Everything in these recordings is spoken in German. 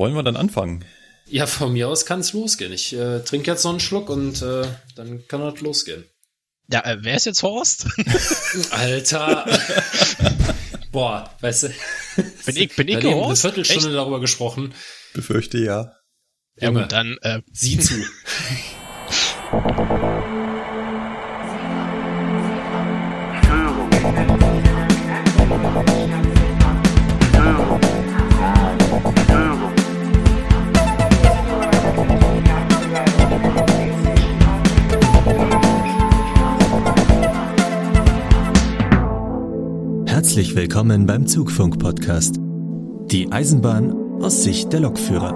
Wollen wir dann anfangen? Ja, von mir aus kann es losgehen. Ich äh, trinke jetzt noch einen Schluck und äh, dann kann das losgehen. Ja, äh, wer ist jetzt Horst? Alter. Boah, weißt du. Bin ich, bin ich haben eine Horst? Viertelstunde Echt? darüber gesprochen. Befürchte ja. Ja Junge, gut, dann äh, sieh zu. Herzlich willkommen beim Zugfunk-Podcast. Die Eisenbahn aus Sicht der Lokführer.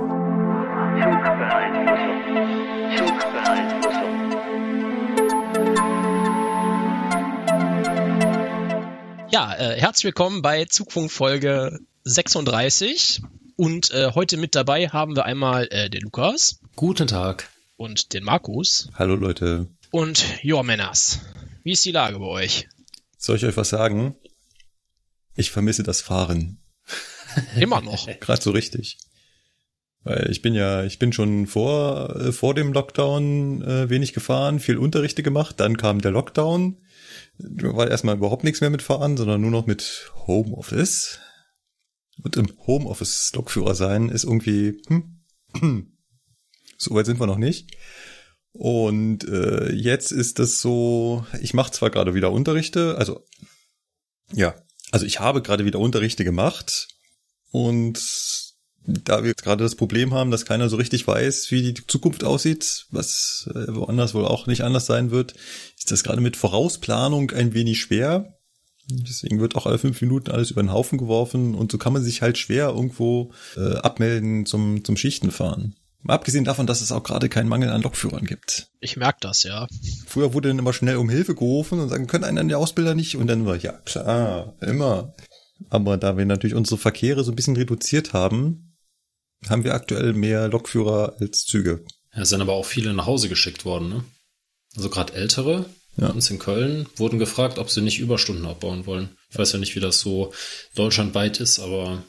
Ja, äh, herzlich willkommen bei Zugfunk Folge 36 und äh, heute mit dabei haben wir einmal äh, den Lukas Guten Tag. und den Markus Hallo Leute. und Jo Männers. Wie ist die Lage bei euch? Soll ich euch was sagen? Ich vermisse das Fahren. Immer noch. Gerade so richtig. Weil ich bin ja, ich bin schon vor, äh, vor dem Lockdown äh, wenig gefahren, viel Unterrichte gemacht, dann kam der Lockdown. War erstmal überhaupt nichts mehr mit Fahren, sondern nur noch mit Homeoffice. Und im Homeoffice Lokführer sein ist irgendwie, hm, so weit sind wir noch nicht. Und äh, jetzt ist es so, ich mache zwar gerade wieder Unterrichte, also ja, also ich habe gerade wieder Unterrichte gemacht und da wir gerade das Problem haben, dass keiner so richtig weiß, wie die Zukunft aussieht, was äh, woanders wohl auch nicht anders sein wird, ist das gerade mit Vorausplanung ein wenig schwer. Deswegen wird auch alle fünf Minuten alles über den Haufen geworfen und so kann man sich halt schwer irgendwo äh, abmelden zum, zum Schichtenfahren. Mal abgesehen davon, dass es auch gerade keinen Mangel an Lokführern gibt. Ich merke das, ja. Früher wurde dann immer schnell um Hilfe gerufen und sagen, können einen der Ausbilder nicht? Und dann war, ja klar, immer. Aber da wir natürlich unsere Verkehre so ein bisschen reduziert haben, haben wir aktuell mehr Lokführer als Züge. Ja, es sind aber auch viele nach Hause geschickt worden, ne? Also gerade Ältere Ja. uns in Köln wurden gefragt, ob sie nicht Überstunden abbauen wollen. Ich weiß ja nicht, wie das so deutschlandweit ist, aber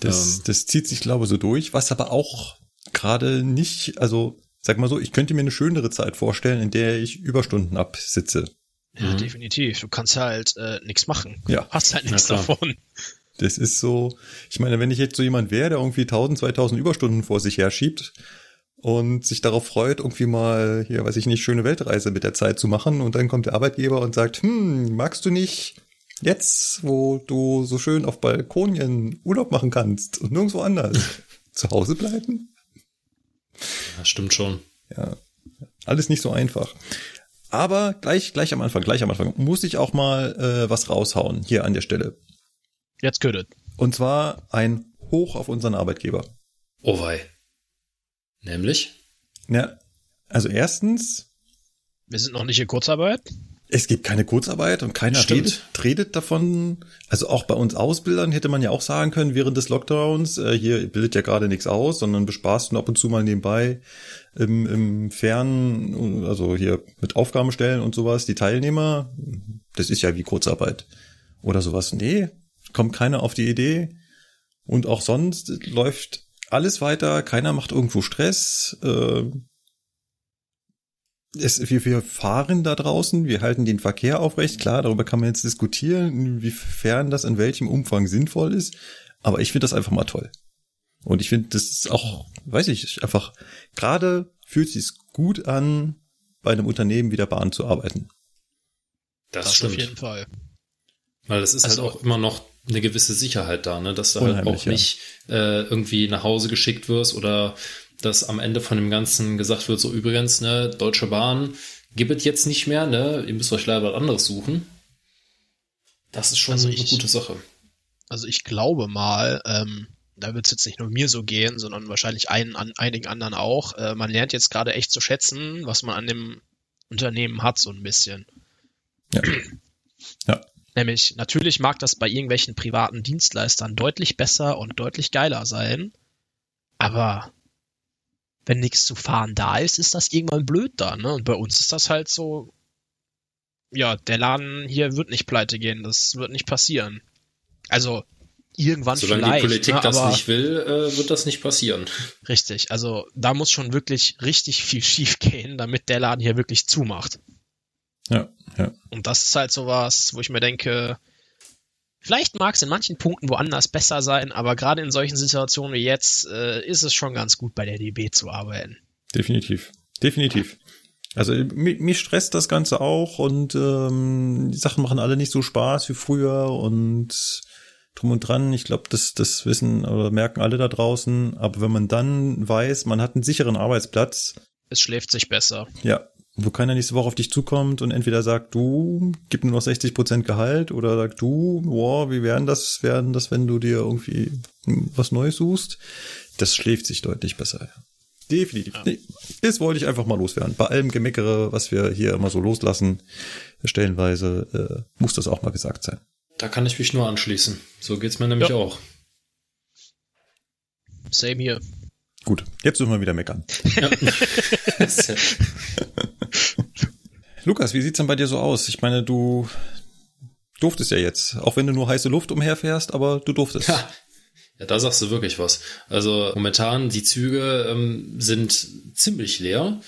Das, Ähm. das zieht sich, glaube ich, so durch, was aber auch gerade nicht, also sag mal so, ich könnte mir eine schönere Zeit vorstellen, in der ich Überstunden absitze. Ja, Mhm. definitiv. Du kannst halt äh, nichts machen. Ja. Hast halt nichts davon. Das ist so, ich meine, wenn ich jetzt so jemand wäre, der irgendwie 1000, 2000 Überstunden vor sich herschiebt und sich darauf freut, irgendwie mal hier, weiß ich nicht, schöne Weltreise mit der Zeit zu machen und dann kommt der Arbeitgeber und sagt, hm, magst du nicht jetzt, wo du so schön auf Balkonien Urlaub machen kannst und nirgendwo anders zu Hause bleiben? Das stimmt schon. Ja, alles nicht so einfach. Aber gleich, gleich am Anfang, gleich am Anfang muss ich auch mal äh, was raushauen hier an der Stelle. Jetzt ködet. Und zwar ein Hoch auf unseren Arbeitgeber. Oh wei. Nämlich? Ja, also erstens, Wir sind noch nicht in Kurzarbeit. Es gibt keine Kurzarbeit und keiner Stimmt. redet, redet davon. Also auch bei uns Ausbildern hätte man ja auch sagen können, während des Lockdowns, äh, hier bildet ja gerade nichts aus, sondern bespaßt nur ab und zu mal nebenbei im, im Fernen, also hier mit Aufgabenstellen und sowas, die Teilnehmer. Das ist ja wie Kurzarbeit oder sowas. Nee, kommt keiner auf die Idee. Und auch sonst läuft alles weiter, keiner macht irgendwo Stress. Äh, es, wir, wir fahren da draußen, wir halten den Verkehr aufrecht. Klar, darüber kann man jetzt diskutieren, inwiefern das in welchem Umfang sinnvoll ist. Aber ich finde das einfach mal toll. Und ich finde, das ist auch, weiß ich, einfach, gerade fühlt sich gut an, bei einem Unternehmen wie der Bahn zu arbeiten. Das, auf stimmt. jeden Fall. Weil das ist Also- halt auch immer noch eine gewisse Sicherheit da, ne? dass du halt auch ja. nicht äh, irgendwie nach Hause geschickt wirst oder dass am Ende von dem Ganzen gesagt wird, so übrigens, ne, Deutsche Bahn gibt es jetzt nicht mehr, ne? Ihr müsst euch leider was anderes suchen. Das ist schon Also eine ich- gute Sache. Also ich glaube mal, ähm, da wird es jetzt nicht nur mir so gehen, sondern wahrscheinlich einen, an, einigen anderen auch. Äh, man lernt jetzt gerade echt zu schätzen, was man an dem Unternehmen hat, so ein bisschen. Ja. Ja. Nämlich, natürlich mag das bei irgendwelchen privaten Dienstleistern deutlich besser und deutlich geiler sein, aber wenn nichts zu fahren da ist, ist das irgendwann blöd da, ne? Und bei uns ist das halt so, ja, der Laden hier wird nicht pleite gehen, das wird nicht passieren. Also, irgendwann Solange vielleicht. die Politik ne, das nicht will, äh, wird das nicht passieren. Richtig, also da muss schon wirklich richtig viel schief gehen, damit der Laden hier wirklich zumacht. Ja, ja. Und das ist halt sowas, wo ich mir denke, vielleicht mag es in manchen Punkten woanders besser sein, aber gerade in solchen Situationen wie jetzt äh, ist es schon ganz gut, bei der DB zu arbeiten. Definitiv. Definitiv. Also mich, mich stresst das Ganze auch und ähm, die Sachen machen alle nicht so Spaß wie früher und drum und dran. Ich glaube, das, das wissen oder merken alle da draußen. Aber wenn man dann weiß, man hat einen sicheren Arbeitsplatz, Es schläft sich besser. ja, wo keiner nächste Woche auf dich zukommt und entweder sagt, du, gib nur noch 60 Prozent Gehalt oder sagt du, boah, wie werden das, werden das, wenn du dir irgendwie was Neues suchst? Das schläft sich deutlich besser. Definitiv. Nee, das wollte ich einfach mal loswerden. Bei allem Gemeckere, was wir hier immer so loslassen, stellenweise, äh, muss das auch mal gesagt sein. Da kann ich mich nur anschließen. So geht's mir nämlich Ja. auch. Same hier. Gut, jetzt dürfen wir wieder meckern. Ja. Lukas, wie sieht's denn bei dir so aus? Ich meine, du durftest ja jetzt, auch wenn du nur heiße Luft umherfährst, aber du durftest. Ja. Ja, da sagst du wirklich was. Also momentan, die Züge ähm, sind ziemlich leer.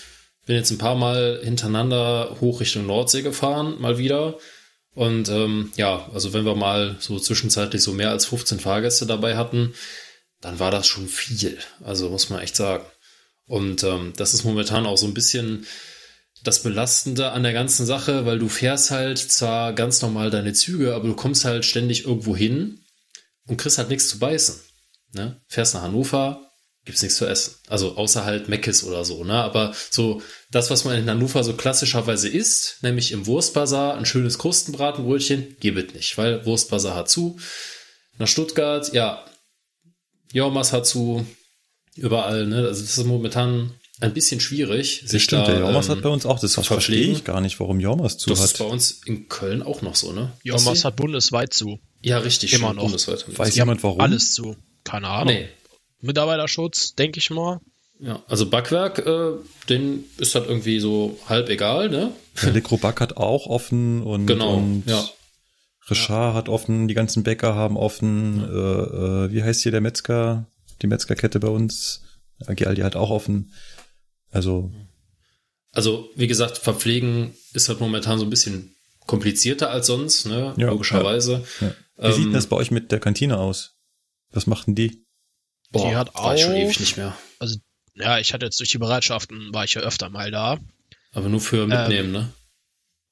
Bin jetzt ein paar Mal hintereinander hoch Richtung Nordsee gefahren, mal wieder. Und ähm, ja, also wenn wir mal so zwischenzeitlich so mehr als 15 Fahrgäste dabei hatten, dann war das schon viel. Also muss man echt sagen. Und ähm, das ist momentan auch so ein bisschen das Belastende an der ganzen Sache, weil du fährst halt zwar ganz normal deine Züge, aber du kommst halt ständig irgendwo hin und kriegst halt nichts zu beißen. Ne? Fährst nach Hannover, gibt's nichts zu essen. Also außer halt Meckes oder so, ne? Aber so das, was man in Hannover so klassischerweise isst, nämlich im Wurstbazar ein schönes Krustenbratenbrötchen, gibt nicht, weil Wurstbazar hat zu. Nach Stuttgart, ja, Jormas hat zu, überall, ne? Also das ist momentan ein bisschen schwierig. Das stimmt, der Jormas hat bei uns auch, das verstehe ich gar nicht, warum Jormas zu Das hat. ist bei uns in Köln auch noch so, ne? Jomas Basti? hat bundesweit zu. ja richtig immer noch. bundesweit. Weiß jemand warum? Alles zu. Keine Ahnung. Nee, Mitarbeiterschutz, denke ich mal. Ja, also Backwerk, äh, den ist halt irgendwie so halb egal, ne? Der Lekroback hat auch offen und, Genau, und ja. Richard hat offen, die ganzen Bäcker haben offen, äh, äh, wie heißt hier der Metzger, die Metzgerkette bei uns? Aldi hat auch offen. Also, Also, wie gesagt, Verpflegen ist halt momentan so ein bisschen komplizierter als sonst, ne? Ja, Logischerweise. ja. Wie sieht denn Ähm, das bei euch mit der Kantine aus? Was machten die? Boah, Die hat war ich schon auch- ewig nicht mehr. Also, ja, ich hatte jetzt durch die Bereitschaften, war ich ja öfter mal da. Aber nur für mitnehmen, ne?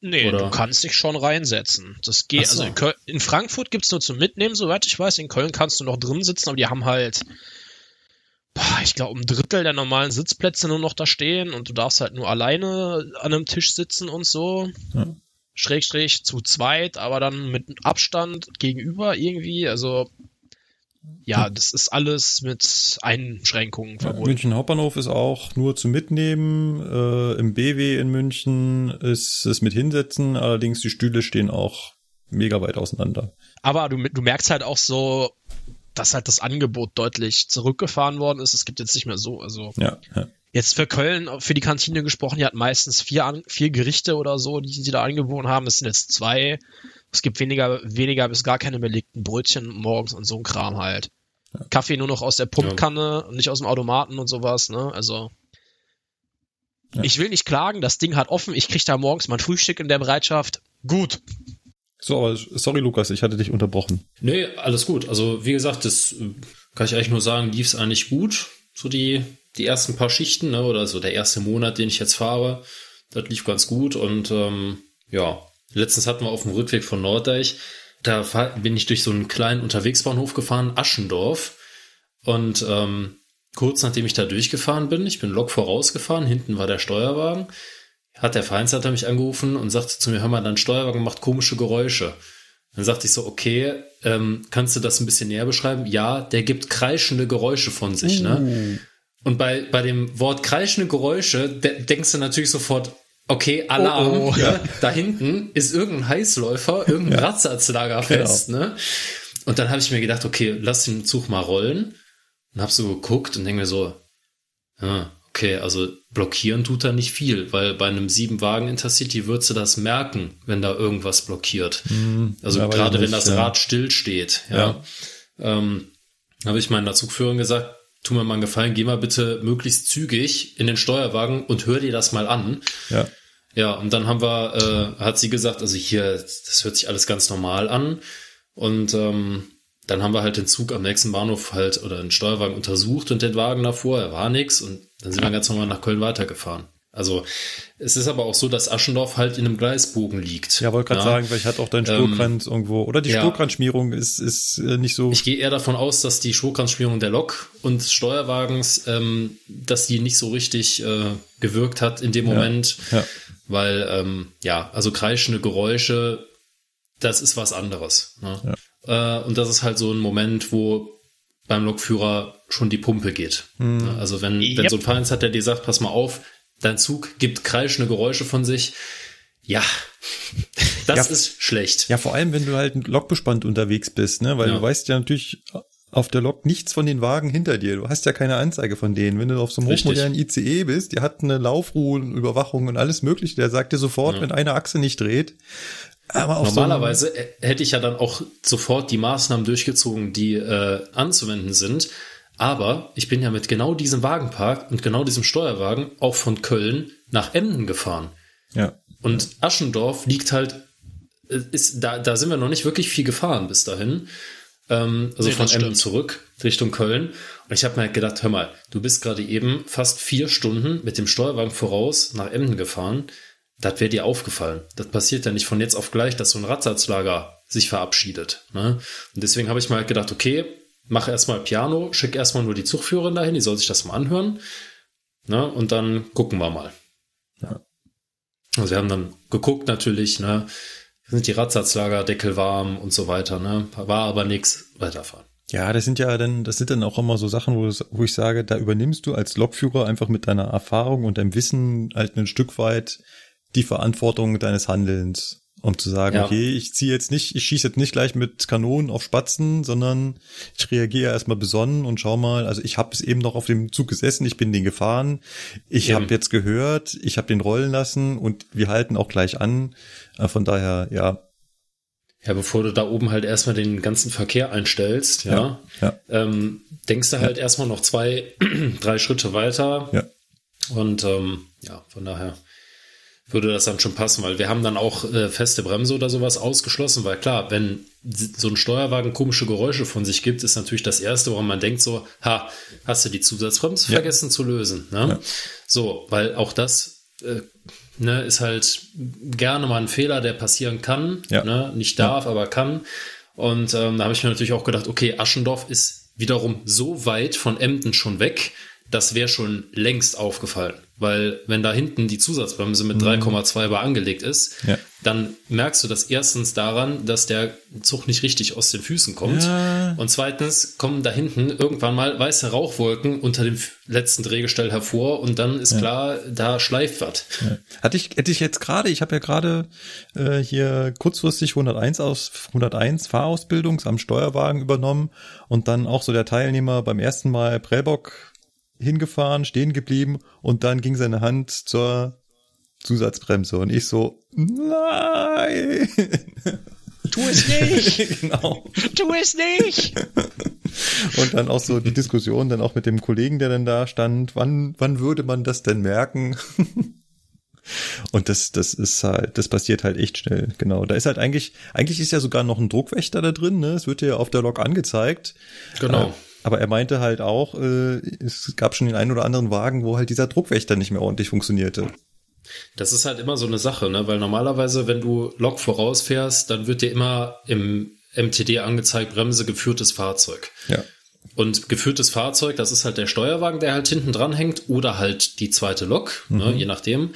Nee, Oder- du kannst dich schon reinsetzen. Das geht. So. Also in, Köl in Frankfurt gibt's nur zum Mitnehmen, soweit ich weiß. In Köln kannst du noch drin sitzen, aber die haben halt, ich glaube, ein Drittel der normalen Sitzplätze nur noch da stehen und du darfst halt nur alleine an einem Tisch sitzen und so. Ja. Schrägstrich zu zweit, aber dann mit Abstand gegenüber irgendwie. Also ja, das ist alles mit Einschränkungen Ja, verbunden. München Hauptbahnhof ist auch nur zum Mitnehmen. Äh, Im BW in München ist es mit hinsetzen, allerdings die Stühle stehen auch mega weit auseinander. Aber du, du merkst halt auch so, dass halt das Angebot deutlich zurückgefahren worden ist. Es gibt jetzt nicht mehr so, also Ja, ja. jetzt für Köln, für die Kantine gesprochen, die hat meistens vier, vier Gerichte oder so, die sie da angeboten haben. Es sind jetzt zwei. Es gibt weniger, weniger bis gar keine belegten Brötchen morgens und so ein Kram halt. Kaffee nur noch aus der Pumpkanne und nicht aus dem Automaten und sowas, ne? Also. Ja. Ich will nicht klagen, das Ding hat offen, ich krieg da morgens mein Frühstück in der Bereitschaft. Gut. So, aber sorry, Lukas, ich hatte dich unterbrochen. Nee, alles gut. Also, wie gesagt, das äh, kann ich eigentlich nur sagen, lief es eigentlich gut. So die, die ersten paar Schichten, ne? Oder so der erste Monat, den ich jetzt fahre, das lief ganz gut. Und ähm, ja, letztens hatten wir auf dem Rückweg von Norddeich, da bin ich durch so einen kleinen Unterwegsbahnhof gefahren, Aschendorf. Und ähm, kurz nachdem ich da durchgefahren bin, ich bin Lok vorausgefahren, hinten war der Steuerwagen, hat der Vereinsleiter mich angerufen und sagte zu mir, hör mal, dein Steuerwagen macht komische Geräusche. Dann sagte ich so, okay, ähm, kannst du das ein bisschen näher beschreiben? Ja, der gibt kreischende Geräusche von sich, ne? Und bei, bei dem Wort kreischende Geräusche de denkst du natürlich sofort, okay, Alarm, Oh, oh. ne? da hinten ist irgendein Heißläufer, irgendein Ratzsatzlager fest, ne? Und dann habe ich mir gedacht, okay, lass den Zug mal rollen. Und hab so geguckt und denke mir so, ah, okay, also blockieren tut da nicht viel, weil bei einem sieben Wagen Intercity würdest du das merken, wenn da irgendwas blockiert. Also ja, weiß gerade ich wenn nicht, das. Rad still steht, ja. Ja. ähm, habe ich meiner Zugführerin gesagt, tu mir mal einen Gefallen, geh mal bitte möglichst zügig in den Steuerwagen und hör dir das mal an. Ja. Ja, und dann haben wir, äh, hat sie gesagt, also hier, das hört sich alles ganz normal an. Und ähm, dann haben wir halt den Zug am nächsten Bahnhof halt oder den Steuerwagen untersucht und den Wagen davor, er war nix und dann sind wir ganz normal nach Köln weitergefahren. Also es ist aber auch so, dass Aschendorf halt in einem Gleisbogen liegt. Ja, wollte gerade Ja. sagen, vielleicht hat auch dein Spurkranz irgendwo, oder die ja. Spurkranzschmierung ist, ist äh, nicht so. Ich gehe eher davon aus, dass die Spurkranzschmierung der Lok und des Steuerwagens, ähm, dass die nicht so richtig äh, gewirkt hat in dem Moment, ja. weil ähm, ja, also kreischende Geräusche, das ist was anderes. Ne? Äh, und das ist halt so ein Moment, wo beim Lokführer schon die Pumpe geht. Ne? Also wenn, wenn Yep. so ein Fahrer hat, der dir sagt, pass mal auf, dein Zug gibt kreischende Geräusche von sich, ja, das Ja. ist schlecht. Ja, vor allem, wenn du halt lokbespannt unterwegs bist, ne? Weil Ja. du weißt ja natürlich auf der Lok nichts von den Wagen hinter dir. Du hast ja keine Anzeige von denen. Wenn du auf so einem Richtig. hochmodernen ICE bist, die hat eine Laufruhenüberwachung und alles mögliche. Der sagt dir sofort, wenn eine Achse nicht dreht. Normalerweise äh, hätte ich ja dann auch sofort die Maßnahmen durchgezogen, die äh, anzuwenden sind. Aber ich bin ja mit genau diesem Wagenpark und genau diesem Steuerwagen auch von Köln nach Emden gefahren. So ja. Und Aschendorf liegt halt, äh, ist, da, da sind wir noch nicht wirklich viel gefahren bis dahin. Ähm, also Nee, von Emden zurück Richtung Köln. Und ich habe mir halt gedacht, hör mal, du bist gerade eben fast vier Stunden mit dem Steuerwagen voraus nach Emden gefahren. Das wäre dir aufgefallen. Das passiert ja nicht von jetzt auf gleich, dass so ein Radsatzlager sich verabschiedet. Ne? Und deswegen habe ich mir halt gedacht, okay, mach erstmal Piano, schick erstmal nur die Zugführerin dahin, die soll sich das mal anhören. Ne? Und dann gucken wir mal. Also wir haben dann geguckt natürlich, ne, sind die Radsatzlager, Deckel warm und so weiter, ne, war aber nix, weiterfahren. Ja, das sind ja dann, das sind dann auch immer so Sachen, wo, es- wo ich sage, da übernimmst du als Lokführer einfach mit deiner Erfahrung und deinem Wissen halt ein Stück weit die Verantwortung deines Handelns. Um zu sagen, Ja. okay, ich ziehe jetzt nicht, ich schieße jetzt nicht gleich mit Kanonen auf Spatzen, sondern ich reagiere erstmal besonnen und schau mal, also ich habe es eben noch auf dem Zug gesessen, ich bin den gefahren, ich habe jetzt gehört, ich habe den rollen lassen und wir halten auch gleich an. Äh, Von daher, ja, Ja, bevor du da oben halt erstmal den ganzen Verkehr einstellst, ja, ja, Ähm, denkst du halt erstmal noch zwei, drei Schritte weiter ja. und ähm, ja, von daher würde das dann schon passen, weil wir haben dann auch äh, feste Bremse oder sowas ausgeschlossen, weil klar, wenn so ein Steuerwagen komische Geräusche von sich gibt, ist natürlich das Erste, woran man denkt so, ha, hast du die Zusatzbremse Ja. vergessen zu lösen, ne? Ja. So, weil auch das äh, ne, ist halt gerne mal ein Fehler, der passieren kann, Ja. ne? nicht darf, aber kann. Und ähm, da habe ich mir natürlich auch gedacht, okay, Aschendorf ist wiederum so weit von Emden schon weg, das wäre schon längst aufgefallen. Weil wenn da hinten die Zusatzbremse mit 3,2 bar angelegt ist, Mhm. Ja. dann merkst du das erstens daran, dass der Zug nicht richtig aus den Füßen kommt. Ja. Und zweitens kommen da hinten irgendwann mal weiße Rauchwolken unter dem letzten Drehgestell hervor und dann ist klar, da schleift was. Hatte ich, hätte ich jetzt gerade, ich habe ja gerade äh, hier kurzfristig 101 aus 101 Fahrausbildung am Steuerwagen übernommen und dann auch so der Teilnehmer beim ersten Mal Prellbock hingefahren, stehen geblieben und dann ging seine Hand zur Zusatzbremse und ich so nein Tu es nicht! genau tu es nicht! und dann auch so die Diskussion dann auch mit dem Kollegen, der dann da stand, wann wann würde man das denn merken? Und das, das ist halt, das passiert halt echt schnell, genau. Da ist halt eigentlich, eigentlich ist ja sogar noch ein Druckwächter da drin, ne? Es wird ja auf der Lok angezeigt. Genau. Aber er meinte halt auch, äh, es gab schon den einen oder anderen Wagen, wo halt dieser Druckwächter nicht mehr ordentlich funktionierte. Das ist halt immer so eine Sache, ne? weil normalerweise, wenn du Lok vorausfährst, dann wird dir immer im MTD angezeigt, Bremse geführtes Fahrzeug. Ja. Und geführtes Fahrzeug, das ist halt der Steuerwagen, der halt hinten dran hängt oder halt die zweite Lok, ne? je nachdem.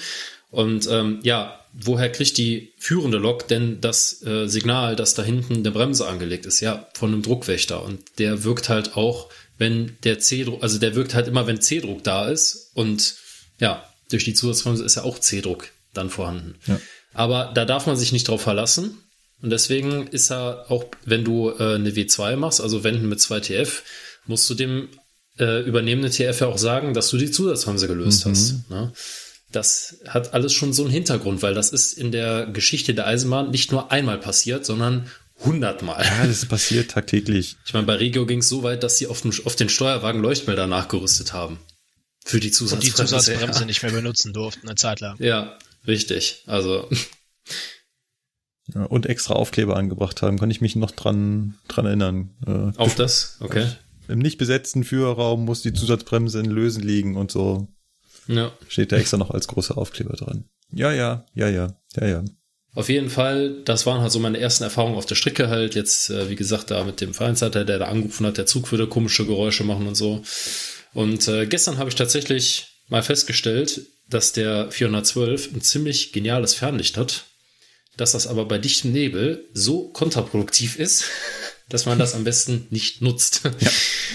Und ähm, ja, woher kriegt die führende Lok denn das äh, Signal, dass da hinten eine Bremse angelegt ist? Ja, von einem Druckwächter. Und der wirkt halt auch, wenn der C-Druck, also der wirkt halt immer, wenn C-Druck da ist. Und ja, durch die Zusatzbremse ist ja auch C-Druck dann vorhanden. Ja. Aber da darf man sich nicht drauf verlassen. Und deswegen ist er auch, wenn du äh, eine W2 machst, also Wenden mit 2 TF, musst du dem äh, übernehmenden TF ja auch sagen, dass du die Zusatzbremse gelöst hast. Ne? Das hat alles schon so einen Hintergrund, weil das ist in der Geschichte der Eisenbahn nicht nur einmal passiert, sondern hundertmal. Ja, das passiert tagtäglich. Ich meine, bei Regio ging es so weit, dass sie auf, dem, auf den Steuerwagen Leuchtmelder nachgerüstet haben. Für die Und Zusatzbremse. die Zusatzbremse nicht mehr benutzen durften, eine Zeit lang. Ja, richtig. Also, Ja, und extra Aufkleber angebracht haben, kann ich mich noch dran, dran erinnern. Äh, auf das, okay. Im nicht besetzten Führerraum muss die Zusatzbremse in Lösen liegen und so Ja. steht da extra noch als großer Aufkleber dran. Ja, ja, ja, ja, ja, ja. Auf jeden Fall, das waren halt so meine ersten Erfahrungen auf der Strecke halt. Jetzt, äh, wie gesagt, da mit dem Vereinsleiter, der da angerufen hat, der Zug würde komische Geräusche machen und so. Und äh, gestern habe ich tatsächlich mal festgestellt, dass der 412 ein ziemlich geniales Fernlicht hat, dass das aber bei dichtem Nebel so kontraproduktiv ist, dass man das am besten nicht nutzt.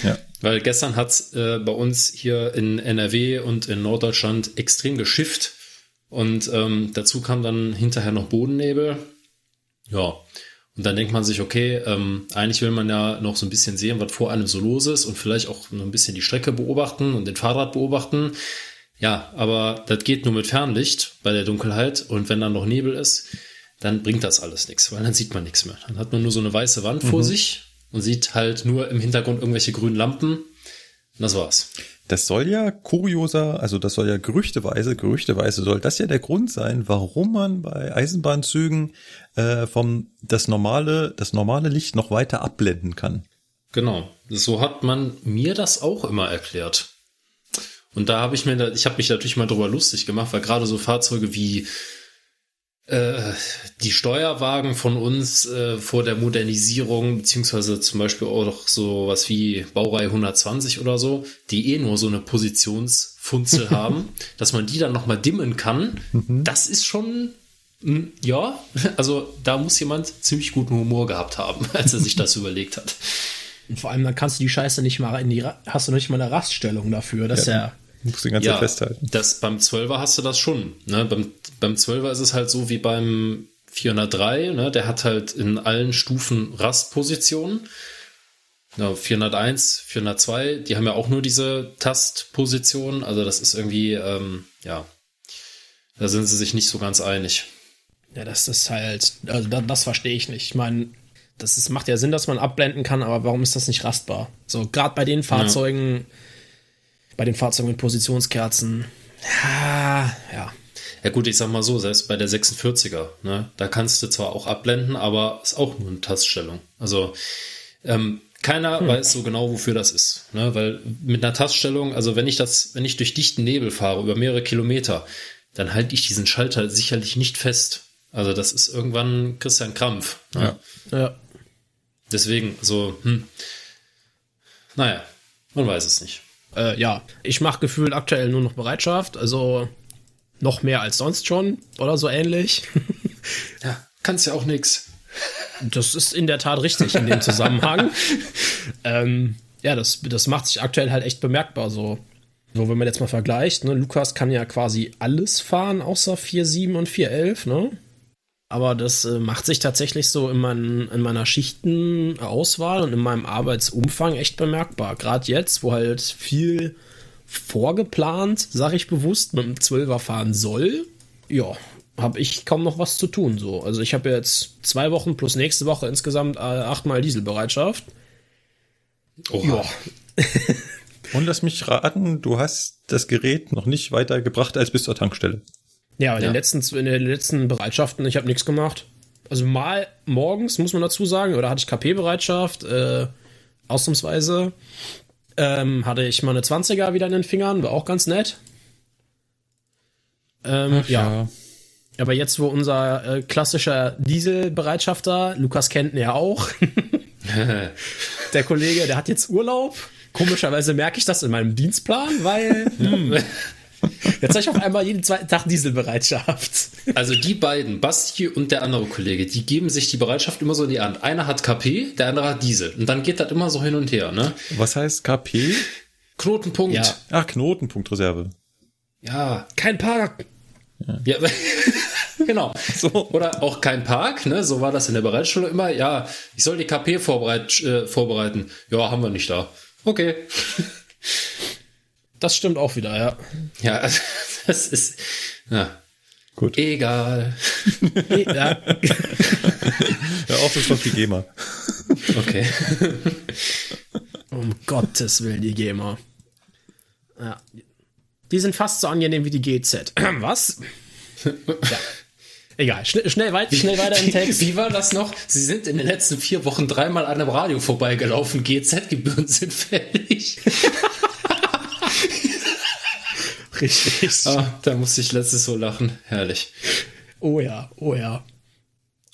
Ja. Weil gestern hat's äh, bei uns hier in NRW und in Norddeutschland extrem geschifft. Und ähm, dazu kam dann hinterher noch Bodennebel. Ja. Und dann denkt man sich, okay, ähm, eigentlich will man ja noch so ein bisschen sehen, was vor einem so los ist und vielleicht auch noch ein bisschen die Strecke beobachten und den Fahrrad beobachten. Ja, aber das geht nur mit Fernlicht bei der Dunkelheit. Und wenn dann noch Nebel ist, dann bringt das alles nichts, weil dann sieht man nichts mehr. Dann hat man nur so eine weiße Wand vor sich und sieht halt nur im Hintergrund irgendwelche grünen Lampen. Und das war's. Das soll ja kurioser, also das soll ja gerüchteweise, gerüchteweise soll das ja der Grund sein, warum man bei Eisenbahnzügen äh, vom das normale, das normale Licht noch weiter abblenden kann. Genau. So hat man mir das auch immer erklärt. Und da habe ich mir, ich habe mich natürlich mal drüber lustig gemacht, weil gerade so Fahrzeuge wie äh, die Steuerwagen von uns äh, vor der Modernisierung, beziehungsweise zum Beispiel auch noch so was wie Baureihe 120 oder so, die eh nur so eine Positionsfunzel haben, dass man die dann nochmal dimmen kann, das ist schon, ja, also da muss jemand ziemlich guten Humor gehabt haben, als er sich das überlegt hat. Und vor allem, dann kannst du die Scheiße nicht mal in die, hast du nicht mal eine Raststellung dafür. Das ist ja, Du musst die ganze Zeit festhalten. Das, beim 12er hast du das schon. Ne? Beim, beim 12er ist es halt so wie beim 403, ne? der hat halt in allen Stufen Rastpositionen. Ja, 401, 402, die haben ja auch nur diese Tastpositionen. Also das ist irgendwie, ähm, ja, da sind sie sich nicht so ganz einig. ja, das ist halt, also das, das verstehe ich nicht. Ich meine, das ist, macht ja Sinn, dass man abblenden kann, aber warum ist das nicht rastbar? So, gerade bei den Fahrzeugen, bei den Fahrzeugen mit Positionskerzen, ja, ja. Ja gut, ich sag mal so, selbst bei der 46er, ne, da kannst du zwar auch abblenden, aber ist auch nur eine Taststellung. Also ähm, keiner weiß so genau, wofür das ist, ne, weil mit einer Taststellung, also wenn ich das, wenn ich durch dichten Nebel fahre über mehrere Kilometer, dann halte ich diesen Schalter sicherlich nicht fest. Also das ist irgendwann Christian Krampf. Ne? Ja. ja. Deswegen so, hm. Naja, man weiß es nicht. Äh, ja, ich mache gefühlt aktuell nur noch Bereitschaft, also noch mehr als sonst schon oder so ähnlich. Ja, kannst ja auch nix. Das ist in der Tat richtig in dem Zusammenhang. ähm, ja, das, das macht sich aktuell halt echt bemerkbar so. So, wenn man jetzt mal vergleicht, ne, Lukas kann ja quasi alles fahren, außer 4.7 und 4.11, ne? Aber das äh, macht sich tatsächlich so in, mein, in meiner Schichtenauswahl und in meinem Arbeitsumfang echt bemerkbar. Gerade jetzt, wo halt viel vorgeplant, sag ich bewusst, mit dem 12er fahren soll, ja, habe ich kaum noch was zu tun. So. Also ich habe jetzt zwei Wochen plus nächste Woche insgesamt äh, achtmal Dieselbereitschaft. Oha. Und lass mich raten, du hast das Gerät noch nicht weiter gebracht als bis zur Tankstelle. Ja, in, Ja. Den, letzten, in den letzten Bereitschaften, ich habe nichts gemacht. Also mal morgens, muss man dazu sagen, oder hatte ich KP-Bereitschaft, äh, ausnahmsweise. Ähm, hatte ich mal eine 20er wieder in den Fingern, war auch ganz nett. Ähm, ja. Aber jetzt, wo unser äh, klassischer Dieselbereitschafter, Lukas kennt ja auch, der Kollege, der hat jetzt Urlaub. Komischerweise merke ich das in meinem Dienstplan, weil hm, jetzt habe ich auf einmal jeden zweiten Tag Dieselbereitschaft. Also die beiden, Basti und der andere Kollege, die geben sich die Bereitschaft immer so in die Hand. Einer hat KP, der andere hat Diesel. Und dann geht das immer so hin und her, ne? Was heißt KP? Knotenpunkt. Ja. Ach, Knotenpunktreserve. Ja. Kein Park. ja. genau. So. Oder auch kein Park, ne? So war das in der Bereitstellung immer. Ja, ich soll die KP vorbereit, äh, vorbereiten. Ja, haben wir nicht da. Okay. Das stimmt auch wieder, ja. Ja, also, das ist. Ja. Gut. Egal. ja, Ja, auch das noch die GEMA. Okay. um Gottes Willen, die GEMA. Ja. Die sind fast so angenehm wie die GZ. Was? ja. Egal, schnell, schnell, weit, schnell weiter im Text. Wie, wie war das noch? Sie sind in den letzten vier Wochen dreimal an einem Radio vorbeigelaufen. GZ-Gebühren sind fällig. Richtig. Ah, da musste ich letztes so lachen. Herrlich. Oh ja, oh ja.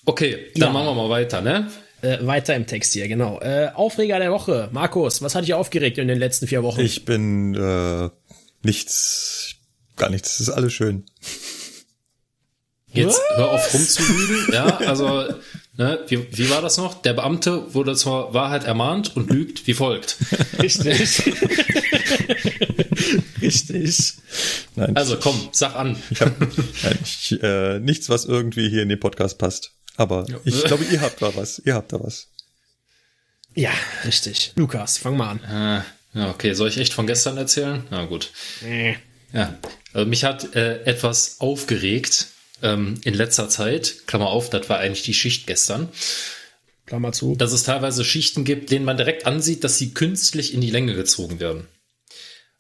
Okay, dann Ja. machen wir mal weiter, ne? Äh, weiter im Text hier, genau. Äh, Aufreger der Woche. Markus, was hat dich aufgeregt in den letzten vier Wochen? Ich bin äh, nichts, gar nichts. Das ist alles schön. Jetzt Was? hör auf rumzulügen. Ja, also, ne, wie, wie war das noch? Der Beamte wurde zur Wahrheit ermahnt und lügt wie folgt. Richtig. Richtig. Nein, Also komm, sag an. ich hab, nein, ich, äh, nichts, was irgendwie hier in den Podcast passt. Aber ich glaube, ihr habt da was. Ihr habt da was. Ja, richtig. Lukas, fang mal an. Ah, ja, okay, soll ich echt von gestern erzählen? Na gut. Nee. Ja, also mich hat äh, etwas aufgeregt ähm, in letzter Zeit. Klammer auf, das war eigentlich die Schicht gestern. Klammer zu. Dass es teilweise Schichten gibt, denen man direkt ansieht, dass sie künstlich in die Länge gezogen werden.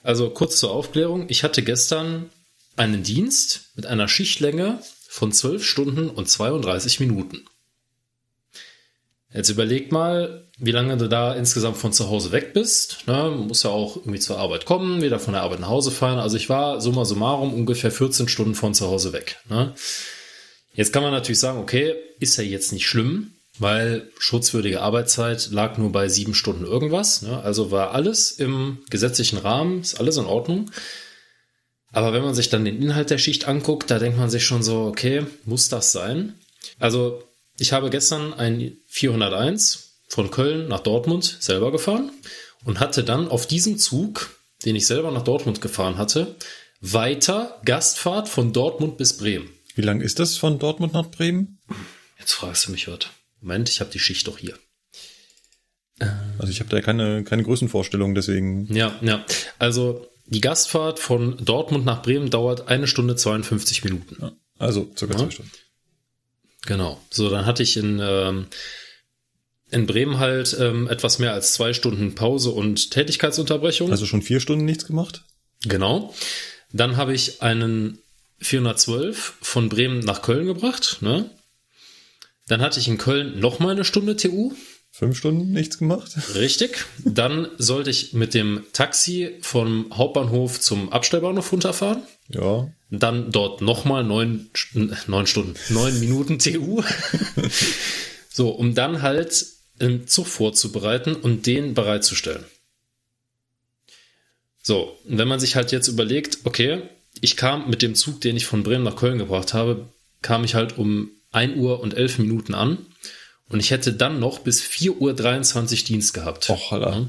Also kurz zur Aufklärung. Ich hatte gestern einen Dienst mit einer Schichtlänge von 12 Stunden und 32 Minuten. Jetzt überleg mal, wie lange du da insgesamt von zu Hause weg bist. Ne? Man muss ja auch irgendwie zur Arbeit kommen, wieder von der Arbeit nach Hause fahren. Also ich war summa summarum ungefähr 14 Stunden von zu Hause weg. Ne? Jetzt kann man natürlich sagen, okay, ist ja jetzt nicht schlimm, weil schutzwürdige Arbeitszeit lag nur bei sieben Stunden irgendwas. Ne? Also war alles im gesetzlichen Rahmen, ist alles in Ordnung. Aber wenn man sich dann den Inhalt der Schicht anguckt, da denkt man sich schon so, okay, muss das sein? Also ich habe gestern ein 401 von Köln nach Dortmund selber gefahren und hatte dann auf diesem Zug, den ich selber nach Dortmund gefahren hatte, weiter Gastfahrt von Dortmund bis Bremen. Wie lang ist das von Dortmund nach Bremen? Jetzt fragst du mich was. Moment, ich habe die Schicht doch hier. Also ich habe da keine, keine Größenvorstellung, deswegen. Ja, ja. Also die Gastfahrt von Dortmund nach Bremen dauert eine Stunde 52 Minuten. Ja, also circa Ja. zwei Stunden. Genau. So, dann hatte ich in, ähm, in Bremen halt ähm, etwas mehr als zwei Stunden Pause und Tätigkeitsunterbrechung. Also schon vier Stunden nichts gemacht? Genau. Dann habe ich einen 412 von Bremen nach Köln gebracht. Ne? Dann hatte ich in Köln noch mal eine Stunde TU. Fünf Stunden nichts gemacht? Richtig. Dann sollte ich mit dem Taxi vom Hauptbahnhof zum Abstellbahnhof runterfahren. Ja. Dann dort nochmal neun, neun Stunden, neun Minuten TU. so, um dann halt einen Zug vorzubereiten und den bereitzustellen. So, wenn man sich halt jetzt überlegt, okay, ich kam mit dem Zug, den ich von Bremen nach Köln gebracht habe, kam ich halt um 1 Uhr und 11 Minuten an und ich hätte dann noch bis 4 Uhr 23 Dienst gehabt. Och. Ja.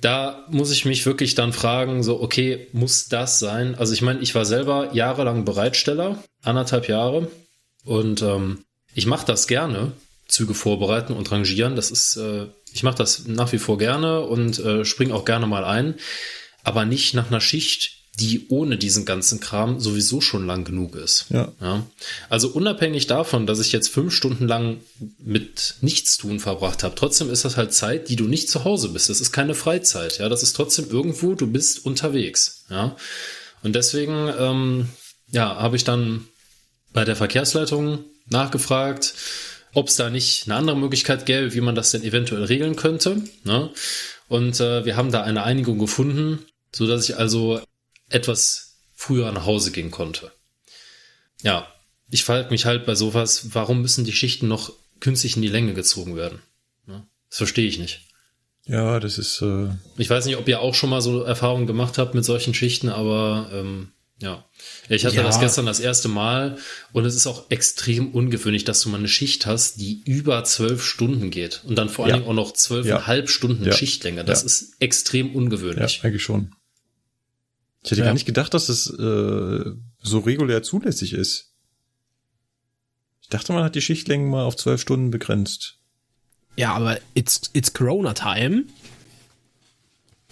Da muss ich mich wirklich dann fragen, so, okay, muss das sein? Also ich meine, ich war selber jahrelang Bereitsteller, anderthalb Jahre. Und ähm, ich mache das gerne, Züge vorbereiten und rangieren. Das ist, äh, ich mache das nach wie vor gerne und äh, springe auch gerne mal ein. Aber nicht nach einer Schicht, die ohne diesen ganzen Kram sowieso schon lang genug ist. Ja. Ja. Also unabhängig davon, dass ich jetzt fünf Stunden lang mit Nichtstun verbracht habe, trotzdem ist das halt Zeit, die du nicht zu Hause bist. Das ist keine Freizeit. Ja, das ist trotzdem irgendwo, du bist unterwegs. Ja. Und deswegen, ähm, ja, habe ich dann bei der Verkehrsleitung nachgefragt, ob es da nicht eine andere Möglichkeit gäbe, wie man das denn eventuell regeln könnte. Ne? Und äh, wir haben da eine Einigung gefunden, so dass ich also etwas früher nach Hause gehen konnte. Ja, ich frage mich halt bei sowas, warum müssen die Schichten noch künstlich in die Länge gezogen werden? Das verstehe ich nicht. Ja, das ist, äh, Ich weiß nicht, ob ihr auch schon mal so Erfahrungen gemacht habt mit solchen Schichten, aber ähm, ja. Ich hatte Ja. das gestern das erste Mal und es ist auch extrem ungewöhnlich, dass du mal eine Schicht hast, die über zwölf Stunden geht und dann vor allen Ja. Dingen auch noch zwölfeinhalb Ja. Stunden Ja. Schichtlänge. Das Ja. ist extrem ja, ungewöhnlich. eigentlich schon. Ich hätte Ja. gar nicht gedacht, dass es äh, so regulär zulässig ist. Ich dachte, man hat die Schichtlängen mal auf zwölf Stunden begrenzt. Ja, aber it's, it's Corona Time.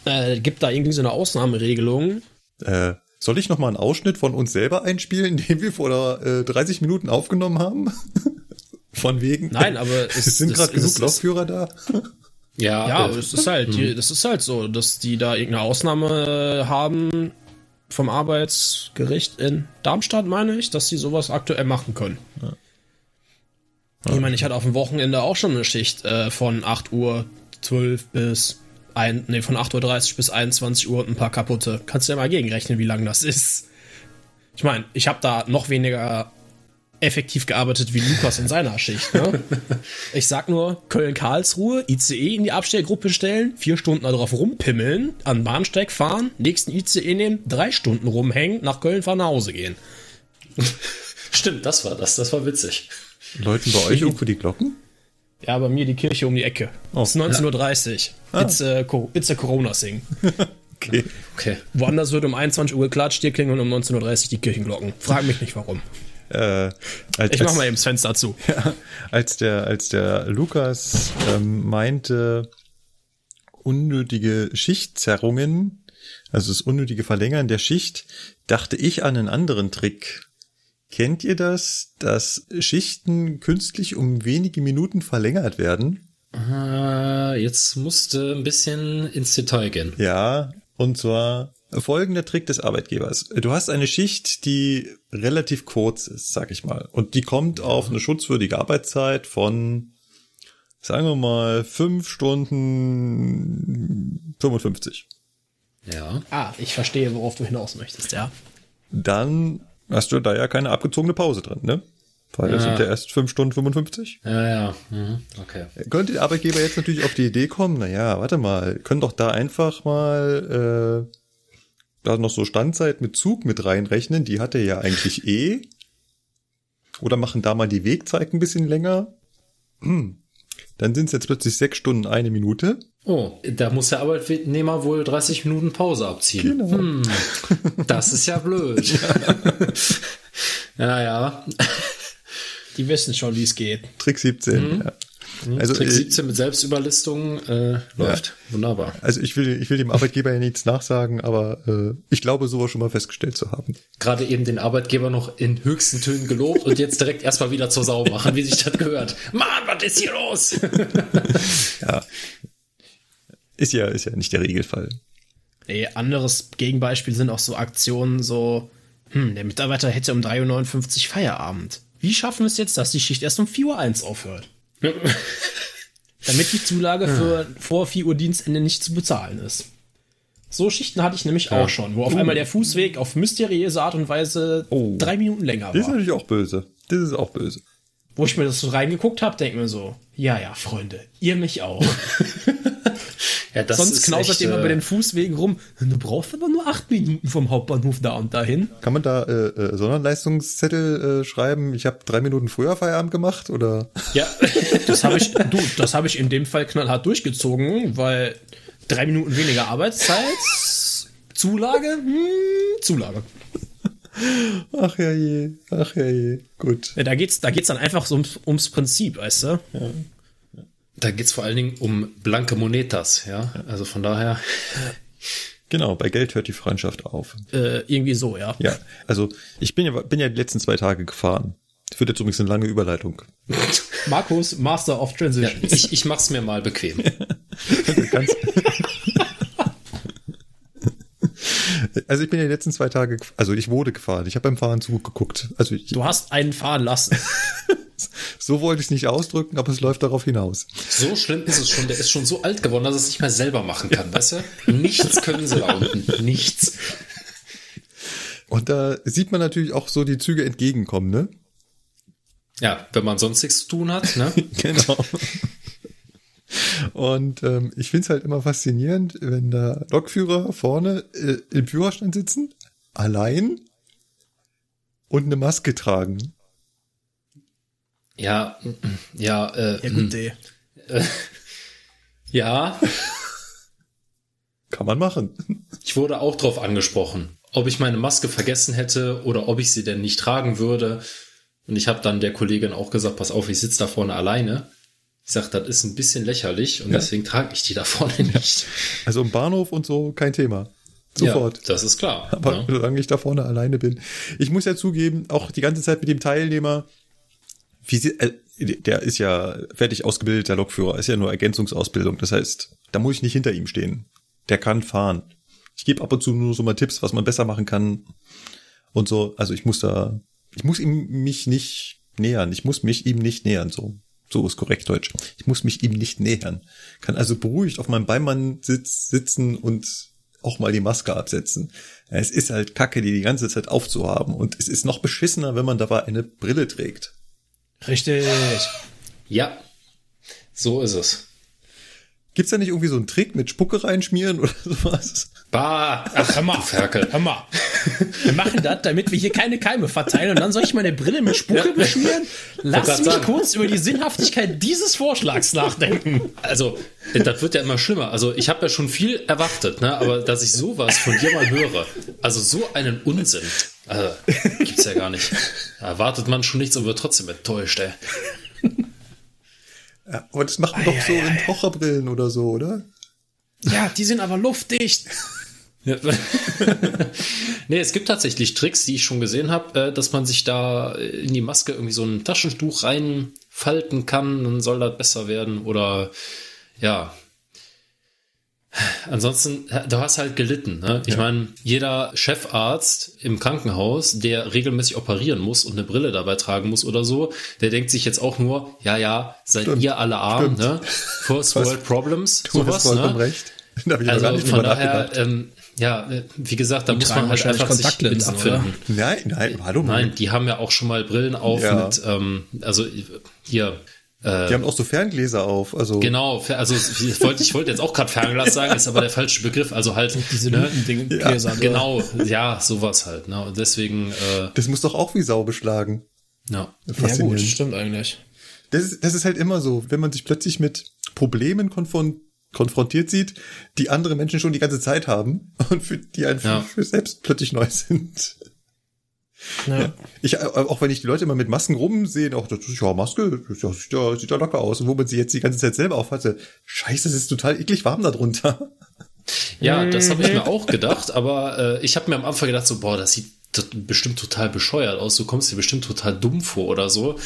Äh, gibt da irgendwie so eine Ausnahmeregelung. Äh, Soll ich noch mal einen Ausschnitt von uns selber einspielen, den wir vor äh, 30 Minuten aufgenommen haben? von wegen. Nein, aber es sind gerade genug es- Lokführer da. Ja, Ja, äh, aber es ist halt, die, das ist halt so, dass die da irgendeine Ausnahme haben vom Arbeitsgericht in Darmstadt, meine ich, dass sie sowas aktuell machen können. Ich meine, ich hatte auf dem Wochenende auch schon eine Schicht äh, von 8 Uhr 12 bis ein, nee, von 8.30 Uhr bis 21 Uhr und ein paar kaputte. Kannst du ja mal gegenrechnen, wie lang das ist. Ich meine, ich habe da noch weniger effektiv gearbeitet wie Lukas in seiner Schicht. Ne? Ich sag nur, Köln-Karlsruhe, ICE in die Abstellgruppe stellen, vier Stunden darauf rumpimmeln, an den Bahnsteig fahren, nächsten ICE nehmen, drei Stunden rumhängen, nach Köln fahren, nach Hause gehen. Stimmt, das war das. Das war witzig. Läuten bei euch irgendwo die Glocken? Ja, bei mir die Kirche um die Ecke. Oh. es ist 19.30 Uhr. It's, a, Co- it's a Corona-Sing. Okay. Okay. Woanders wird um 21 Uhr geklatscht, hier klingeln um 19.30 Uhr die Kirchenglocken. Frag mich nicht warum. Äh, als, Ich mach mal eben das Fenster zu. Ja, als der, als der Lukas ähm, meinte, unnötige Schichtzerrungen, also das unnötige Verlängern der Schicht, dachte ich an einen anderen Trick. Kennt ihr das, dass Schichten künstlich um wenige Minuten verlängert werden? Äh, jetzt musste ein bisschen ins Detail gehen. Ja, und zwar folgender Trick des Arbeitgebers. Du hast eine Schicht, die relativ kurz ist, sag ich mal, und die kommt auf eine schutzwürdige Arbeitszeit von, sagen wir mal, fünf Stunden 55. Ja. Ah, ich verstehe, worauf du hinaus möchtest, ja. Dann hast du da ja keine abgezogene Pause drin, ne? Weil das Ja. sind ja erst fünf Stunden 55. Ja, ja. Mhm. Okay. Könnte der Arbeitgeber jetzt natürlich auf die Idee kommen, naja, warte mal, können doch da einfach mal äh, da noch so Standzeit mit Zug mit reinrechnen, die hat er ja eigentlich eh. Oder machen da mal die Wegzeit ein bisschen länger. Hm. Dann sind es jetzt plötzlich sechs Stunden eine Minute. Oh, da muss der Arbeitnehmer wohl 30 Minuten Pause abziehen. Genau. Hm, das ist ja blöd. ja, ja. Die wissen schon, wie es geht. Trick 17. Ja. Also, Trick äh, 17 mit Selbstüberlistung äh, läuft. Wunderbar. also ich will, ich will dem Arbeitgeber ja nichts nachsagen, aber äh, ich glaube, sowas schon mal festgestellt zu haben. Gerade eben den Arbeitgeber noch in höchsten Tönen gelobt und jetzt direkt erstmal wieder zur Sau machen, wie sich das gehört. Mann, was ist hier los? Ja. Ist ja, ist ja nicht der Regelfall. Nee, anderes Gegenbeispiel sind auch so Aktionen so, hm, der Mitarbeiter hätte um 3.59 Uhr Feierabend. Wie schaffen wir es jetzt, dass die Schicht erst um 4.01 Uhr aufhört? Damit die Zulage für vor 4 Uhr Dienstende nicht zu bezahlen ist. So Schichten hatte ich nämlich auch schon, wo auf einmal der Fußweg auf mysteriöse Art und Weise Oh. drei Minuten länger Das ist war. natürlich auch böse. Das ist auch böse. Wo ich mir das so reingeguckt habe, denke mir so, ja, ja, Freunde, ihr mich auch. Ja, das Sonst knausert echt, ihr mal äh, bei den Fußwegen rum. Du brauchst aber nur acht Minuten vom Hauptbahnhof da und dahin. Kann man da äh, äh, Sonderleistungszettel äh, schreiben? Ich habe drei Minuten früher Feierabend gemacht oder? Ja, Das habe ich, du, das habe ich in dem Fall knallhart durchgezogen, weil drei Minuten weniger Arbeitszeit, Zulage, hm, Zulage. Ach ja je, ach ja je. Gut. Ja, da geht's, da geht's dann einfach so ums, ums Prinzip, weißt du? Da geht's vor allen Dingen um blanke Monetas, ja. Also von daher. Genau, bei Geld hört die Freundschaft auf. Äh, irgendwie so, ja. Ja, also ich bin ja, bin ja die letzten zwei Tage gefahren. Das wird jetzt übrigens eine lange Überleitung. Markus, Master of Ja, Transition. ich, ich mach's mir mal bequem. Ganz also ich bin ja die letzten zwei Tage, also ich wurde gefahren. Ich habe beim Fahren zugeguckt. Also ich, Du hast einen fahren lassen. so wollte ich es nicht ausdrücken, aber es läuft darauf hinaus. So schlimm ist es schon. Der ist schon so alt geworden, dass er es nicht mehr selber machen kann, weißt du? Nichts können sie da unten. Nichts. Und da sieht man natürlich auch so die Züge entgegenkommen, ne? Ja, wenn man sonst nichts zu tun hat, ne? Genau. Und ähm, ich find's halt immer faszinierend, wenn da Lokführer vorne äh, im Führerstand sitzen, allein und eine Maske tragen. Ja, ja, äh, Ja, gut, ey. ja. Kann man machen. Ich wurde auch drauf angesprochen, ob ich meine Maske vergessen hätte oder ob ich sie denn nicht tragen würde. Und ich habe dann der Kollegin auch gesagt, pass auf, ich sitze da vorne alleine. Ich sag, das ist ein bisschen lächerlich und Ja. deswegen trage ich die da vorne nicht. Also im Bahnhof und so kein Thema. Sofort. Ja, das ist klar. Aber ja. solange ich da vorne alleine bin. Ich muss ja zugeben, auch die ganze Zeit mit dem Teilnehmer, wie sie, äh, der ist ja fertig ausgebildeter Lokführer, ist ja nur Ergänzungsausbildung. Das heißt, da muss ich nicht hinter ihm stehen. Der kann fahren. Ich gebe ab und zu nur so mal Tipps, was man besser machen kann und so. Also ich muss da, ich muss ihm mich nicht nähern. Ich muss mich ihm nicht nähern. So, so ist korrekt Deutsch. Ich muss mich ihm nicht nähern. Kann also beruhigt auf meinem Beimann sitz, sitzen und auch mal die Maske absetzen. Es ist halt Kacke, die die ganze Zeit aufzuhaben. Und es ist noch beschissener, wenn man dabei eine Brille trägt. Richtig. Ja, so ist es. Gibt's da nicht irgendwie so einen Trick mit Spucke reinschmieren oder sowas? Bah, Ach, hör mal, Ferkel. hör mal. Wir machen das, damit wir hier keine Keime verteilen und dann soll ich meine Brille mit Spucke beschmieren? Lass mich sagen. kurz über die Sinnhaftigkeit dieses Vorschlags nachdenken. Also, das wird ja immer schlimmer. Also, ich habe ja schon viel erwartet, ne? aber dass ich sowas von dir mal höre, also so einen Unsinn, also, gibt's ja gar nicht. Da erwartet man schon nichts und wird trotzdem enttäuscht, ey. Ja, aber das macht man doch so in Taucherbrillen oder so, oder? Ja, die sind aber luftdicht. Ja. nee, es gibt tatsächlich Tricks, die ich schon gesehen habe, äh, dass man sich da in die Maske irgendwie so ein Taschentuch reinfalten kann, dann soll das besser werden oder ja. Ansonsten, du hast halt gelitten. Ne? Ich meine, jeder Chefarzt im Krankenhaus, der regelmäßig operieren muss und eine Brille dabei tragen muss oder so, der denkt sich jetzt auch nur, ja, ja, seid Stimmt. ihr alle arm, Stimmt. ne? First hast- World Problems, Du hast sowas, vollkommen ne? recht. Da ich noch gar Also nicht von daher, ähm, ja, äh, wie gesagt, da muss tragen man halt einfach sich mit abfinden. Nein, nein, hallo. Nein, die haben ja auch schon mal Brillen auf Ja. mit, ähm, also hier, Die haben auch so Ferngläser auf. Also genau, also ich wollte, ich wollte jetzt auch gerade Fernglas sagen, ist aber der falsche Begriff. Also halt, Diese ne, Ja, Gläser, ne? genau, ja, sowas halt. Ne? Und deswegen, äh, das muss doch auch wie Sau beschlagen. ja. Ja, gut, stimmt eigentlich. Das ist, das ist halt immer so, wenn man sich plötzlich mit Problemen konfron konfrontiert sieht, die andere Menschen schon die ganze Zeit haben und für die einen Ja. für, für selbst plötzlich neu sind. Ja. Ich, äh, auch wenn ich die Leute immer mit Masken rumsehe, auch das ist ja Maske, das ja, sieht, ja, sieht ja locker aus. Und wo man sie jetzt die ganze Zeit selber aufhatte, scheiße, es ist total eklig warm da drunter. Ja, das habe ich mir auch gedacht, aber äh, ich habe mir am Anfang gedacht, so, boah, das sieht bestimmt total bescheuert aus, du kommst dir bestimmt total dumm vor oder so.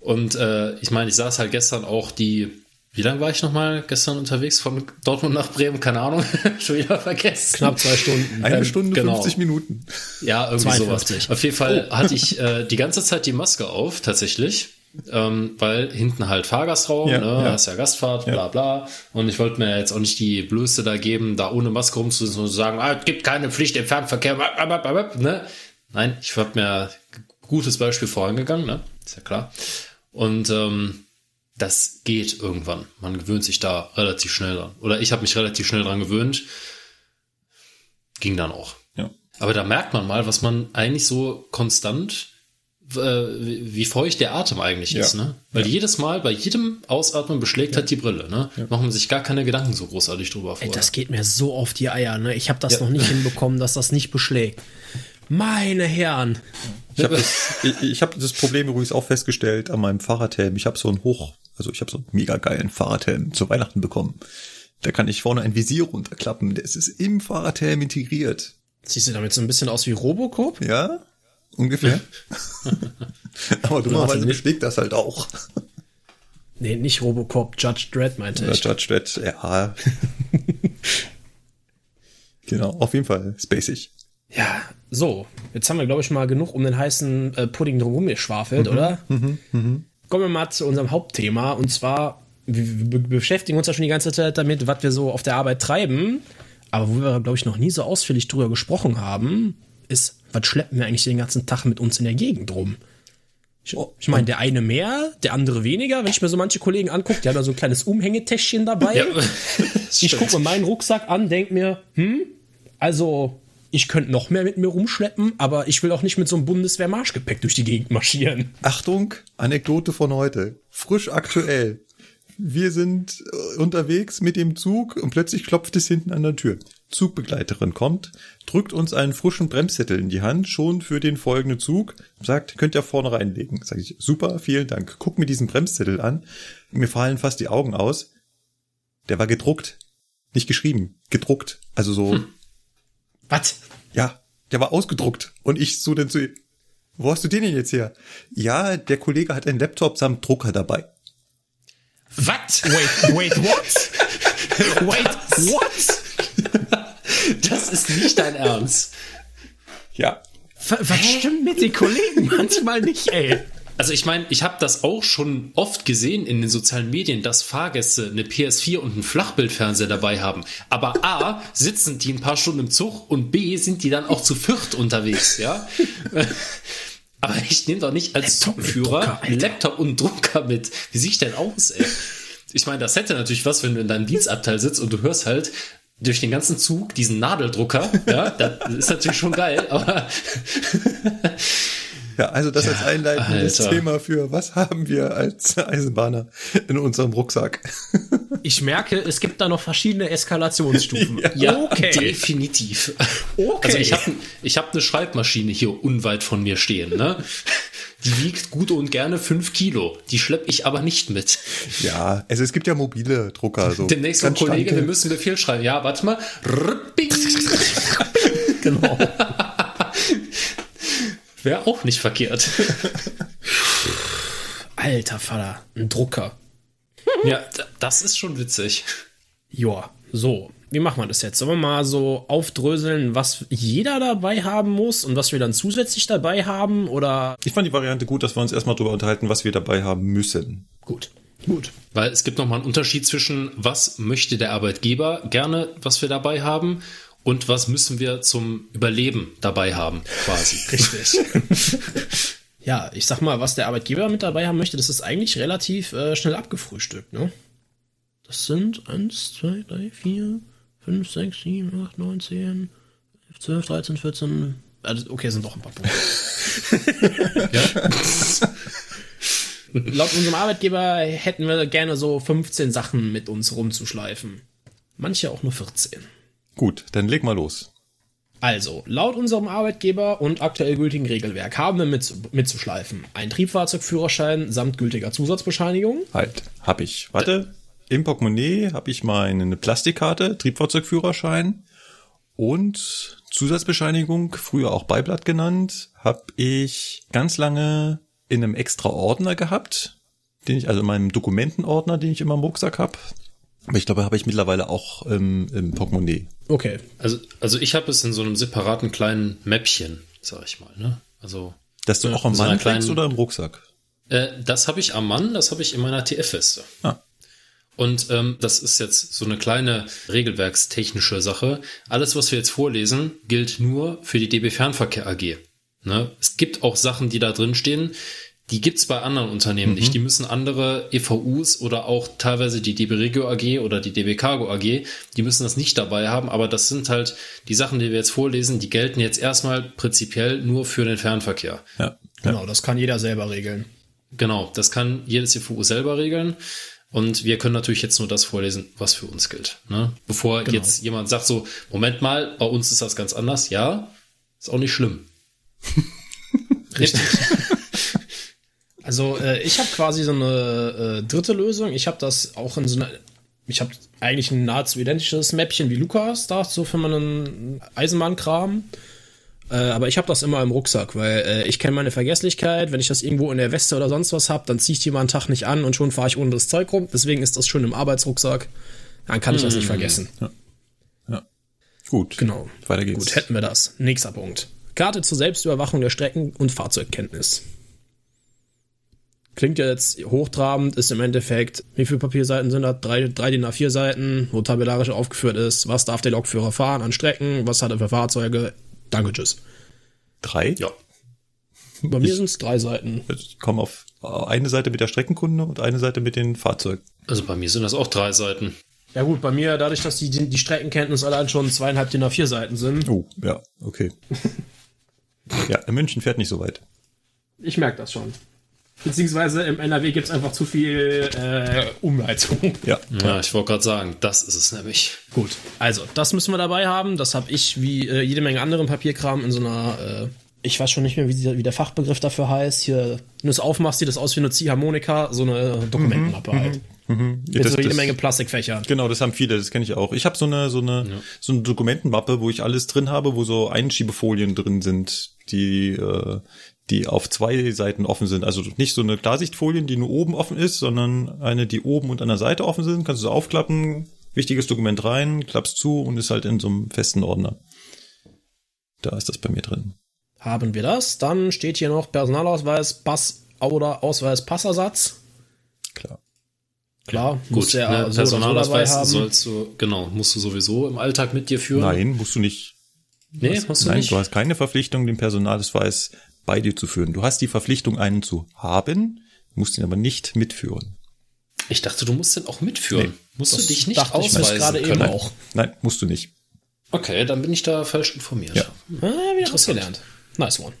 Und äh, ich meine, ich saß halt gestern auch die, wie lange war ich nochmal gestern unterwegs von Dortmund nach Bremen? Keine Ahnung, schon wieder vergessen. Knapp zwei Stunden. Eine Ähm, Stunde, genau. 50 Minuten. Ja, irgendwie 52. sowas. Auf jeden Fall hatte ich äh, die ganze Zeit die Maske auf, tatsächlich. Ähm, weil hinten halt Fahrgastraum, Ja, ne, ja. hast ja Gastfahrt, Ja. bla bla. Und ich wollte mir jetzt auch nicht die Blöße da geben, da ohne Maske rumzusitzen und zu sagen, ah, es gibt keine Pflicht im Fernverkehr, ne? Nein, ich habe mir gutes Beispiel vorangegangen, ne? Ist ja klar. Und ähm, das geht irgendwann. Man gewöhnt sich da relativ schnell dran. Oder ich habe mich relativ schnell dran gewöhnt. Ging dann auch. Ja. Aber da merkt man mal, was man eigentlich so konstant, äh, wie feucht der Atem eigentlich Ja. ist, ne? Weil jedes Mal, bei jedem Ausatmen beschlägt halt die Brille, ne? Machen man sich gar keine Gedanken so großartig drüber Ey, vorher. das geht mir so auf die Eier, ne? Ich habe das Ja. noch nicht hinbekommen, dass das nicht beschlägt. Meine Herren. Ich habe das, ich, ich hab das Problem übrigens auch festgestellt an meinem Fahrradhelm. Ich habe so einen hoch, also ich habe so einen mega geilen Fahrradhelm zu Weihnachten bekommen. Da kann ich vorne ein Visier runterklappen. Das ist im Fahrradhelm integriert. Siehst du damit so ein bisschen aus wie Robocop? Ja, ungefähr. Aber dummerweise beschlägt das halt auch. Nee, nicht Robocop, Judge Dredd meinte Oder ich. Judge Dredd, ja. genau, auf jeden Fall spacig. Ja, so. Jetzt haben wir, glaube ich, mal genug um den heißen äh, Pudding Mhm, geschwafelt, oder? Kommen wir mal zu unserem Hauptthema. Und zwar, wir, beschäftigen uns ja schon die ganze Zeit damit, was wir so auf der Arbeit treiben. Aber wo wir, glaube ich, noch nie so ausführlich drüber gesprochen haben, ist, was schleppen wir eigentlich den ganzen Tag mit uns in der Gegend rum? Ich, ich meine, der eine mehr, der andere weniger. Wenn ich mir so manche Kollegen angucke, die haben da so ein kleines Umhängetäschchen dabei. ja, Ich gucke mir meinen Rucksack an, denk mir, hm, also ich könnte noch mehr mit mir rumschleppen, aber ich will auch nicht mit so einem Bundeswehr-Marschgepäck durch die Gegend marschieren. Achtung, Anekdote von heute. Frisch aktuell. Wir sind äh, unterwegs mit dem Zug und plötzlich klopft es hinten an der Tür. Zugbegleiterin kommt, drückt uns einen frischen Bremszettel in die Hand, schon für den folgenden Zug, sagt, könnt ihr vorne reinlegen. Sag ich, super, vielen Dank. Guck mir diesen Bremszettel an. Mir fallen fast die Augen aus. Der war gedruckt. Nicht geschrieben, gedruckt. Also so Was? Ja, der war ausgedruckt. Und ich so denn zu ihm, wo hast du den denn jetzt her? Ja, der Kollege hat einen Laptop samt Drucker dabei. Was? Wait, wait, what? wait, what? Das ist nicht dein Ernst. Ja. Was, was stimmt mit den Kollegen? Manchmal nicht, ey. Also ich meine, ich habe das auch schon oft gesehen in den sozialen Medien, dass Fahrgäste eine PS4 und einen Flachbildfernseher dabei haben. Aber A, sitzen die ein paar Stunden im Zug und B, sind die dann auch zu viert unterwegs, ja? Aber ich nehme doch nicht als Zugführer einen Laptop und einen Drucker mit. Wie sehe ich denn aus, ey? Ich meine, das hätte natürlich was, wenn du in deinem Dienstabteil sitzt und du hörst halt durch den ganzen Zug diesen Nadeldrucker, ja, das ist natürlich schon geil, aber Ja, also das als einleitendes Alter. Thema für was haben wir als Eisenbahner in unserem Rucksack? Ich merke, es gibt da noch verschiedene Eskalationsstufen. Ja, okay. definitiv. Okay. Also ich habe ich hab eine Schreibmaschine hier unweit von mir stehen. Ne? Die wiegt gut und gerne fünf Kilo. Die schlepp ich aber nicht mit. Ja, also es gibt ja mobile Drucker. So Demnächst ein Kollege, wir müssen Befehl schreiben. Ja, warte mal. Rrrping. genau. Wäre auch nicht verkehrt. Alter Vater, ein Drucker. Ja, das ist schon witzig. Joa, so. Wie machen wir das jetzt? Sollen wir mal so aufdröseln, was jeder dabei haben muss und was wir dann zusätzlich dabei haben? Oder Ich fand die Variante gut, dass wir uns erstmal darüber unterhalten, was wir dabei haben müssen. gut, gut. Weil es gibt nochmal einen Unterschied zwischen, was möchte der Arbeitgeber gerne, was wir dabei haben, und was müssen wir zum Überleben dabei haben, quasi. Richtig. ja, ich sag mal, was der Arbeitgeber mit dabei haben möchte, das ist eigentlich relativ äh, schnell abgefrühstückt, ne? Das sind 1, 2, 3, 4, 5, 6, 7, 8, 9, 10, 11, 12, 13, 14. Also, okay, sind doch ein paar Punkte. Laut unserem Arbeitgeber hätten wir gerne so 15 Sachen mit uns rumzuschleifen. Manche auch nur 14. Gut, dann leg mal los. Also, laut unserem Arbeitgeber und aktuell gültigen Regelwerk haben wir mit, mitzuschleifen ein Triebfahrzeugführerschein samt gültiger Zusatzbescheinigung, Halt, hab ich. Warte, im Portemonnaie habe ich meine Plastikkarte, Triebfahrzeugführerschein und Zusatzbescheinigung, früher auch Beiblatt genannt, habe ich ganz lange in einem extra Ordner gehabt, den ich also in meinem Dokumentenordner, den ich immer im Rucksack habe. Aber ich glaube, habe ich mittlerweile auch ähm, im Portemonnaie. Okay. Also, also ich habe es in so einem separaten kleinen Mäppchen, sag ich mal. Ne? Also Das du Ja, auch am so Mann trägst oder im Rucksack? äh, das habe ich am Mann, das habe ich in meiner TF-Weste. Ah. Und ähm, das ist jetzt so eine kleine regelwerkstechnische Sache. Alles, was wir jetzt vorlesen, gilt nur für die DB Fernverkehr AG. Ne? Es gibt auch Sachen, die da drin stehen, die gibt's bei anderen Unternehmen nicht. Die müssen andere EVUs oder auch teilweise die DB Regio AG oder die DB Cargo AG, die müssen das nicht dabei haben. Aber das sind halt die Sachen, die wir jetzt vorlesen, die gelten jetzt erstmal prinzipiell nur für den Fernverkehr. Ja. Genau, das kann jeder selber regeln. Genau, das kann jedes EVU selber regeln. Und wir können natürlich jetzt nur das vorlesen, was für uns gilt. Ne? Bevor Genau. jetzt jemand sagt so, Moment mal, bei uns ist das ganz anders. Ja, ist auch nicht schlimm. Richtig. also, äh, ich habe quasi so eine äh, dritte Lösung. Ich habe das auch in so einer. Ich habe eigentlich ein nahezu identisches Mäppchen wie Lukas da, so für meinen Eisenbahnkram. Äh, aber ich habe das immer im Rucksack, weil äh, ich kenne meine Vergesslichkeit. Wenn ich das irgendwo in der Weste oder sonst was habe, dann ziehe ich die mal einen Tag nicht an und schon fahre ich ohne das Zeug rum. Deswegen ist das schon im Arbeitsrucksack. Dann kann ich das nicht vergessen. Gut. Genau. Weiter geht's. Gut, hätten wir das. Nächster Punkt. Karte zur Selbstüberwachung der Strecken und Fahrzeugkenntnis. Klingt ja jetzt hochtrabend, ist im Endeffekt, wie viele Papierseiten sind das? Drei, drei DIN A4 Seiten, wo tabellarisch aufgeführt ist, was darf der Lokführer fahren an Strecken, was hat er für Fahrzeuge. Danke, tschüss. Drei? Ja. Bei mir sind es drei Seiten. Ich komme auf eine Seite mit der Streckenkunde und eine Seite mit den Fahrzeugen. Also bei mir sind das auch drei Seiten. Ja gut, bei mir, dadurch, dass die, die Streckenkenntnis allein schon zweieinhalb DIN A4 Seiten sind, Oh, ja, okay. ja, in München fährt nicht so weit. ich merke das schon. Beziehungsweise im NRW gibt es einfach zu viel äh, Umleitung. Ja. Ja, ich wollte gerade sagen, das ist es nämlich. Gut, also das müssen wir dabei haben. Das habe ich wie äh, jede Menge anderen Papierkram in so einer, äh, ich weiß schon nicht mehr, wie, die, wie der Fachbegriff dafür heißt. Hier, wenn du es aufmachst, sieht das aus wie eine Ziehharmonika, so eine Dokumentenmappe halt. Mhm. Mit Das- so jede das- Menge Plastikfächern. Genau, das haben viele, das kenne ich auch. Ich habe so eine so eine so eine Dokumentenmappe, wo ich alles drin habe, wo so Einschiebefolien drin sind, die äh, die auf zwei Seiten offen sind. Also nicht so eine Klarsichtfolien, die nur oben offen ist, sondern eine, die oben und an der Seite offen sind. Kannst du so aufklappen, wichtiges Dokument rein, klappst zu und ist halt in so einem festen Ordner. Da ist das bei mir drin. Haben wir das? Dann steht hier noch Personalausweis, Pass oder Ausweis, Passersatz. Klar. Klar, muss Gut, der ne, so Personalausweis dabei haben. sollst du, genau, musst du sowieso im Alltag mit dir führen. Nein, musst du nicht. Nee, hast du Nein, nicht. du hast keine Verpflichtung, den Personalausweis bei dir zu führen. Du hast die Verpflichtung, einen zu haben, musst ihn aber nicht mitführen. Ich dachte, du musst den auch mitführen. musst du dich nicht ausweisen gerade können. eben auch. Nein, musst du nicht. Okay, dann bin ich da falsch informiert. Ja. Ah, wieder was gelernt. Nice one.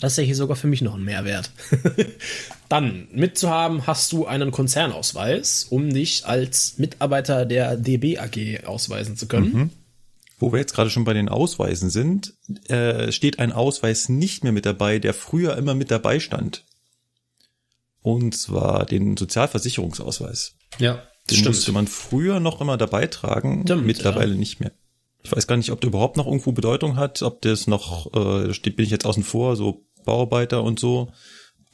Das ist ja hier sogar für mich noch ein Mehrwert. Dann, mitzuhaben, hast du einen Konzernausweis, um dich als Mitarbeiter der DB AG ausweisen zu können. Wo wir jetzt gerade schon bei den Ausweisen sind, äh, steht ein Ausweis nicht mehr mit dabei, der früher immer mit dabei stand. Und zwar den Sozialversicherungsausweis. Ja, das Den stimmt. musste man früher noch immer dabei tragen, Stimmt, mittlerweile nicht mehr. Ich weiß gar nicht, ob der überhaupt noch irgendwo Bedeutung hat, ob das noch, äh, steht, bin ich jetzt außen vor, so Bauarbeiter und so,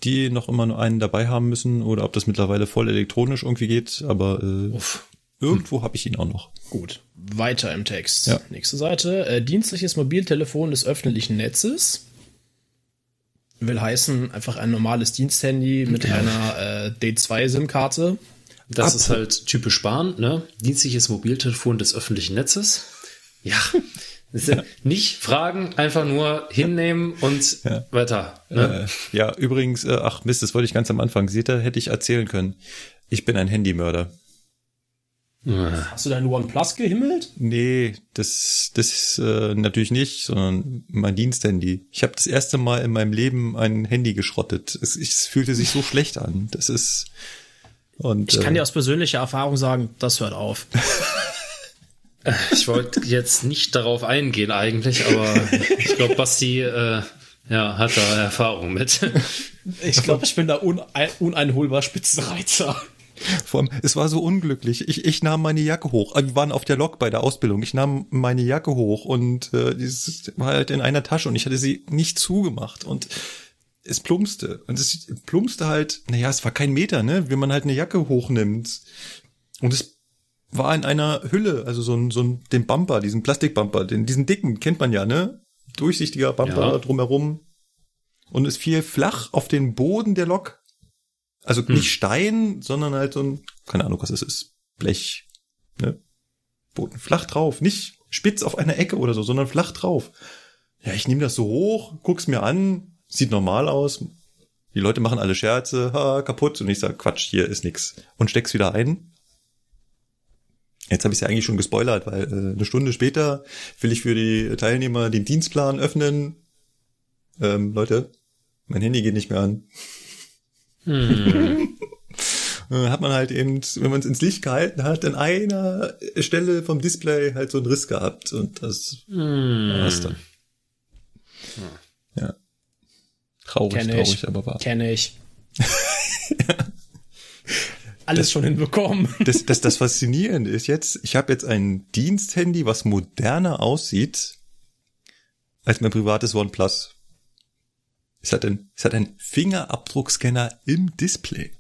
die noch immer nur einen dabei haben müssen oder ob das mittlerweile voll elektronisch irgendwie geht, aber äh, Uff. Irgendwo habe ich ihn auch noch. Gut, weiter im Text. Ja. Nächste Seite. Äh, dienstliches Mobiltelefon des öffentlichen Netzes. Will heißen, einfach ein normales Diensthandy mit einer äh, D2-SIM-Karte. Das ist halt typisch Bahn, ne? Dienstliches Mobiltelefon des öffentlichen Netzes. Ja. Sind Nicht fragen, einfach nur hinnehmen und Ja. weiter. Ne? Äh, ja, übrigens, äh, ach Mist, das wollte ich ganz am Anfang. Seht ihr, hätte ich erzählen können. Ich bin ein Handymörder. Hast du dein OnePlus gehimmelt? Nee, das, das ist äh, natürlich nicht, sondern mein Diensthandy. Ich habe das erste Mal in meinem Leben ein Handy geschrottet. Es, es fühlte sich so schlecht an. Das ist und Ich kann äh, dir aus persönlicher Erfahrung sagen, das hört auf. Ich wollte jetzt nicht darauf eingehen eigentlich, aber ich glaube, Basti äh, ja, hat da Erfahrung mit. Ich glaube, ich bin da unein uneinholbar Spitzenreiter. Vor allem, es war so unglücklich. Ich, ich nahm meine Jacke hoch. Wir waren auf der Lok bei der Ausbildung. Ich nahm meine Jacke hoch und äh, dieses war halt in einer Tasche und ich hatte sie nicht zugemacht und es plumpste. Und es plumpste halt, naja, es war kein Meter, ne? Wenn man halt eine Jacke hochnimmt. Und es war in einer Hülle, also so ein, so ein, den Bumper, diesen Plastikbumper, den, diesen dicken, kennt man ja, ne? Durchsichtiger Bumper Ja. drumherum. Und es fiel flach auf den Boden der Lok. Also nicht Stein, sondern halt so ein, keine Ahnung, was es ist. Blech, ne? Boden flach drauf. Nicht spitz auf einer Ecke oder so, sondern flach drauf. Ja, ich nehme das so hoch, guck's mir an, sieht normal aus. Die Leute machen alle Scherze, ha, kaputt. Und ich sag, Quatsch, hier ist nix. Und steck's wieder ein. Jetzt habe ich ja eigentlich schon gespoilert, weil äh, eine Stunde später will ich für die Teilnehmer den Dienstplan öffnen. Ähm, Leute, mein Handy geht nicht mehr an. Äh, hat man halt eben, wenn man es ins Licht gehalten hat, an einer Stelle vom Display halt so einen Riss gehabt und das war's dann. Ja. Traurig, Kenn ich. traurig, aber wahr. Kenne ich. Alles schon hinbekommen. Das, das, das Faszinierende ist jetzt, ich habe jetzt ein Diensthandy, was moderner aussieht als mein privates OnePlus. Es hat ein, es hat einen Fingerabdruckscanner im Display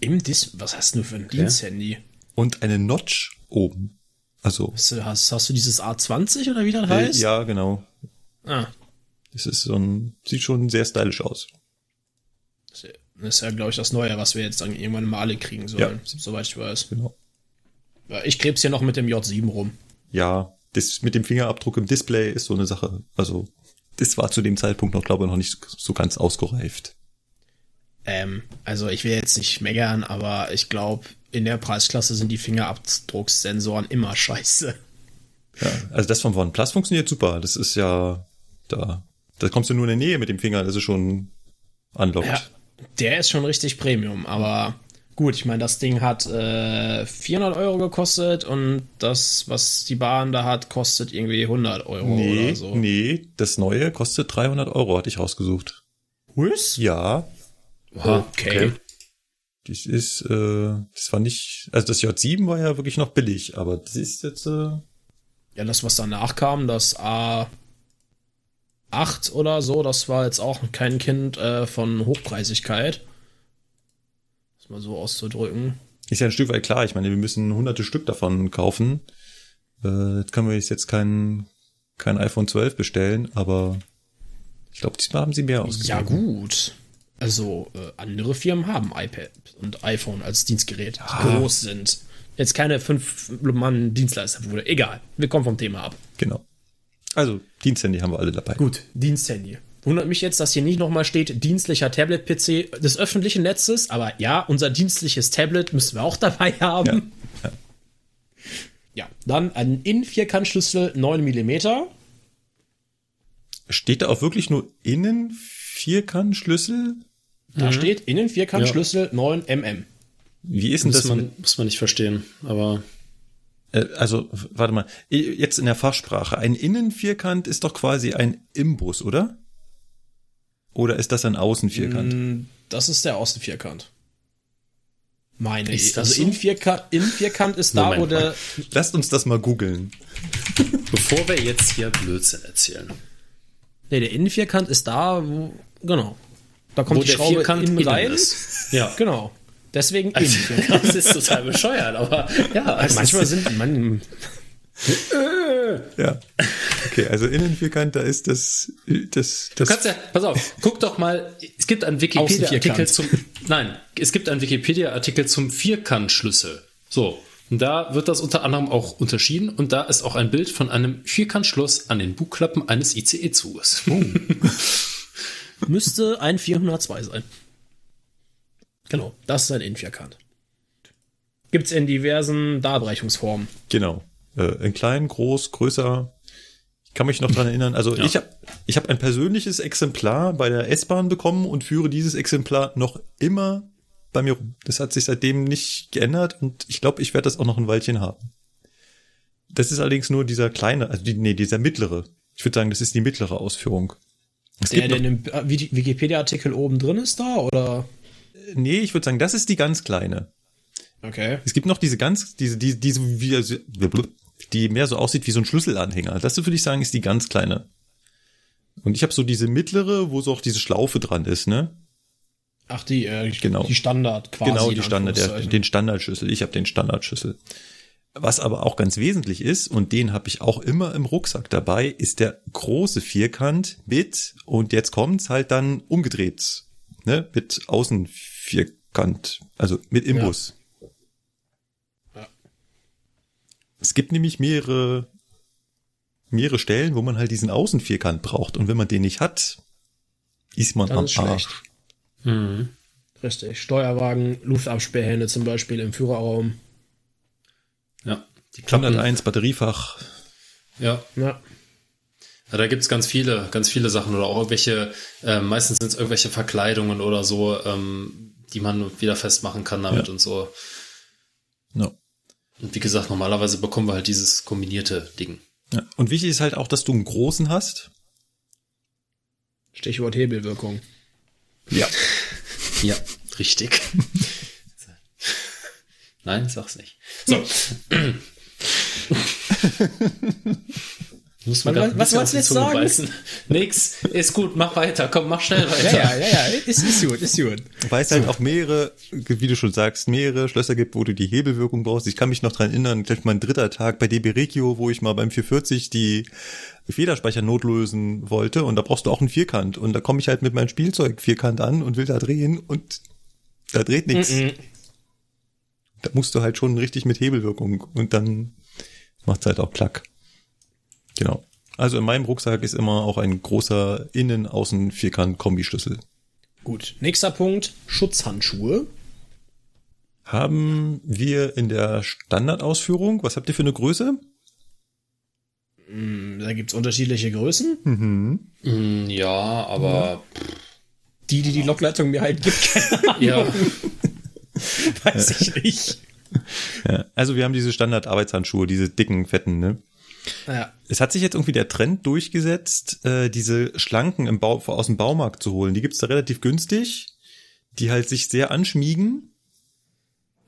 Im Dis Was hast du für ein Diensthandy? und eine Notch oben. Also, Hast du, hast, hast du dieses A20 oder wie das äh, heißt? ja, genau. Ah, Das ist so ein, sieht schon sehr stylisch aus. das ist ja, glaube ich, das Neue, was wir jetzt dann irgendwann mal alle kriegen sollen, soweit ich weiß. Genau. Ja, Ich krebs hier noch mit dem J7 rum. Ja, das mit dem Fingerabdruck im Display ist so eine Sache. Also, das war zu dem Zeitpunkt noch, glaube ich, noch nicht so ganz ausgereift. Ähm, also ich will jetzt nicht meckern, aber ich glaube, in der Preisklasse sind die Fingerabdruckssensoren immer scheiße. Ja, also das vom OnePlus funktioniert super. Das ist ja da. Da kommst du nur in der Nähe mit dem Finger, das ist schon unlocked. Ja, der ist schon richtig Premium, aber gut, ich meine, das Ding hat äh, 400 Euro gekostet und das, was die Bahn da hat, kostet irgendwie 100 Euro Nee, oder so. nee, das neue kostet 300 Euro, hatte ich rausgesucht. Was? Ja, Oha, Okay. Das ist, äh, das war nicht, also das J7 war ja wirklich noch billig, aber das ist jetzt, äh, Ja, das, was danach kam, das A8 oder so, das war jetzt auch kein Kind äh, von Hochpreisigkeit. Das mal so auszudrücken. ist ja ein Stück weit klar. Ich meine, wir müssen hunderte Stück davon kaufen. Äh, jetzt können wir jetzt kein, kein iPhone 12 bestellen, aber ich glaube, diesmal haben sie mehr ausgegeben. Ja, gut. Also, äh, andere Firmen haben iPad und iPhone als Dienstgerät, die groß sind. Jetzt keine fünf Mann Dienstleisterbude. Egal. Wir kommen vom Thema ab. Genau. Also, Diensthandy haben wir alle dabei. Gut, Diensthandy. Wundert mich jetzt, dass hier nicht nochmal steht, dienstlicher Tablet-PC des öffentlichen Netzes, aber ja, unser dienstliches Tablet müssen wir auch dabei haben. Ja, Ja, dann ein In-Vierkantschlüssel 9 mm. Steht da auch wirklich nur innen Vierkantschlüssel? Da steht Innen-Vierkantschlüssel 9 mm. Wie ist denn Muss das? man, muss man nicht verstehen, aber äh, also, warte mal. Jetzt in der Fachsprache. Ein Innenvierkant ist doch quasi ein Imbus, oder? Oder ist das ein Außenvierkant? Mm, Das ist der Außenvierkant. Meine Ist ich. Also so? Innenvierkant, Innenvierkant ist da, Moment wo der. Lasst uns das mal googeln. bevor wir jetzt hier Blödsinn erzählen, Nee, der Innenvierkant ist da, wo. Genau. Da kommt wo die der Schraube Vierkant innen innen rein. ist. Ja. Genau. Deswegen Also, Innenvierkant. das ist total bescheuert, aber ja, es Manchmal sind man, Ja. Okay, also Innenvierkant, da ist das, das, Du das kannst ja, pass auf, guck doch mal, es gibt einen Wikipedia-Artikel zum, nein, es gibt einen Wikipedia-Artikel zum Vierkantschlüssel. So. Und da wird das unter anderem auch unterschieden und da ist auch ein Bild von einem Vierkantschloss an den Bugklappen eines ICE-Zuges. müsste ein 402 sein. Genau, das ist ein Innenvierkant. Gibt's in diversen Darreichungsformen. Genau. Äh, in klein, groß, größer. Ich kann mich noch dran erinnern. Also Ja. ich habe ich hab ein persönliches Exemplar bei der S-Bahn bekommen und führe dieses Exemplar noch immer bei mir rum. Das hat sich seitdem nicht geändert und ich glaube, ich werde das auch noch ein Weilchen haben. Das ist allerdings nur dieser kleine, also die, nee, dieser mittlere. Ich würde sagen, das ist die mittlere Ausführung. Es Der, der in dem äh, Wiki- Wikipedia-Artikel oben drin ist da, oder? nee, ich würde sagen, das ist die ganz kleine. Okay. Es gibt noch diese ganz, diese, die, diese, wie, die mehr so aussieht wie so ein Schlüsselanhänger. Das würde ich sagen, ist die ganz kleine. Und ich habe so diese mittlere, wo so auch diese Schlaufe dran ist, ne? Ach, die, äh, Genau. die Standard quasi. genau, die Standard, der, den Standardschlüssel. Ich habe den Standardschlüssel. Was aber auch ganz wesentlich ist, und den habe ich auch immer im Rucksack dabei, ist der große Vierkant mit, und jetzt kommt's halt dann umgedreht, ne? Mit Außenvierkant, also mit Imbus. Ja. Es gibt nämlich mehrere, mehrere Stellen, wo man halt diesen Außenvierkant braucht. Und wenn man den nicht hat, ist man Das am ist schlecht. Arsch. Mhm. Richtig. Steuerwagen, Luftabsperrhände zum Beispiel im Führerraum. Ja. Die Klappen, 101 Batteriefach. ja. Ja. Ja, da gibt's ganz viele, ganz viele Sachen oder auch irgendwelche, äh, meistens sind es irgendwelche Verkleidungen oder so, ähm, die man wieder festmachen kann damit Ja. und so. Ja. Und wie gesagt, normalerweise bekommen wir halt dieses kombinierte Ding. Ja. Und wichtig ist halt auch, dass du einen großen hast. Stichwort Hebelwirkung. Ja. Ja, richtig. Nein, sag's nicht. So. Muss man Was- was wolltest du jetzt sagen? beißen. Nix, ist gut, mach weiter, komm, mach schnell weiter. Ja, ja, ja, ja. Ist, ist gut, ist gut. Weil es halt auch mehrere, wie du schon sagst, mehrere Schlösser gibt, wo du die Hebelwirkung brauchst. Ich kann mich noch dran erinnern, gleich mein dritter Tag bei DB Regio, wo ich mal beim 440 die Federspeicher notlösen wollte und da brauchst du auch einen Vierkant und da komme ich halt mit meinem Spielzeug Vierkant an und will da drehen und da dreht nichts. Da musst du halt schon richtig mit Hebelwirkung und dann macht's halt auch klack. Genau. Also in meinem Rucksack ist immer auch ein großer Innen-Außen-Vierkant-Kombischlüssel. Gut. Nächster Punkt. Schutzhandschuhe. Haben wir in der Standardausführung, was habt ihr für eine Größe? Hm, Da gibt's unterschiedliche Größen. Mhm. Mm, Ja, aber Die, die die Lokleitung mir halt gibt, keine Ahnung. ja, Weiß ich nicht. Ja. Also wir haben diese Standard-Arbeitshandschuhe, diese dicken, fetten, ne? Ja. Es hat sich jetzt irgendwie der Trend durchgesetzt, äh, diese schlanken im Bau, aus dem Baumarkt zu holen. Die gibt's da relativ günstig, die halt sich sehr anschmiegen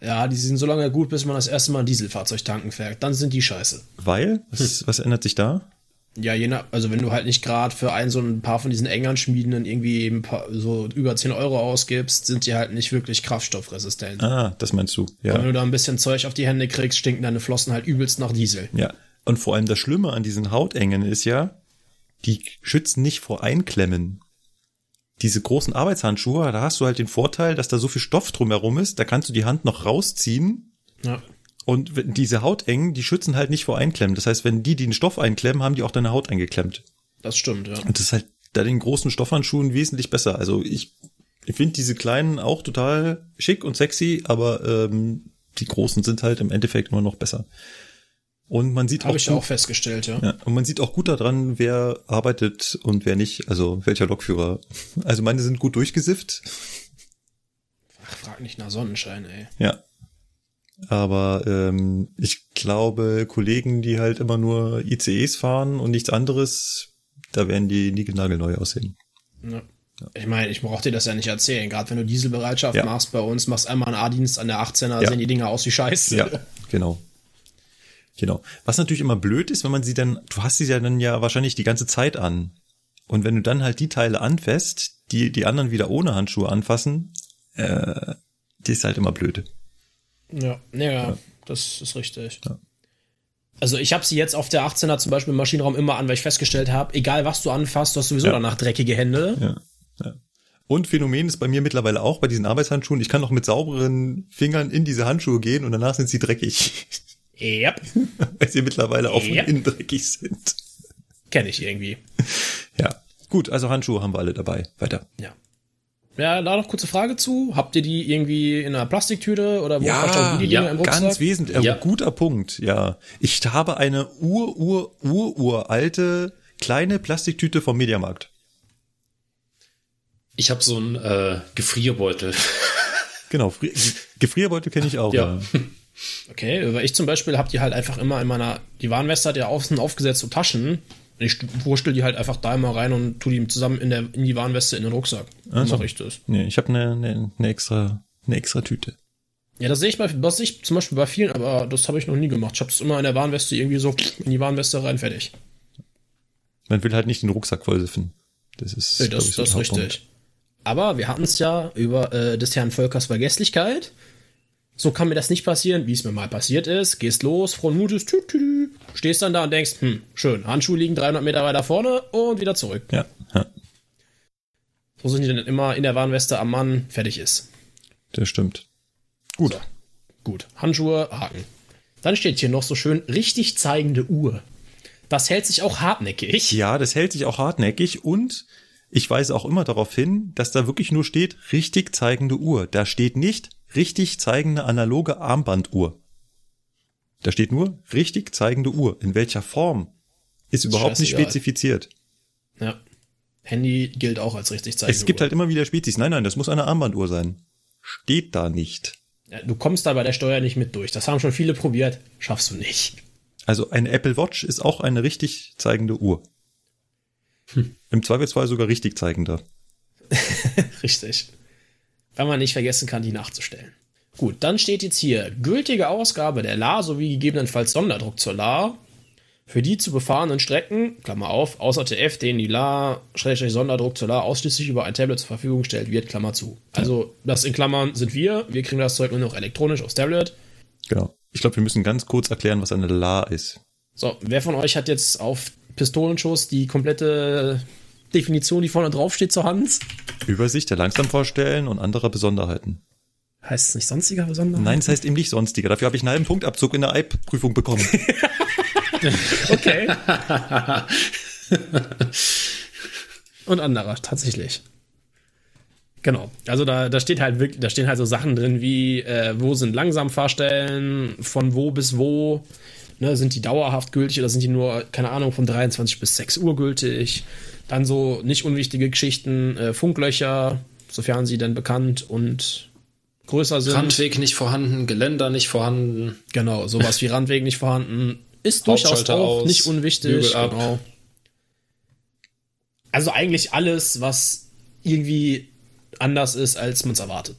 Ja, die sind so lange gut, bis man das erste Mal ein Dieselfahrzeug tanken fährt. Dann sind die scheiße. Weil? Was, was ändert sich da? Ja, je nach, also wenn du halt nicht gerade für ein so ein paar von diesen Engern-Schmieden dann irgendwie paar, so über 10 Euro ausgibst, sind die halt nicht wirklich kraftstoffresistent. Ah, das meinst du. Und wenn Ja. du da ein bisschen Zeug auf die Hände kriegst, stinken deine Flossen halt übelst nach Diesel. Ja. Und vor allem das Schlimme an diesen Hautengen ist ja, die schützen nicht vor Einklemmen. Diese großen Arbeitshandschuhe, da hast du halt den Vorteil, dass da so viel Stoff drumherum ist, da kannst du die Hand noch rausziehen Ja. und diese Hautengen, die schützen halt nicht vor Einklemmen. Das heißt, wenn die den Stoff einklemmen, haben die auch deine Haut eingeklemmt. Das stimmt, ja. Und das ist halt da den großen Stoffhandschuhen wesentlich besser. Also ich, ich finde diese kleinen auch total schick und sexy, aber ähm, die großen sind halt im Endeffekt immer noch besser. Und man sieht auch, Habe ich gut, auch festgestellt, ja. ja, und man sieht auch gut daran, wer arbeitet und wer nicht, also welcher Lokführer. Also meine sind gut durchgesifft, Ach, frag nicht nach Sonnenschein, ey. ja. Aber ähm, ich glaube, Kollegen, die halt immer nur ICEs fahren und nichts anderes, da werden die niegelnagelneu aussehen. Ja. Ich meine, ich brauch dir das ja nicht erzählen. Gerade wenn du Dieselbereitschaft Ja. machst bei uns, machst einmal einen A-Dienst an der 18er, Ja. sehen die Dinger aus wie Scheiße. Ja, genau. Genau. Was natürlich immer blöd ist, wenn man sie dann, du hast sie ja dann ja wahrscheinlich die ganze Zeit an. Und wenn du dann halt die Teile anfasst, die die anderen wieder ohne Handschuhe anfassen, äh, die ist halt immer blöd. Ja, ja, das ist richtig. Ja. Also ich habe sie jetzt auf der 18er zum Beispiel im Maschinenraum immer an, weil ich festgestellt habe, egal was du anfasst, du hast sowieso Ja. danach dreckige Hände. Ja. ja. Und Phänomen ist bei mir mittlerweile auch bei diesen Arbeitshandschuhen, ich kann noch mit sauberen Fingern in diese Handschuhe gehen und danach sind sie dreckig. Yep, Weil sie mittlerweile auch von Ja. innen dreckig sind. kenne ich irgendwie. Ja. Gut, also Handschuhe haben wir alle dabei. Weiter. Ja. Ja, da noch kurze Frage zu. Habt ihr die irgendwie in einer Plastiktüte oder wo Ja, die ja, im Rucksack? Ganz wesentlich, äh, Ja. guter Punkt, ja. Ich habe eine ur, ur, ur, uralte kleine Plastiktüte vom Mediamarkt. Ich habe so einen äh, Gefrierbeutel. Genau, Fri Gefrierbeutel kenne ich auch. Ja. Okay, weil ich zum Beispiel habe die halt einfach immer in meiner, die Warnweste hat ja außen aufgesetzt so Taschen. Und ich wurstel die halt einfach da immer rein und tu die zusammen in, der, in die Warnweste in den Rucksack. Ach so. Mach ich das. Nee, ich habe eine, eine, eine extra eine extra Tüte. Ja, das sehe ich bei, das sehe ich zum Beispiel bei vielen, aber das habe ich noch nie gemacht. Ich habe es immer in der Warnweste irgendwie so in die Warnweste rein, fertig. Man will halt nicht den Rucksack vollsiffen. Das ist, Nee, das, ich, das ist richtig. Aber wir hatten es ja über äh, des Herrn Völkers Vergesslichkeit. So kann mir das nicht passieren, wie es mir mal passiert ist. Gehst los, frohen Mutes, tü, tü, tü, stehst dann da und denkst, hm, schön, Handschuhe liegen 300 Meter weiter vorne und wieder zurück. Ja, ja, So sind die dann immer in der Warnweste am Mann, fertig ist. das stimmt. Gut. So. Gut, Handschuhe, Haken. Dann steht hier noch so schön richtig zeigende Uhr. Das hält sich auch hartnäckig. Ja, das hält sich auch hartnäckig und ich weise auch immer darauf hin, dass da wirklich nur steht, richtig zeigende Uhr. Da steht nicht richtig zeigende analoge Armbanduhr. Da steht nur richtig zeigende Uhr. In welcher Form ist überhaupt nicht scheißegal. spezifiziert. Ja. Handy gilt auch als richtig zeigende Es gibt Uhr. halt immer wieder Spezies. Nein, nein, das muss eine Armbanduhr sein. Steht da nicht. Ja, du kommst da bei der Steuer nicht mit durch. Das haben schon viele probiert. Schaffst du nicht. Also eine Apple Watch ist auch eine richtig zeigende Uhr. Im Zweifelsfall sogar richtig zeigender. Richtig. Weil man nicht vergessen kann, die nachzustellen. Gut, dann steht jetzt hier gültige Ausgabe der La sowie gegebenenfalls Sonderdruck zur La für die zu befahrenen Strecken, Klammer auf, außer TF, denen die La, Schrägstrich Sonderdruck zur La ausschließlich über ein Tablet zur Verfügung gestellt wird, Klammer zu. Also, das in Klammern sind wir. Wir kriegen das Zeug nur noch elektronisch aufs Tablet. Genau. Ich glaube, wir müssen ganz kurz erklären, was eine La ist. So, wer von euch hat jetzt auf Pistolenschuss die komplette Definition, die vorne drauf steht, zur Hand? Übersicht der Langsamvorstellen und anderer Besonderheiten. Heißt es nicht sonstiger Besonderheit? Nein, es heißt eben nicht sonstiger. Dafür habe ich einen halben Punktabzug in der EIP-Prüfung bekommen. Okay. Und anderer, tatsächlich. Genau. Also da, da steht halt wirklich, da stehen halt so Sachen drin wie, äh, wo sind Langsamfahrstellen, von wo bis wo, ne, sind die dauerhaft gültig oder sind die nur, keine Ahnung, von 23 bis 6 Uhr gültig. Dann so nicht unwichtige Geschichten, äh, Funklöcher, sofern sie denn bekannt und größer sind. Randweg nicht vorhanden, Geländer nicht vorhanden. Genau, sowas wie Randweg nicht vorhanden. Ist durchaus auch aus, nicht unwichtig. Genau. Also eigentlich alles, was irgendwie anders ist, als man es erwartet.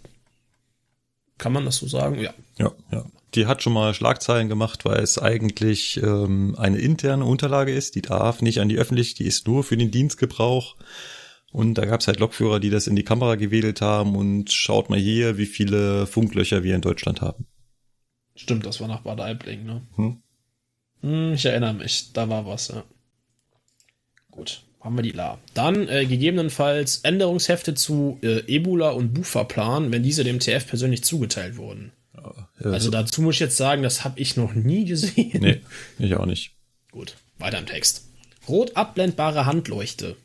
Kann man das so sagen? Ja. Ja, ja. Die hat schon mal Schlagzeilen gemacht, weil es eigentlich ähm, eine interne Unterlage ist. Die darf nicht an die Öffentlichkeit, die ist nur für den Dienstgebrauch. Und da gab es halt Lokführer, die das in die Kamera gewedelt haben und schaut mal hier, wie viele Funklöcher wir in Deutschland haben. Stimmt, das war nach Bad Aibling, ne? Hm? Hm, ich erinnere mich, da war was, ja. Gut, haben wir die La. Dann äh, gegebenenfalls Änderungshefte zu äh, Ebola und Bufa-Plan, wenn diese dem TF persönlich zugeteilt wurden. Also so- dazu muss ich jetzt sagen, das habe ich noch nie gesehen. nee, ich auch nicht. Gut, weiter im Text. Rot abblendbare Handleuchte.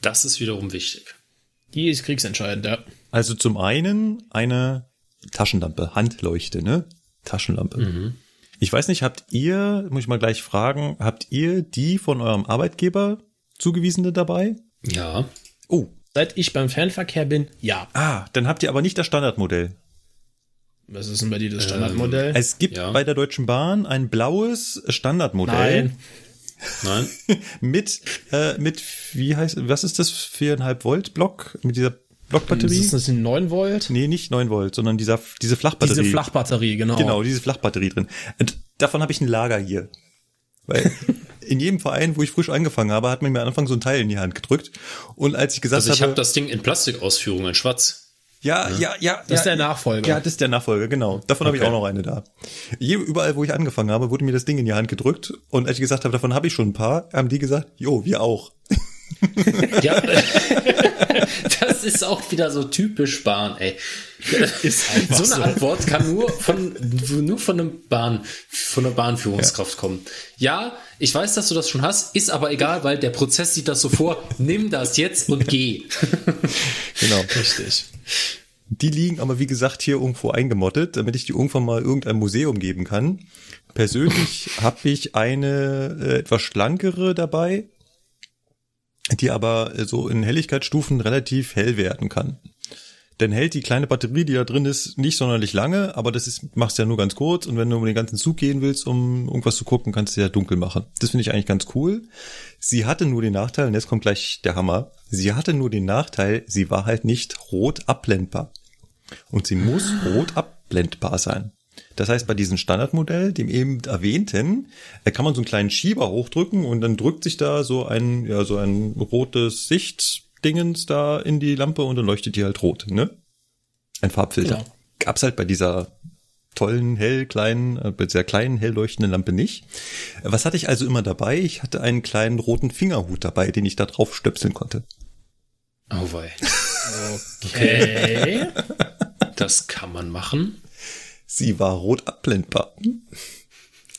Das ist wiederum wichtig. Die ist kriegsentscheidend, ja. Also zum einen eine Taschenlampe, Handleuchte, ne? Taschenlampe. Ich weiß nicht, habt ihr, muss ich mal gleich fragen, habt ihr die von eurem Arbeitgeber zugewiesene dabei? Ja. Oh, Seit ich beim Fernverkehr bin, ja. ah, dann habt ihr aber nicht das Standardmodell. Was ist denn bei dir das Standardmodell? Es gibt Ja. bei der Deutschen Bahn ein blaues Standardmodell Nein. Nein. mit, äh, mit, wie heißt, was ist das, viereinhalb Volt Block mit dieser Ist Blockbatterie? das ein 9 Volt? Nee, nicht 9 Volt, sondern dieser, diese Flachbatterie. Diese Flachbatterie, genau. Genau, diese Flachbatterie drin. Und davon habe ich ein Lager hier. Weil in jedem Verein, wo ich frisch angefangen habe, hat man mir am Anfang so ein Teil in die Hand gedrückt. Und als ich gesagt Also ich habe, habe das Ding in Plastikausführung in schwarz. Ja, ja, ja, Das ist ja, der Nachfolger. Ja, das ist der Nachfolger, genau. Davon habe ich Okay. auch noch eine da. Je, überall, wo ich angefangen habe, wurde mir das Ding in die Hand gedrückt. Und als ich gesagt habe, davon habe ich schon ein paar, haben die gesagt, jo, wir auch. Ja. das ist auch wieder so typisch Bahn, ey. Ist einfach so so. eine Antwort kann nur von nur von einem Bahn von einer Bahnführungskraft kommen. Ja, ich weiß, dass du das schon hast, ist aber egal, weil der Prozess sieht das so vor. Nimm das jetzt und geh. Genau. Richtig. Die liegen aber, wie gesagt, hier irgendwo eingemottet, damit ich die irgendwann mal irgendein Museum geben kann. Persönlich habe ich eine äh, etwas schlankere dabei, die aber äh, so in Helligkeitsstufen relativ hell werden kann. Denn hält die kleine Batterie, die da drin ist, nicht sonderlich lange, aber das ist, machst du ja nur ganz kurz und wenn du um den ganzen Zug gehen willst, um irgendwas zu gucken, kannst du ja dunkel machen. Das finde ich eigentlich ganz cool. Sie hatte nur den Nachteil, und jetzt kommt gleich der Hammer, sie hatte nur den Nachteil, sie war halt nicht rot abblendbar. Und sie muss rot abblendbar sein. Das heißt, bei diesem Standardmodell, dem eben erwähnten, äh, kann man so einen kleinen Schieber hochdrücken und dann drückt sich da so ein, ja, so ein rotes Sichtdingens da in die Lampe und dann leuchtet die halt rot, ne? Ein Farbfilter. Genau. Gab's halt bei dieser tollen, hell, kleinen, äh, bei dieser kleinen, hell leuchtenden Lampe nicht. Was hatte ich also immer dabei? Ich hatte einen kleinen roten Fingerhut dabei, den ich da drauf stöpseln konnte. Oh wei. Okay. Das kann man machen. Sie war rot abblendbar.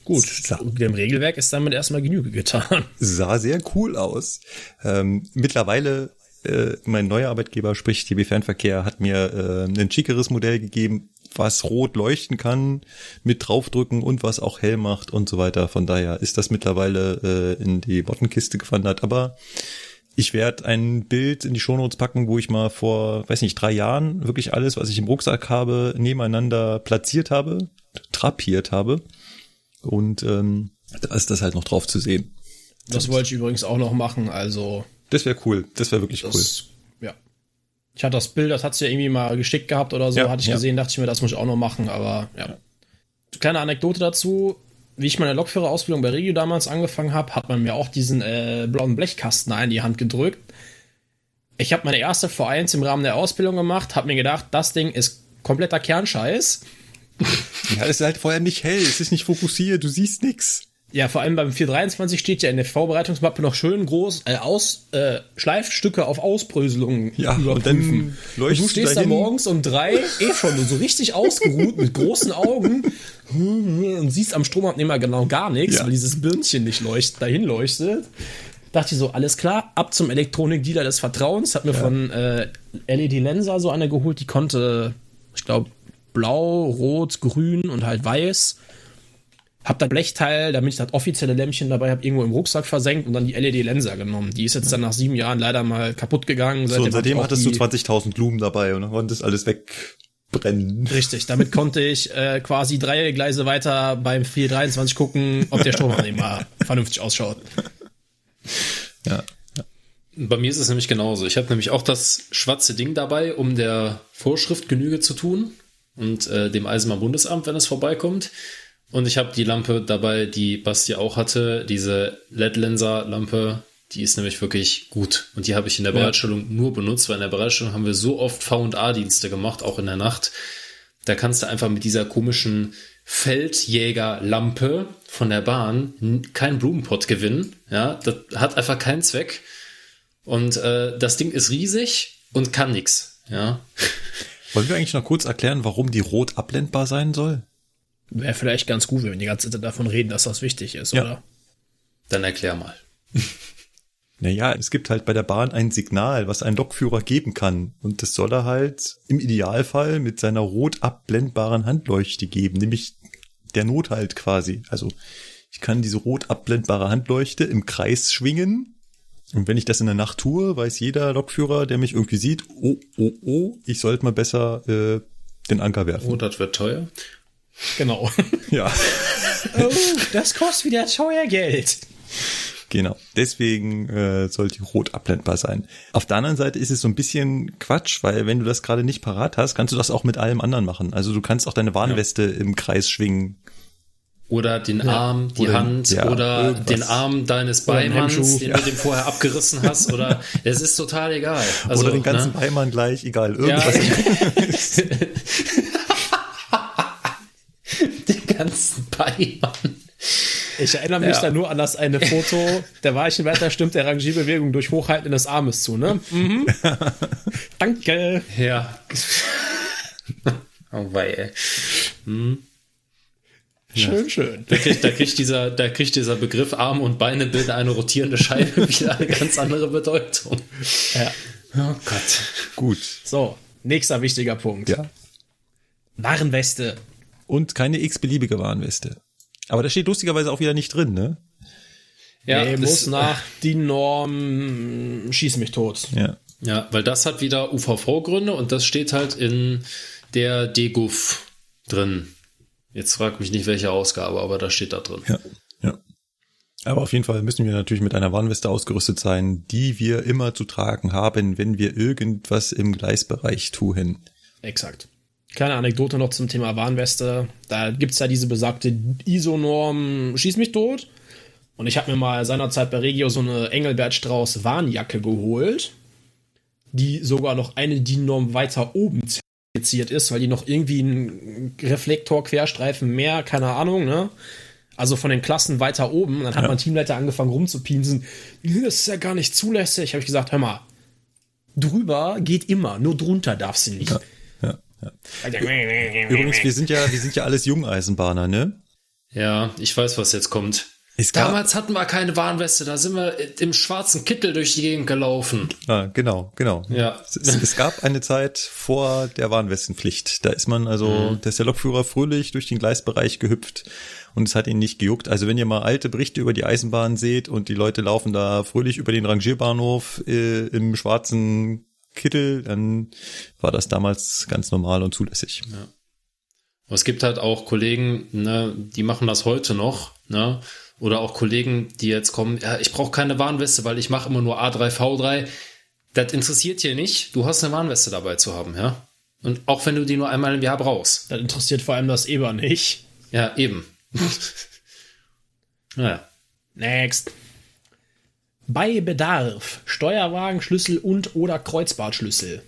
Gut. Sa- Dem Regelwerk ist damit erstmal Genüge getan. sah sehr cool aus. Ähm, mittlerweile, äh, mein neuer Arbeitgeber, sprich TB Fernverkehr, hat mir äh, ein schickeres Modell gegeben, was rot leuchten kann, mit draufdrücken und was auch hell macht und so weiter. Von daher ist das mittlerweile äh, in die Bottenkiste gewandert. Aber ich werde ein Bild in die Shownotes packen, wo ich mal vor, weiß nicht, drei Jahren wirklich alles, was ich im Rucksack habe, nebeneinander platziert habe, trapiert habe. Und ähm, da ist das halt noch drauf zu sehen. Das wollte ich übrigens auch noch machen, also Das wäre cool. Das wäre wirklich cool. das, ja. Ich hatte das Bild, das hat's ja irgendwie mal geschickt gehabt oder so, Ja, hatte ich ja. gesehen, dachte ich mir, das muss ich auch noch machen, aber ja. Kleine Anekdote dazu, wie ich meine Lokführerausbildung bei Regio damals angefangen habe, hat man mir auch diesen äh, blauen Blechkasten in die Hand gedrückt. Ich habe meine erste V1 im Rahmen der Ausbildung gemacht, habe mir gedacht, das Ding ist kompletter Kernscheiß. Ja, es ist halt vorher nicht hell, es ist nicht fokussiert, du siehst nix. Ja, vor allem beim 423 steht ja in der Vorbereitungsmappe noch schön groß äh, aus äh, Schleifstücke auf Ausbröselungen Ja, und überprüfen. dann Und du stehst da dahin. morgens um drei, eh schon so richtig ausgeruht mit großen Augen und siehst am Stromabnehmer genau gar nichts, Ja. weil dieses Birnchen nicht leuchtet, dahin leuchtet. Dachte ich so, alles klar, ab zum Elektronikdealer des Vertrauens. Hat mir von äh, LED Lenser so eine geholt, die konnte, ich glaube, blau, rot, grün und halt weiß. Hab das Blechteil, damit ich das offizielle Lämpchen dabei habe, irgendwo im Rucksack versenkt und dann die LED-Lenser genommen. Die ist jetzt dann nach sieben Jahren leider mal kaputt gegangen. So, und seitdem hattest du die- 20.000 Blumen dabei und dann konntest alles wegbrennen. Richtig, damit konnte ich äh, quasi drei Gleise weiter beim 423 gucken, ob der Stromabnehmer vernünftig ausschaut. Ja. Bei mir ist es nämlich genauso. Ich habe nämlich auch das schwarze Ding dabei, um der Vorschrift Genüge zu tun. und äh, dem Eisenbahn-Bundesamt, wenn es vorbeikommt. Und ich habe die Lampe dabei, die Basti auch hatte, diese LED-Lenser-Lampe, die ist nämlich wirklich gut. Und die habe ich in der Bereitstellung nur benutzt, weil in der Bereitstellung haben wir so oft V&A-Dienste gemacht, auch in der Nacht. Da kannst du einfach mit dieser komischen Feldjägerlampe von der Bahn keinen Blumenpott gewinnen. Ja, das hat einfach keinen Zweck. Und äh, das Ding ist riesig und kann nix. Ja, Wollen wir eigentlich noch kurz erklären, warum die rot abblendbar sein soll? Wäre vielleicht ganz gut, wenn wir die ganze Zeit davon reden, dass das wichtig ist, Ja. oder? dann erklär mal. Naja, es gibt halt bei der Bahn ein Signal, was ein Lokführer geben kann. Und das soll er halt im Idealfall mit seiner rot abblendbaren Handleuchte geben, nämlich der Nothalt quasi. Also ich kann diese rot abblendbare Handleuchte im Kreis schwingen. Und wenn ich das in der Nacht tue, weiß jeder Lokführer, der mich irgendwie sieht, oh, oh, oh, ich sollte mal besser äh, den Anker werfen. Oh, das wird teuer. Genau. Ja. oh, das kostet wieder teuer Geld. Genau. Deswegen äh, soll die rot abblendbar sein. Auf der anderen Seite ist es so ein bisschen Quatsch, weil wenn du das gerade nicht parat hast, kannst du das auch mit allem anderen machen. Also du kannst auch deine Warnweste im Kreis schwingen. Oder den Arm, die Oder- Hand ja, oder irgendwas. den Arm deines Beimanns, den du dem vorher abgerissen hast. Oder es ist total egal. Also, Oder den ganzen ne? Beimann gleich, egal. Ja, Irgendwas. den ganzen Beimann. Ich erinnere mich Ja. da nur an das eine Foto, der Weichenwärter stimmt der Rangierbewegung durch Hochhalten des Armes zu, ne? Mhm. Danke. Ja. oh wei, ey. Schön, schön. Da kriegt, da, kriegt dieser, da kriegt dieser Begriff Arm und Beine bilden eine rotierende Scheibe wieder eine ganz andere Bedeutung. Ja. Oh Gott. Gut. So, nächster wichtiger Punkt. Ja. Warnweste. Und keine x-beliebige Warnweste. Aber da steht lustigerweise auch wieder nicht drin, ne? Ja, nee, muss nach DIN Norm schieß mich tot. Ja. Ja, weil das hat wieder UVV-Gründe und das steht halt in der DGUF drin. Jetzt frag mich nicht, welche Ausgabe, aber da steht da drin. Ja. Ja. Aber auf jeden Fall müssen wir natürlich mit einer Warnweste ausgerüstet sein, die wir immer zu tragen haben, wenn wir irgendwas im Gleisbereich tun. Exakt. Kleine Anekdote noch zum Thema Warnweste. Da gibt's ja diese besagte ISO-Norm Schieß mich tot. Und ich habe mir mal seinerzeit bei Regio so eine Engelbert Strauß Warnjacke geholt, die sogar noch eine DIN-Norm weiter oben zertifiziert ist, weil die noch irgendwie einen Reflektor, Querstreifen mehr, keine Ahnung, ne? Also von den Klassen weiter oben. Und dann hat mein Teamleiter angefangen rumzupinsen. Das ist ja gar nicht zulässig. Habe ich gesagt, hör mal, drüber geht immer, nur drunter darf sie nicht. Ja, ja. Übrigens, wir sind ja, wir sind ja alles Jungeisenbahner, ne? Ja, ich weiß, was jetzt kommt. Damals hatten wir keine Warnweste, da sind wir im schwarzen Kittel durch die Gegend gelaufen. Ah, genau, genau. Ja. Es, es gab eine Zeit vor der Warnwestenpflicht. Da ist man also, da ist der Lokführer fröhlich durch den Gleisbereich gehüpft und es hat ihn nicht gejuckt. Also wenn ihr mal alte Berichte über die Eisenbahn seht und die Leute laufen da fröhlich über den Rangierbahnhof äh, im schwarzen Kittel, dann war das damals ganz normal und zulässig. Aber es gibt halt auch Kollegen, ne, die machen das heute noch, ne? Oder auch Kollegen, die jetzt kommen, ja, ich brauche keine Warnweste, weil ich mache immer nur A3, V3. Das interessiert hier nicht. Du hast eine Warnweste dabei zu haben, ja? Und auch wenn du die nur einmal im Jahr brauchst. Das interessiert vor allem das Eber nicht. Ja, eben. naja. Next. Bei Bedarf Steuerwagenschlüssel und oder Kreuzbartschlüssel.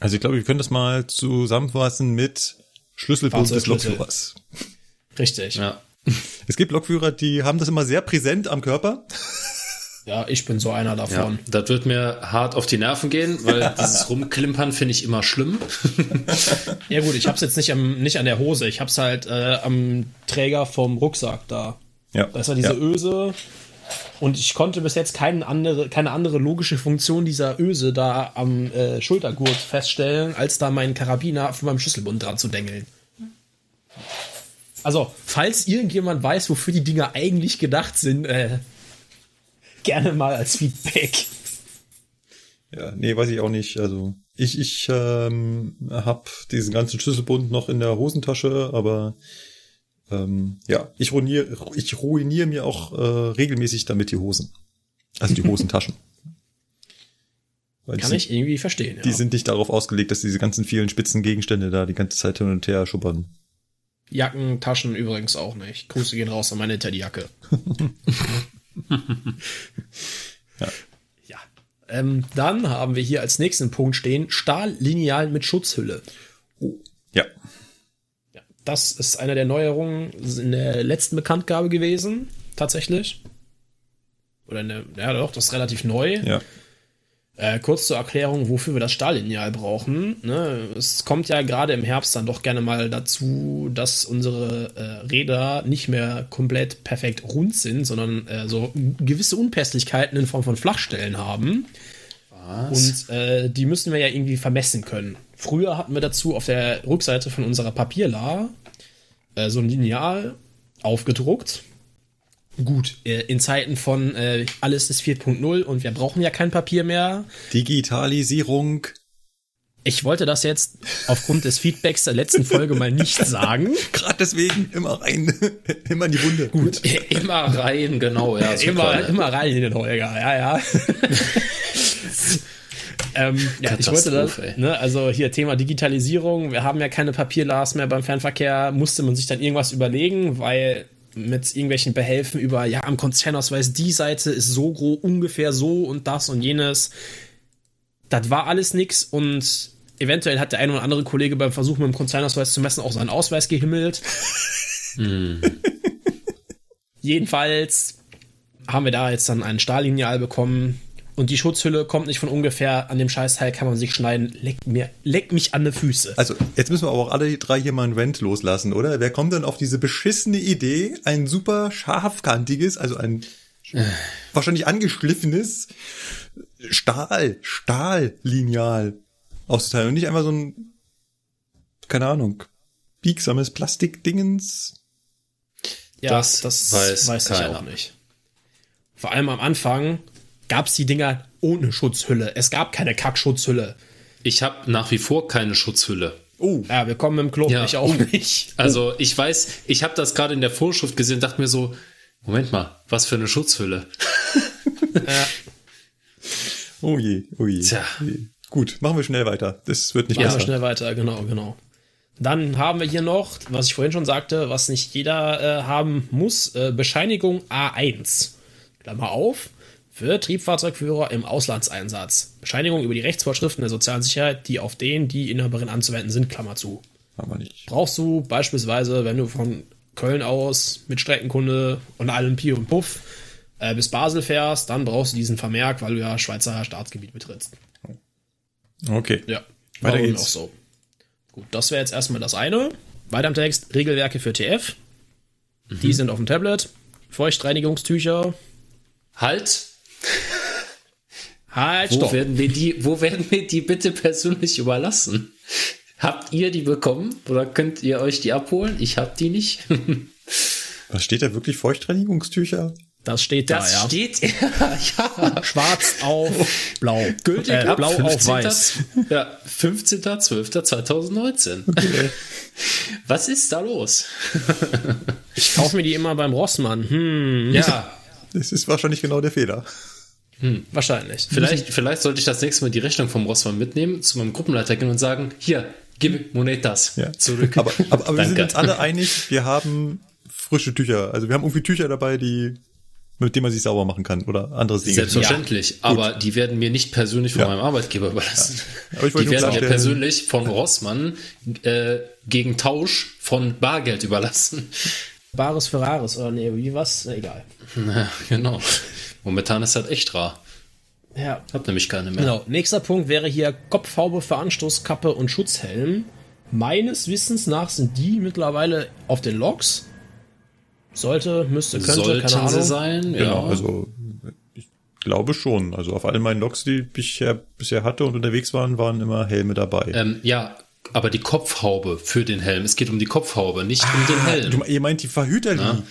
Also ich glaube, wir können das mal zusammenfassen mit Schlüsselbund des. Lokführers. Richtig. Ja. Ja. Es gibt Lokführer, die haben das immer sehr präsent am Körper. ich bin so einer Ja, davon. das wird mir hart auf die Nerven gehen, weil dieses Rumklimpern finde ich immer schlimm. Ja, gut, ich hab's jetzt nicht, am, nicht an der Hose, ich hab's halt äh, am Träger vom Rucksack da. Ja. Da ist ja diese ja. Öse. Und ich konnte bis jetzt keine andere, keine andere logische Funktion dieser Öse da am äh, Schultergurt feststellen, als da meinen Karabiner von meinem Schlüsselbund dran zu dengeln. Also, falls irgendjemand weiß, wofür die Dinger eigentlich gedacht sind, äh, gerne mal als Feedback. Ja, nee, weiß ich auch nicht. Also ich, ich ähm, habe diesen ganzen Schlüsselbund noch in der Hosentasche, aber ähm, ja, ich ruiniere, ich ruiniere mir auch äh, regelmäßig damit die Hosen. Also die Hosentaschen. Weil Kann die, ich irgendwie verstehen. Ja. die sind nicht darauf ausgelegt, dass diese ganzen vielen spitzen Gegenstände da die ganze Zeit hin und her schubbern. Jacken, Taschen übrigens auch nicht. Grüße gehen raus an meine Teddyjacke. Ja. Ja. Ähm, dann haben wir hier als nächsten Punkt stehen Stahllineal mit Schutzhülle. Das ist eine der Neuerungen in der letzten Bekanntgabe gewesen, tatsächlich. Oder eine, ja doch, das ist relativ neu. Ja. Äh, kurz zur Erklärung, wofür wir das Stahllineal brauchen. Ne? Es kommt ja gerade im Herbst dann doch gerne mal dazu, dass unsere äh, Räder nicht mehr komplett perfekt rund sind, sondern äh, so gewisse Unpässlichkeiten in Form von Flachstellen haben. Und äh, die müssen wir ja irgendwie vermessen können. Früher hatten wir dazu auf der Rückseite von unserer Papierla äh, so ein Lineal aufgedruckt. Gut, äh, in Zeiten von äh, alles ist 4.0 und wir brauchen ja kein Papier mehr. Digitalisierung. Ich wollte das jetzt aufgrund des Feedbacks der letzten Folge mal nicht sagen. Gerade deswegen immer rein, immer in die Wunde. Gut. Immer rein, genau, ja. super. immer, immer rein in den Holger, ja, ja. ähm, ja ich wollte das, ne, also hier Thema Digitalisierung, wir haben ja keine Papierlas mehr beim Fernverkehr, musste man sich dann irgendwas überlegen, weil mit irgendwelchen Behelfen über, ja, am Konzernausweis, die Seite ist so groß, ungefähr so und das und jenes. Das war alles nix und eventuell hat der eine oder andere Kollege beim Versuch mit dem Konzernausweis zu messen auch seinen Ausweis gehimmelt. Jedenfalls haben wir da jetzt dann ein Stahllineal bekommen und die Schutzhülle kommt nicht von ungefähr. An dem Scheißteil kann man sich schneiden. Leck, mir, leck mich an die Füße. Also, jetzt müssen wir aber auch alle drei hier mal einen Rent loslassen, oder? Wer kommt denn auf diese beschissene Idee, ein super scharfkantiges, also ein wahrscheinlich angeschliffenes Stahl, Stahllineal auszuteilen und nicht einfach so ein, keine Ahnung, biegsames Plastikdingens? Ja, Das das, weiß weiß, ich keiner. auch nicht. Vor allem am Anfang gab es die Dinger ohne Schutzhülle. Es gab keine Kackschutzhülle. Ich habe nach wie vor keine Schutzhülle. Oh, Ja, wir kommen im Club Ja. nicht auch nicht. Also ich weiß, ich habe das gerade in der Vorschrift gesehen und dachte mir so, Moment mal, was für eine Schutzhülle. oh je, oh je. Tja. Gut, machen wir schnell weiter. Das wird nicht Machen wir besser. schnell weiter, genau, genau. Dann haben wir hier noch, was ich vorhin schon sagte, was nicht jeder äh, haben muss, äh, Bescheinigung A1. Klammer auf, für Triebfahrzeugführer im Auslandseinsatz. Bescheinigung über die Rechtsvorschriften der sozialen Sicherheit, die auf den, die Inhaberin anzuwenden sind, Klammer zu. Haben wir nicht. Brauchst du beispielsweise, wenn du von Köln aus mit Streckenkunde und allem Pi und Puff äh, bis Basel fährst, dann brauchst du diesen Vermerk, weil du ja Schweizer Staatsgebiet betrittst. Okay. Ja, Weiter warum geht's. auch so. Gut, das wäre jetzt erstmal das eine. Weiter im Text, Regelwerke für TF. Mhm. Die sind auf dem Tablet. Feuchtreinigungstücher. Halt, Halt, wo stopp. werden, wir die, wo werden wir die bitte persönlich überlassen? Habt ihr die bekommen oder könnt ihr euch die abholen? Ich hab die nicht. Was steht da wirklich? Feuchtreinigungstücher? Das steht da, Das ja. steht ja, ja. Schwarz auf blau. Gültig Äh, ab blau auf 15. weiß. Ja, 15.12.2019. Was ist da los? Ich kaufe mir die immer beim Rossmann. Hm, Ja, Das ist wahrscheinlich genau der Fehler. Wahrscheinlich. vielleicht, vielleicht sollte ich das nächste Mal die Rechnung vom Rossmann mitnehmen, zu meinem Gruppenleiter gehen und sagen, hier, gib Monetas Ja. zurück. Aber, aber, aber wir sind uns alle einig, wir haben frische Tücher. Also wir haben irgendwie Tücher dabei, die mit denen man sich sauber machen kann oder andere Dinge. Selbstverständlich, aber die werden mir nicht persönlich von Ja. meinem Arbeitgeber überlassen. Wollte Die werden mir persönlich von Rossmann äh, gegen Tausch von Bargeld überlassen. Bares Ferraris oder nee, wie was? Na, egal. Ja, genau. Momentan ist das echt rar. Ja. Hab nämlich keine mehr. Genau. Nächster Punkt wäre hier Kopfhaube für Anstoßkappe und Schutzhelm. Meines Wissens nach sind die mittlerweile auf den Loks. Sollte, müsste, könnte, Sollten keine Ahnung. sie sein, Genau, ja. also ich glaube schon. Also auf allen meinen Loks, die ich bisher, hatte und unterwegs waren, waren immer Helme dabei. Ähm, ja, aber die Kopfhaube für den Helm. Es geht um die Kopfhaube, nicht um den Helm. du, ihr meint die Verhüterli?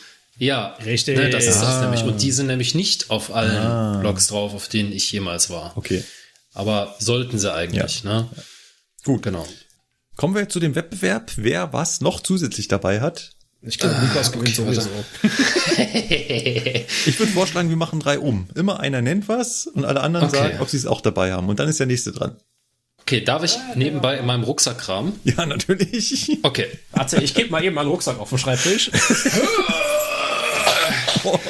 Ja, Richtig. Ne, das ist das Ah. nämlich. Und die sind nämlich nicht auf allen Loks drauf, auf denen ich jemals war. Okay, Aber sollten sie eigentlich, ne? gut. Genau. Kommen wir zu dem Wettbewerb, wer was noch zusätzlich dabei hat. Ich glaube, Lukas gewinnt okay, sowieso. Ich würde vorschlagen, wir machen drei um. Immer einer nennt was und alle anderen Okay. sagen, ob sie es auch dabei haben. Und dann ist der nächste dran. Okay, darf ich nebenbei in meinem Rucksack kramen? Ja, natürlich. Okay. Warte, ich gebe mal eben meinen Rucksack auf den Schreibtisch.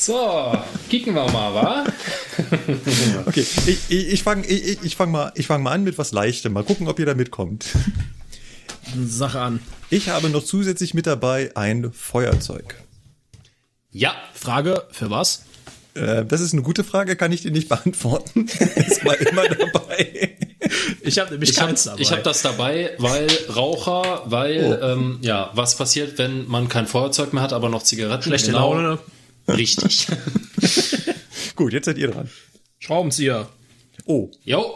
So, kicken wir mal, wa? Okay, ich, ich, ich fange ich, ich fang mal, ich fang mal an mit was Leichtem. Mal gucken, ob ihr da mitkommt. Sache an. Ich habe noch zusätzlich mit dabei ein Feuerzeug. Ja, Frage, für was? Äh, das ist eine gute Frage, kann ich dir nicht beantworten. ist mal immer dabei. Ich habe nämlich ich habe keins dabei. hab das dabei, weil Raucher, weil, ähm, ja, was passiert, wenn man kein Feuerzeug mehr hat, aber noch Zigaretten? Schlechte Genau. Laune. Richtig. Gut, jetzt seid ihr dran. Schraubenzieher. Oh, Jo.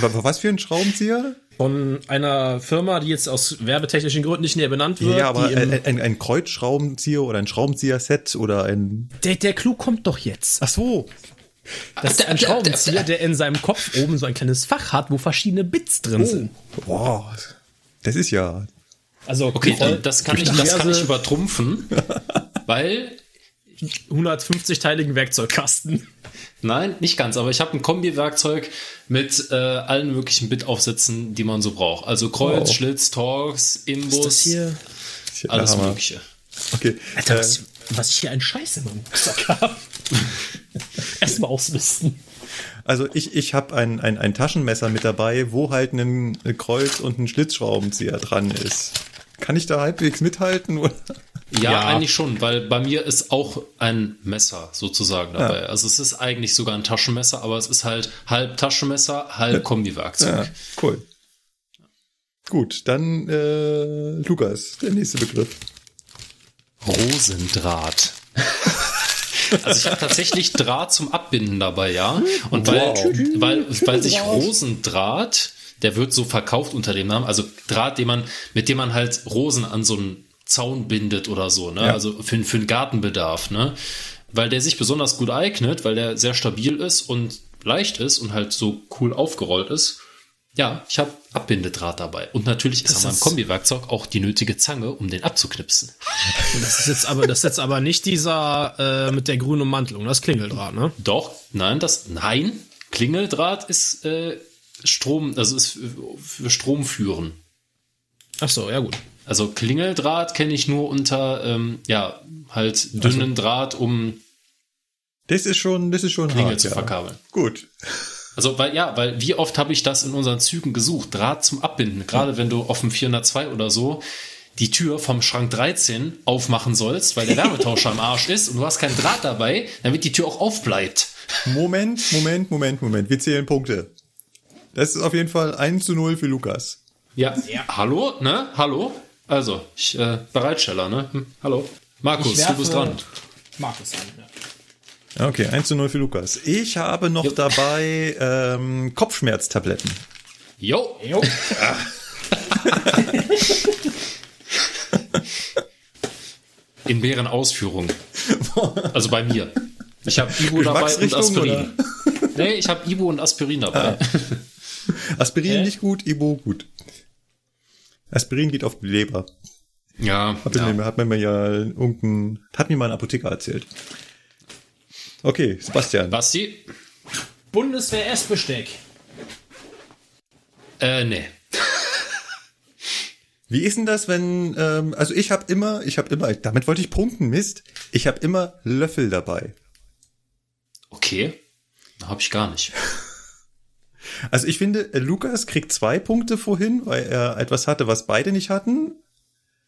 wa- was für ein Schraubenzieher? Von einer Firma, die jetzt aus werbetechnischen Gründen nicht näher benannt wird. Ja, aber ein, ein, ein Kreuzschraubenzieher oder ein Schraubenzieher-Set oder ein... der, der Clou kommt doch jetzt. Ach so, Das ist ein Schraubenzieher, der in seinem Kopf oben so ein kleines Fach hat, wo verschiedene Bits drin sind. Boah, das ist ja... Also Okay, das kann ich, das kann ich übertrumpfen, weil 150-teiligen Werkzeugkasten. Nein, nicht ganz, aber ich habe ein Kombi-Werkzeug mit äh, allen möglichen Bitaufsätzen, die man so braucht. Also Kreuz, Oh. Schlitz, Torx, Imbus, Ist das hier? alles Hammer. Mögliche. Okay, Alter, äh, was, was ich hier einen Scheiß in meinem Rucksack habe. Erstmal ausmisten. also ich, ich habe ein, ein, ein Taschenmesser mit dabei, wo halt ein Kreuz und ein Schlitzschraubenzieher dran ist. Kann ich da halbwegs mithalten? Oder? Ja, Ja. eigentlich schon, weil bei mir ist auch ein Messer sozusagen dabei. Ja. Also es ist eigentlich sogar ein Taschenmesser, aber es ist halt halb Taschenmesser, halb Kombi-Werkzeug. Ja, cool. Gut, dann äh, Lukas, der nächste Begriff. Rosendraht. Also ich habe tatsächlich Draht zum Abbinden dabei, ja. Und weil, Wow. weil, weil sich Rosendraht, der wird so verkauft unter dem Namen, also Draht, den man, mit dem man halt Rosen an so einen Zaun bindet oder so, ne? Ja. Also für, für den Gartenbedarf, ne? Weil der sich besonders gut eignet, weil der sehr stabil ist und leicht ist und halt so cool aufgerollt ist. Ja, ich habe Abbindedraht dabei. Und natürlich ist Das an meinem Kombiwerkzeug auch die nötige Zange, um den abzuknipsen. Das ist jetzt aber, das ist jetzt aber nicht dieser äh, mit der grünen Ummantelung, das Klingeldraht, ne? Doch, nein, das, nein, Klingeldraht ist äh, Strom, also ist für, für Strom führen. Ach so, ja gut. Also Klingeldraht kenne ich nur unter, ähm, ja, halt dünnen Draht, um Das ist schon, das ist schon Klingel hart, zu ja. verkabeln. Gut. Also, weil, ja, weil wie oft habe ich das in unseren Zügen gesucht? Draht zum Abbinden. Gerade wenn du auf dem 402 oder so die Tür vom Schrank 13 aufmachen sollst, weil der Wärmetauscher am Arsch ist und du hast keinen Draht dabei, damit die Tür auch aufbleibt. Moment, Moment, Moment, Moment. Wir zählen Punkte. Das ist auf jeden Fall 1 zu 0 für Lukas. Ja. Hallo, ne? Hallo? Also, ich, äh, Bereitsteller, ne? Hm, hallo. Markus, Ich du bist dran. Markus an, ja. Okay, 1 zu 0 für Lukas. Ich habe noch Jo. dabei ähm, Kopfschmerztabletten. Jo. Jo. In mehreren Ausführungen. Also bei mir. Ich habe Ibu dabei und Aspirin. Nee, ich habe Ibu und Aspirin dabei. Aspirin Hä? nicht gut, Ibo gut. Aspirin geht auf die Leber. Ja, Hat, ja. Mir, hat mir mal ja irgendein, hat mir mal ein Apotheker erzählt. Okay, Sebastian. Basti? Bundeswehr Essbesteck. Äh, nee. Wie ist denn das, wenn, ähm, also ich habe immer, ich habe immer, damit wollte ich punkten, Mist. Ich habe immer Löffel dabei. Okay. Habe ich gar nicht. Also ich finde, äh, Lukas kriegt zwei Punkte vorhin, weil er etwas hatte, was beide nicht hatten.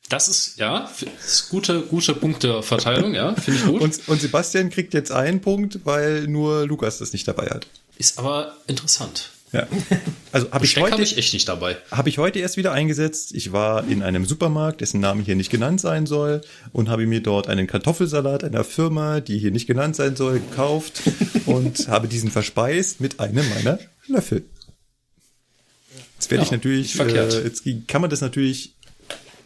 Das ist, ja, ist gute, gute Punkteverteilung, ja, finde ich gut. Und, und Sebastian kriegt jetzt einen Punkt, weil nur Lukas das nicht dabei hat. ist aber interessant. Ja. Also habe ich, heute, habe ich echt nicht dabei. habe ich heute erst wieder eingesetzt. Ich war in einem Supermarkt, dessen Name hier nicht genannt sein soll, und habe mir dort einen Kartoffelsalat einer Firma, die hier nicht genannt sein soll, gekauft und habe diesen verspeist mit einem meiner Löffel. Jetzt werde Ja, ich natürlich, äh, jetzt kann man das natürlich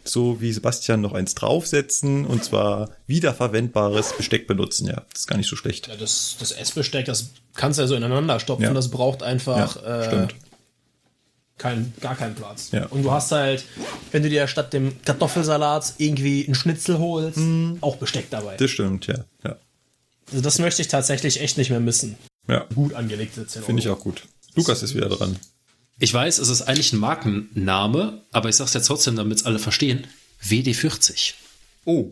so wie Sebastian noch eins draufsetzen und zwar wiederverwendbares Besteck benutzen. Ja, das ist gar nicht so schlecht. Ja, das, das Essbesteck, das kannst du ja so ineinander stopfen. Ja. Das braucht einfach Ja, äh, kein, gar keinen Platz. Ja. Und du hast halt, wenn du dir statt dem Kartoffelsalat irgendwie einen Schnitzel holst, auch Besteck dabei. Das stimmt, ja. Ja, Also das möchte ich tatsächlich echt nicht mehr missen. ja Gut angelegte 10 Euro. finde ich auch gut. Lukas ist wieder dran. Ich weiß, es ist eigentlich ein Markenname, aber ich sag's jetzt trotzdem, damit es alle verstehen. WD40. Oh.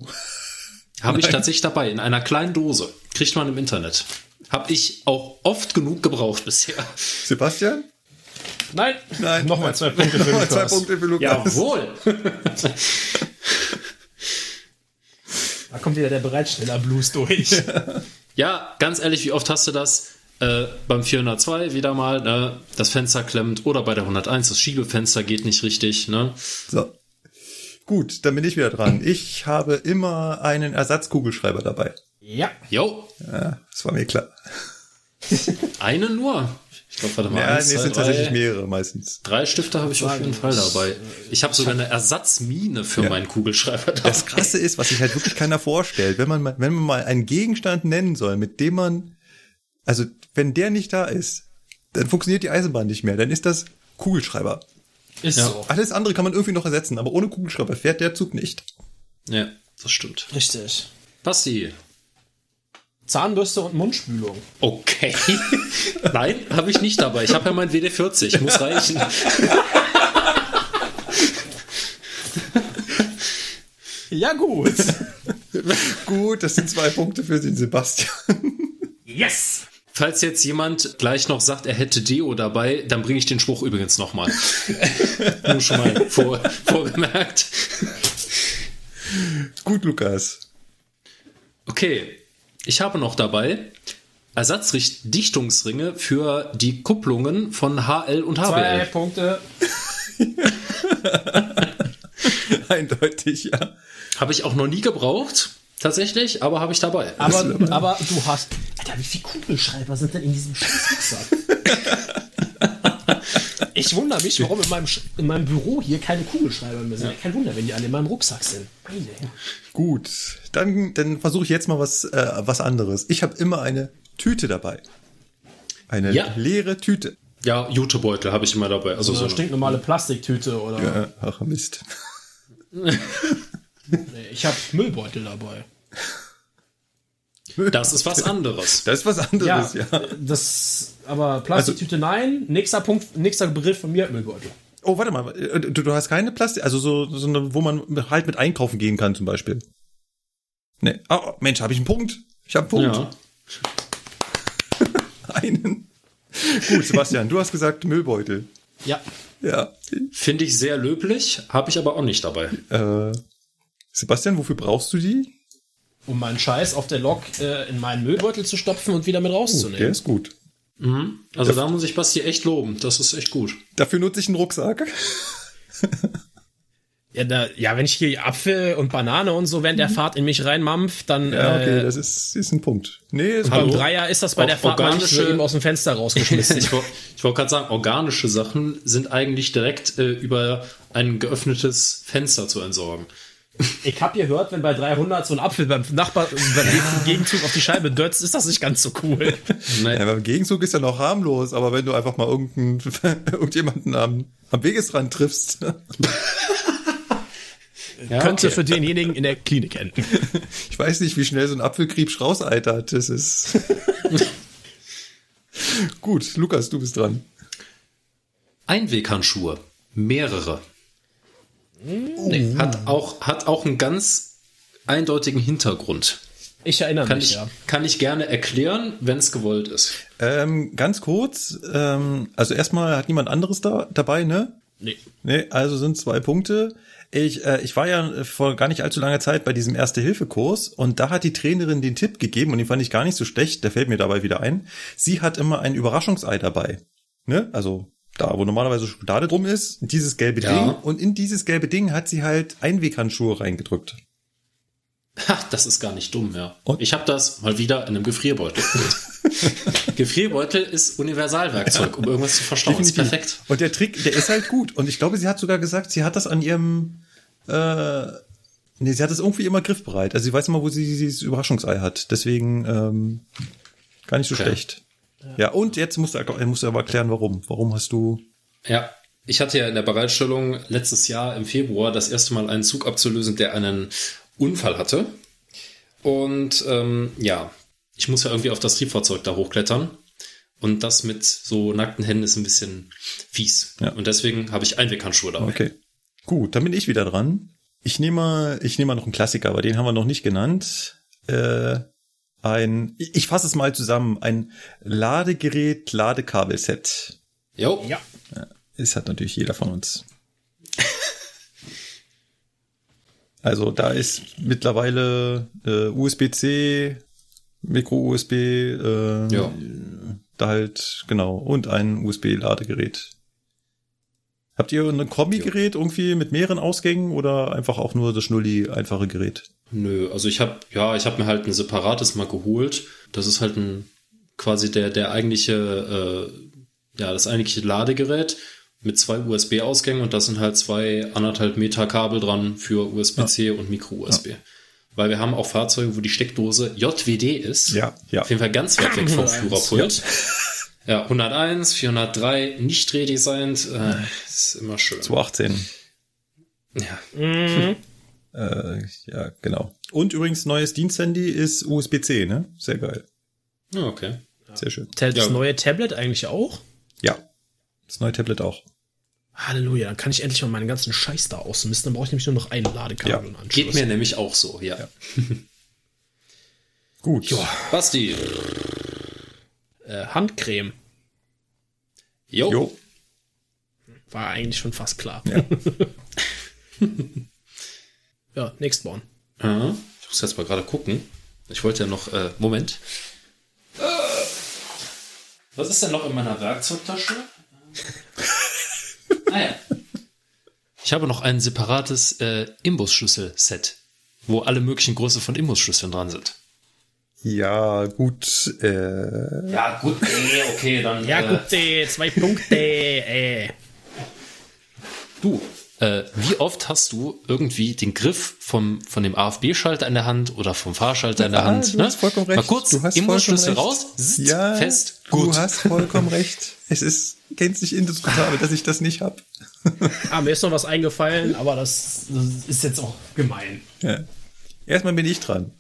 Habe ich tatsächlich dabei, in einer kleinen Dose. Kriegt man im Internet. Habe ich auch oft genug gebraucht bisher. Sebastian? Nein, Nein. Nochmal zwei Punkte für Nochmal zwei Lukas. Punkte für Lukas. Jawohl. Da kommt wieder der Bereitsteller-Blues durch. Ja, ganz ehrlich, wie oft hast du das? Äh, beim 402 wieder mal, ne? das Fenster klemmt oder bei der 101, das Schiebefenster geht nicht richtig. Ne? So. Gut, dann bin ich wieder dran. Ich habe immer einen Ersatzkugelschreiber dabei. Ja. Jo, Ja, das war mir klar. einen nur. Ich glaube, warte mal, Ja, eins, nee, es zwei, sind drei, tatsächlich mehrere meistens. drei Stifte habe ich auf jeden Fall dabei. Ich habe sogar eine Ersatzmine für Ja. meinen Kugelschreiber dabei. Das Krasse ist, was sich halt wirklich keiner vorstellt, wenn man, mal- wenn man mal einen Gegenstand nennen soll, mit dem man, also wenn der nicht da ist, dann funktioniert die Eisenbahn nicht mehr. Dann ist das Kugelschreiber. Ist Ja. so. Alles andere kann man irgendwie noch ersetzen, aber ohne Kugelschreiber fährt der Zug nicht. Ja, das stimmt. Richtig. Basti. Zahnbürste und Mundspülung. Okay. Nein, habe ich nicht dabei. Ich habe ja mein WD40, muss reichen. Ja, gut. Gut, das sind zwei Punkte für den Sebastian. yes! Falls jetzt jemand gleich noch sagt, er hätte Deo dabei, dann bringe ich den Spruch übrigens nochmal. Nur schon mal vor, vorgemerkt. Gut, Lukas. Okay, ich habe noch dabei Ersatzdichtungsringe für die Kupplungen von HL und Zwei HBL. Punkte. Eindeutig, ja. Habe ich auch noch nie gebraucht, tatsächlich, aber habe ich dabei. Aber, aber du hast. Alter, wie viele Kugelschreiber sind denn in diesem scheiß Rucksack? Ich wundere mich, warum in meinem, in meinem Büro hier keine Kugelschreiber mehr sind. Kein Wunder, wenn die alle in meinem Rucksack sind. Meine Herren. Gut, dann, dann versuche ich jetzt mal was, äh, was anderes. Ich habe immer eine Tüte dabei. Eine Ja. leere Tüte. Ja, Jutebeutel habe ich immer dabei. Also So so eine stinknormale Plastiktüte oder. Äh, ach, Mist. Nee, ich habe Müllbeutel dabei. Das ist was anderes. Das ist was anderes, ja. Das, aber Plastiktüte nein. Nächster Punkt, nächster Begriff von mir, Müllbeutel. Oh, warte mal. äh, Du, du hast keine Plastik, also so, so eine, wo man halt mit einkaufen gehen kann zum Beispiel. Nee. Oh, Mensch, habe ich einen Punkt. Ich habe einen Punkt. Ja. Einen. Gut, Sebastian, du hast gesagt Müllbeutel. Ja. Ja. Finde ich sehr löblich, habe ich aber auch nicht dabei. Äh, Sebastian, wofür brauchst du die? Um meinen Scheiß auf der Lok äh, in meinen Müllbeutel zu stopfen und wieder mit Der rauszunehmen. ist gut. Also da muss ich Basti echt loben. Das ist echt gut. Dafür nutze ich einen Rucksack. Ja, da, ja, wenn ich hier Apfel und Banane und so während der Fahrt in mich reinmampf, dann Ja, okay, äh, das ist, ist ein Punkt. Nee, ist beim. Dreier ist das bei Auch der Fahrt mal organische- eben aus dem Fenster rausgeschmissen. Ich, woll- ich wollte gerade sagen, organische Sachen sind eigentlich direkt äh, über ein geöffnetes Fenster zu entsorgen. Ich habe gehört, wenn bei 300 so ein Apfel beim Nachbar beim nächsten Gegenzug auf die Scheibe dötzt, ist das nicht ganz so cool. Nein, Ja, beim Gegenzug ist ja noch harmlos, aber wenn du einfach mal irgendjemanden am, am Wegesrand triffst, ja, Könnte okay. für denjenigen in der Klinik enden. ich weiß nicht, wie schnell so ein Apfelkriebsch rauseitert. Das ist. Gut, Lukas, du bist dran. Einweghandschuhe. Mehrere. Nee, hat, auch, hat auch einen ganz eindeutigen Hintergrund. Ich erinnere Kann mich, ich, ja. kann ich gerne erklären, wenn es gewollt ist. Ähm, ganz kurz, ähm, also erstmal hat niemand anderes da dabei, ne? Nee. Nee, also sind zwei Punkte. Ich, äh, ich war ja vor gar nicht allzu langer Zeit bei diesem Erste-Hilfe-Kurs und da hat die Trainerin den Tipp gegeben und den fand ich gar nicht so schlecht, der fällt mir dabei wieder ein. Sie hat immer ein Überraschungsei dabei. Ne? Also da, wo normalerweise Schokolade drum ist, dieses gelbe Ja. Ding und in dieses gelbe Ding hat sie halt Einweghandschuhe reingedrückt. Ha, das ist gar nicht dumm, ja. Und? Ich habe das mal wieder in einem Gefrierbeutel. Gefrierbeutel ist Universalwerkzeug, um irgendwas zu verstauen. Ist Definitiv. perfekt. Und der Trick, der ist halt gut. Und ich glaube, sie hat sogar gesagt, sie hat das an ihrem, äh, nee, sie hat das irgendwie immer griffbereit. Also sie weiß immer, wo sie dieses Überraschungsei hat. Deswegen ähm, gar nicht so Okay. schlecht. Ja. und jetzt musst du, musst du aber erklären, warum. Warum hast du? Ja, ich hatte ja in der Bereitstellung letztes Jahr im Februar das erste Mal einen Zug abzulösen, der einen Unfall hatte. Und ähm, ja, ich muss ja irgendwie auf das Triebfahrzeug da hochklettern. Und das mit so nackten Händen ist ein bisschen fies. Ja. Und deswegen habe ich Einweghandschuhe dabei. Okay. Gut, dann bin ich wieder dran. Ich nehme mal, ich nehme mal noch einen Klassiker, aber den haben wir noch nicht genannt. Äh, ein, ich fasse es mal zusammen, ein Ladegerät, Ladekabelset. Jo. Ja. Ist hat natürlich jeder von uns. Also da ist mittlerweile äh, USB-C, Micro-USB, äh, Ja. da halt, genau, und ein USB-Ladegerät. Habt ihr ein Kombi-Gerät irgendwie mit mehreren Ausgängen oder einfach auch nur das Schnulli einfache Gerät? Nö, also ich habe ja, ich habe mir halt ein separates mal geholt. Das ist halt ein quasi der der eigentliche äh, ja, das eigentliche Ladegerät mit zwei USB-Ausgängen und da sind halt zwei anderthalb Meter Kabel dran für USB-C und Micro-USB. Weil wir haben auch Fahrzeuge, wo die Steckdose JWD ist. Ja, ja. Auf jeden Fall ganz weit weg vom 101, Führerpult. Ja, 101, 403, nicht redesigned, äh, ist immer schön. 218. Ja. Mhm. Äh, ja, genau. Und übrigens neues Diensthandy ist USB-C, ne? Sehr geil. Ja, okay. Sehr schön. Das Ja. neue Tablet eigentlich auch? Ja. Das neue Tablet auch. Halleluja, dann kann ich endlich mal meinen ganzen Scheiß da ausmisten. Dann brauche ich nämlich nur noch ein Ladekabel Ja. und Anschluss. Geht mir nämlich auch so, ja. Gut. Basti. Äh, Handcreme. Jo. Jo. War eigentlich schon fast klar. Ja. Ja, Nextborn. Ja, ich muss jetzt mal gerade gucken. Ich wollte ja noch, äh, Moment. Äh, Was ist denn noch in meiner Werkzeugtasche? ah ja. Ich habe noch ein separates äh, Imbusschlüssel-Set, wo alle möglichen Größe von Imbusschlüsseln dran sind. Ja, gut. Äh, Ja, gut, okay, okay, dann. Ja, äh, gut, ey, zwei Punkte, ey. Du, äh, wie oft hast du irgendwie den Griff vom, von dem AFB-Schalter in der Hand oder vom Fahrschalter in der Ah, Hand? du ne? hast vollkommen recht. Mal kurz du hast Imbusschlüssel raus, sitzt ja, fest, Du gut. hast vollkommen recht. Es ist gänzlich indiskutabel, dass ich das nicht hab. Ah, mir ist noch was eingefallen, aber das, das ist jetzt auch gemein. Ja. Erstmal bin ich dran.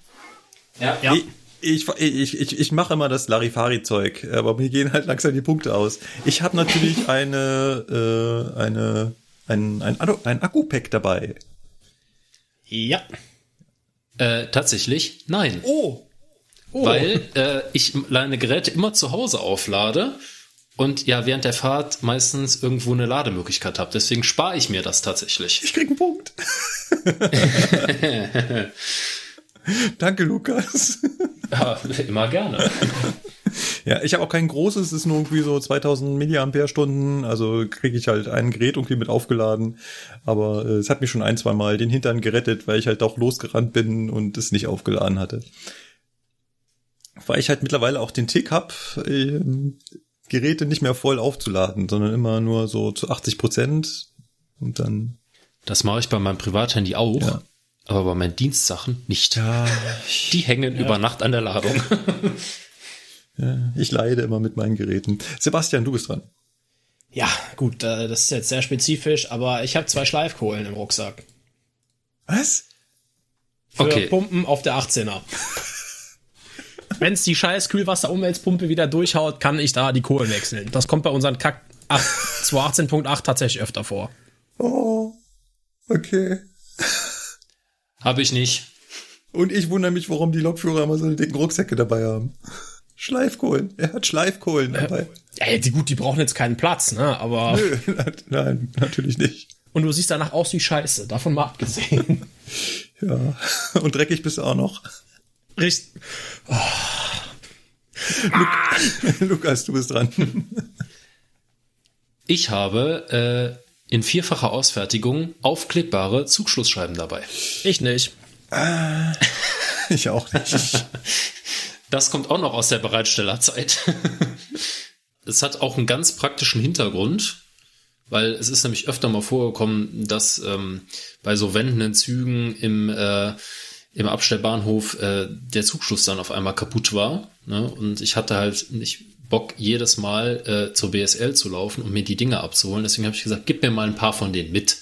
Ja, Ja. Ich, ich, ich, ich, ich mache immer das Larifari-Zeug, aber mir gehen halt langsam die Punkte aus. Ich habe natürlich eine, äh, eine, ein, ein, ein Akku-Pack dabei. Ja. Äh, tatsächlich, nein. Oh! Weil äh, ich meine Geräte immer zu Hause auflade und ja während der Fahrt meistens irgendwo eine Lademöglichkeit habe. Deswegen spare ich mir das tatsächlich. Ich krieg einen Punkt. Danke, Lukas. Ja, immer gerne. Ja, ich habe auch kein großes, es ist nur irgendwie so 2000 Milliampere-Stunden, also kriege ich halt ein Gerät irgendwie mit aufgeladen, aber äh, es hat mir schon ein, zwei Mal den Hintern gerettet, weil ich halt auch losgerannt bin und es nicht aufgeladen hatte. Weil ich halt mittlerweile auch den Tick hab, ähm, Geräte nicht mehr voll aufzuladen, sondern immer nur so zu 80 Prozent und dann Das mache ich bei meinem Privathandy auch, Ja. Aber bei meinen Dienstsachen nicht. ja, Die hängen über Nacht an der Ladung. ja, ich leide immer mit meinen Geräten. Sebastian, du bist dran. Ja, gut, äh, das ist jetzt sehr spezifisch, aber ich habe zwei Schleifkohlen im Rucksack. Was? Für Okay. Pumpen auf der 18er. Wenn's die scheiß Kühlwasser-Umweltpumpe wieder durchhaut, kann ich da die Kohlen wechseln. Das kommt bei unseren Kack 8 218.8 tatsächlich öfter vor. Oh, okay. Habe ich nicht. Und ich wundere mich, warum die Lokführer immer so dicken Rucksäcke dabei haben. Schleifkohlen. Er hat Schleifkohlen dabei. Ey, die, gut, die brauchen jetzt keinen Platz, ne? Aber. Nö, nein, natürlich nicht. Und du siehst danach aus wie Scheiße, davon mal abgesehen. Ja. Und dreckig bist du auch noch. Richtig. Lukas, du bist dran. Ich habe äh, in vierfacher Ausfertigung aufklebbare Zugschlussscheiben dabei. Ich nicht. Ich auch nicht. Das kommt auch noch aus der Bereitstellerzeit. es hat auch einen ganz praktischen Hintergrund, weil es ist nämlich öfter mal vorgekommen, dass ähm, bei so wendenden Zügen im, äh, im Abstellbahnhof äh, der Zugschluss dann auf einmal kaputt war. Ne? Und ich hatte halt nicht Bock, jedes Mal äh, zur BSL zu laufen und mir die Dinge abzuholen. Deswegen habe ich gesagt, gib mir mal ein paar von denen mit.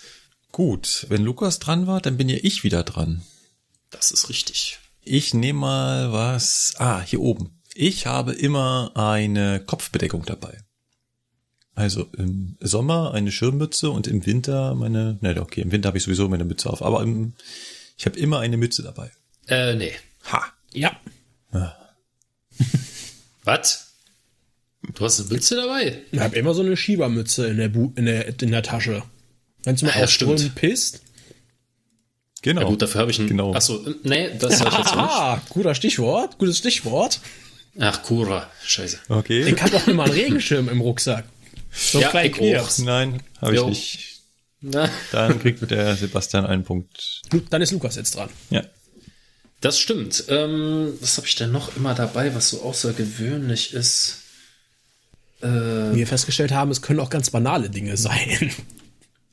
Gut, wenn Lukas dran war, dann bin ja ich wieder dran. Das ist richtig. Ich nehme mal was. Ah, hier oben. Ich habe immer eine Kopfbedeckung dabei. Also im Sommer eine Schirmmütze und im Winter meine. Ne, okay, im Winter habe ich sowieso meine Mütze auf, aber im, ich habe immer eine Mütze dabei. Äh, nee. Ha. Ja. Was? Du hast eine Mütze dabei? Ich habe immer so eine Schiebermütze in der, Bu in der, in der Tasche. Wenn du mal Ah, ja, auf Strömen pisst. Genau. Ja gut, dafür habe ich einen. Genau. Achso, nee, das sag ich jetzt nicht. Ah, guter Stichwort. Gutes Stichwort. Ach, Kura. Scheiße. Okay. Ich habe auch immer einen Regenschirm im Rucksack. So Ja, klein ich auch. Nein, habe ich nicht. Na, Dann kriegt der Sebastian einen Punkt. Gut, Dann ist Lukas jetzt dran. Ja. das stimmt. Ähm, was habe ich denn noch immer dabei, was so außergewöhnlich ist? Äh, wir festgestellt haben, es können auch ganz banale Dinge sein.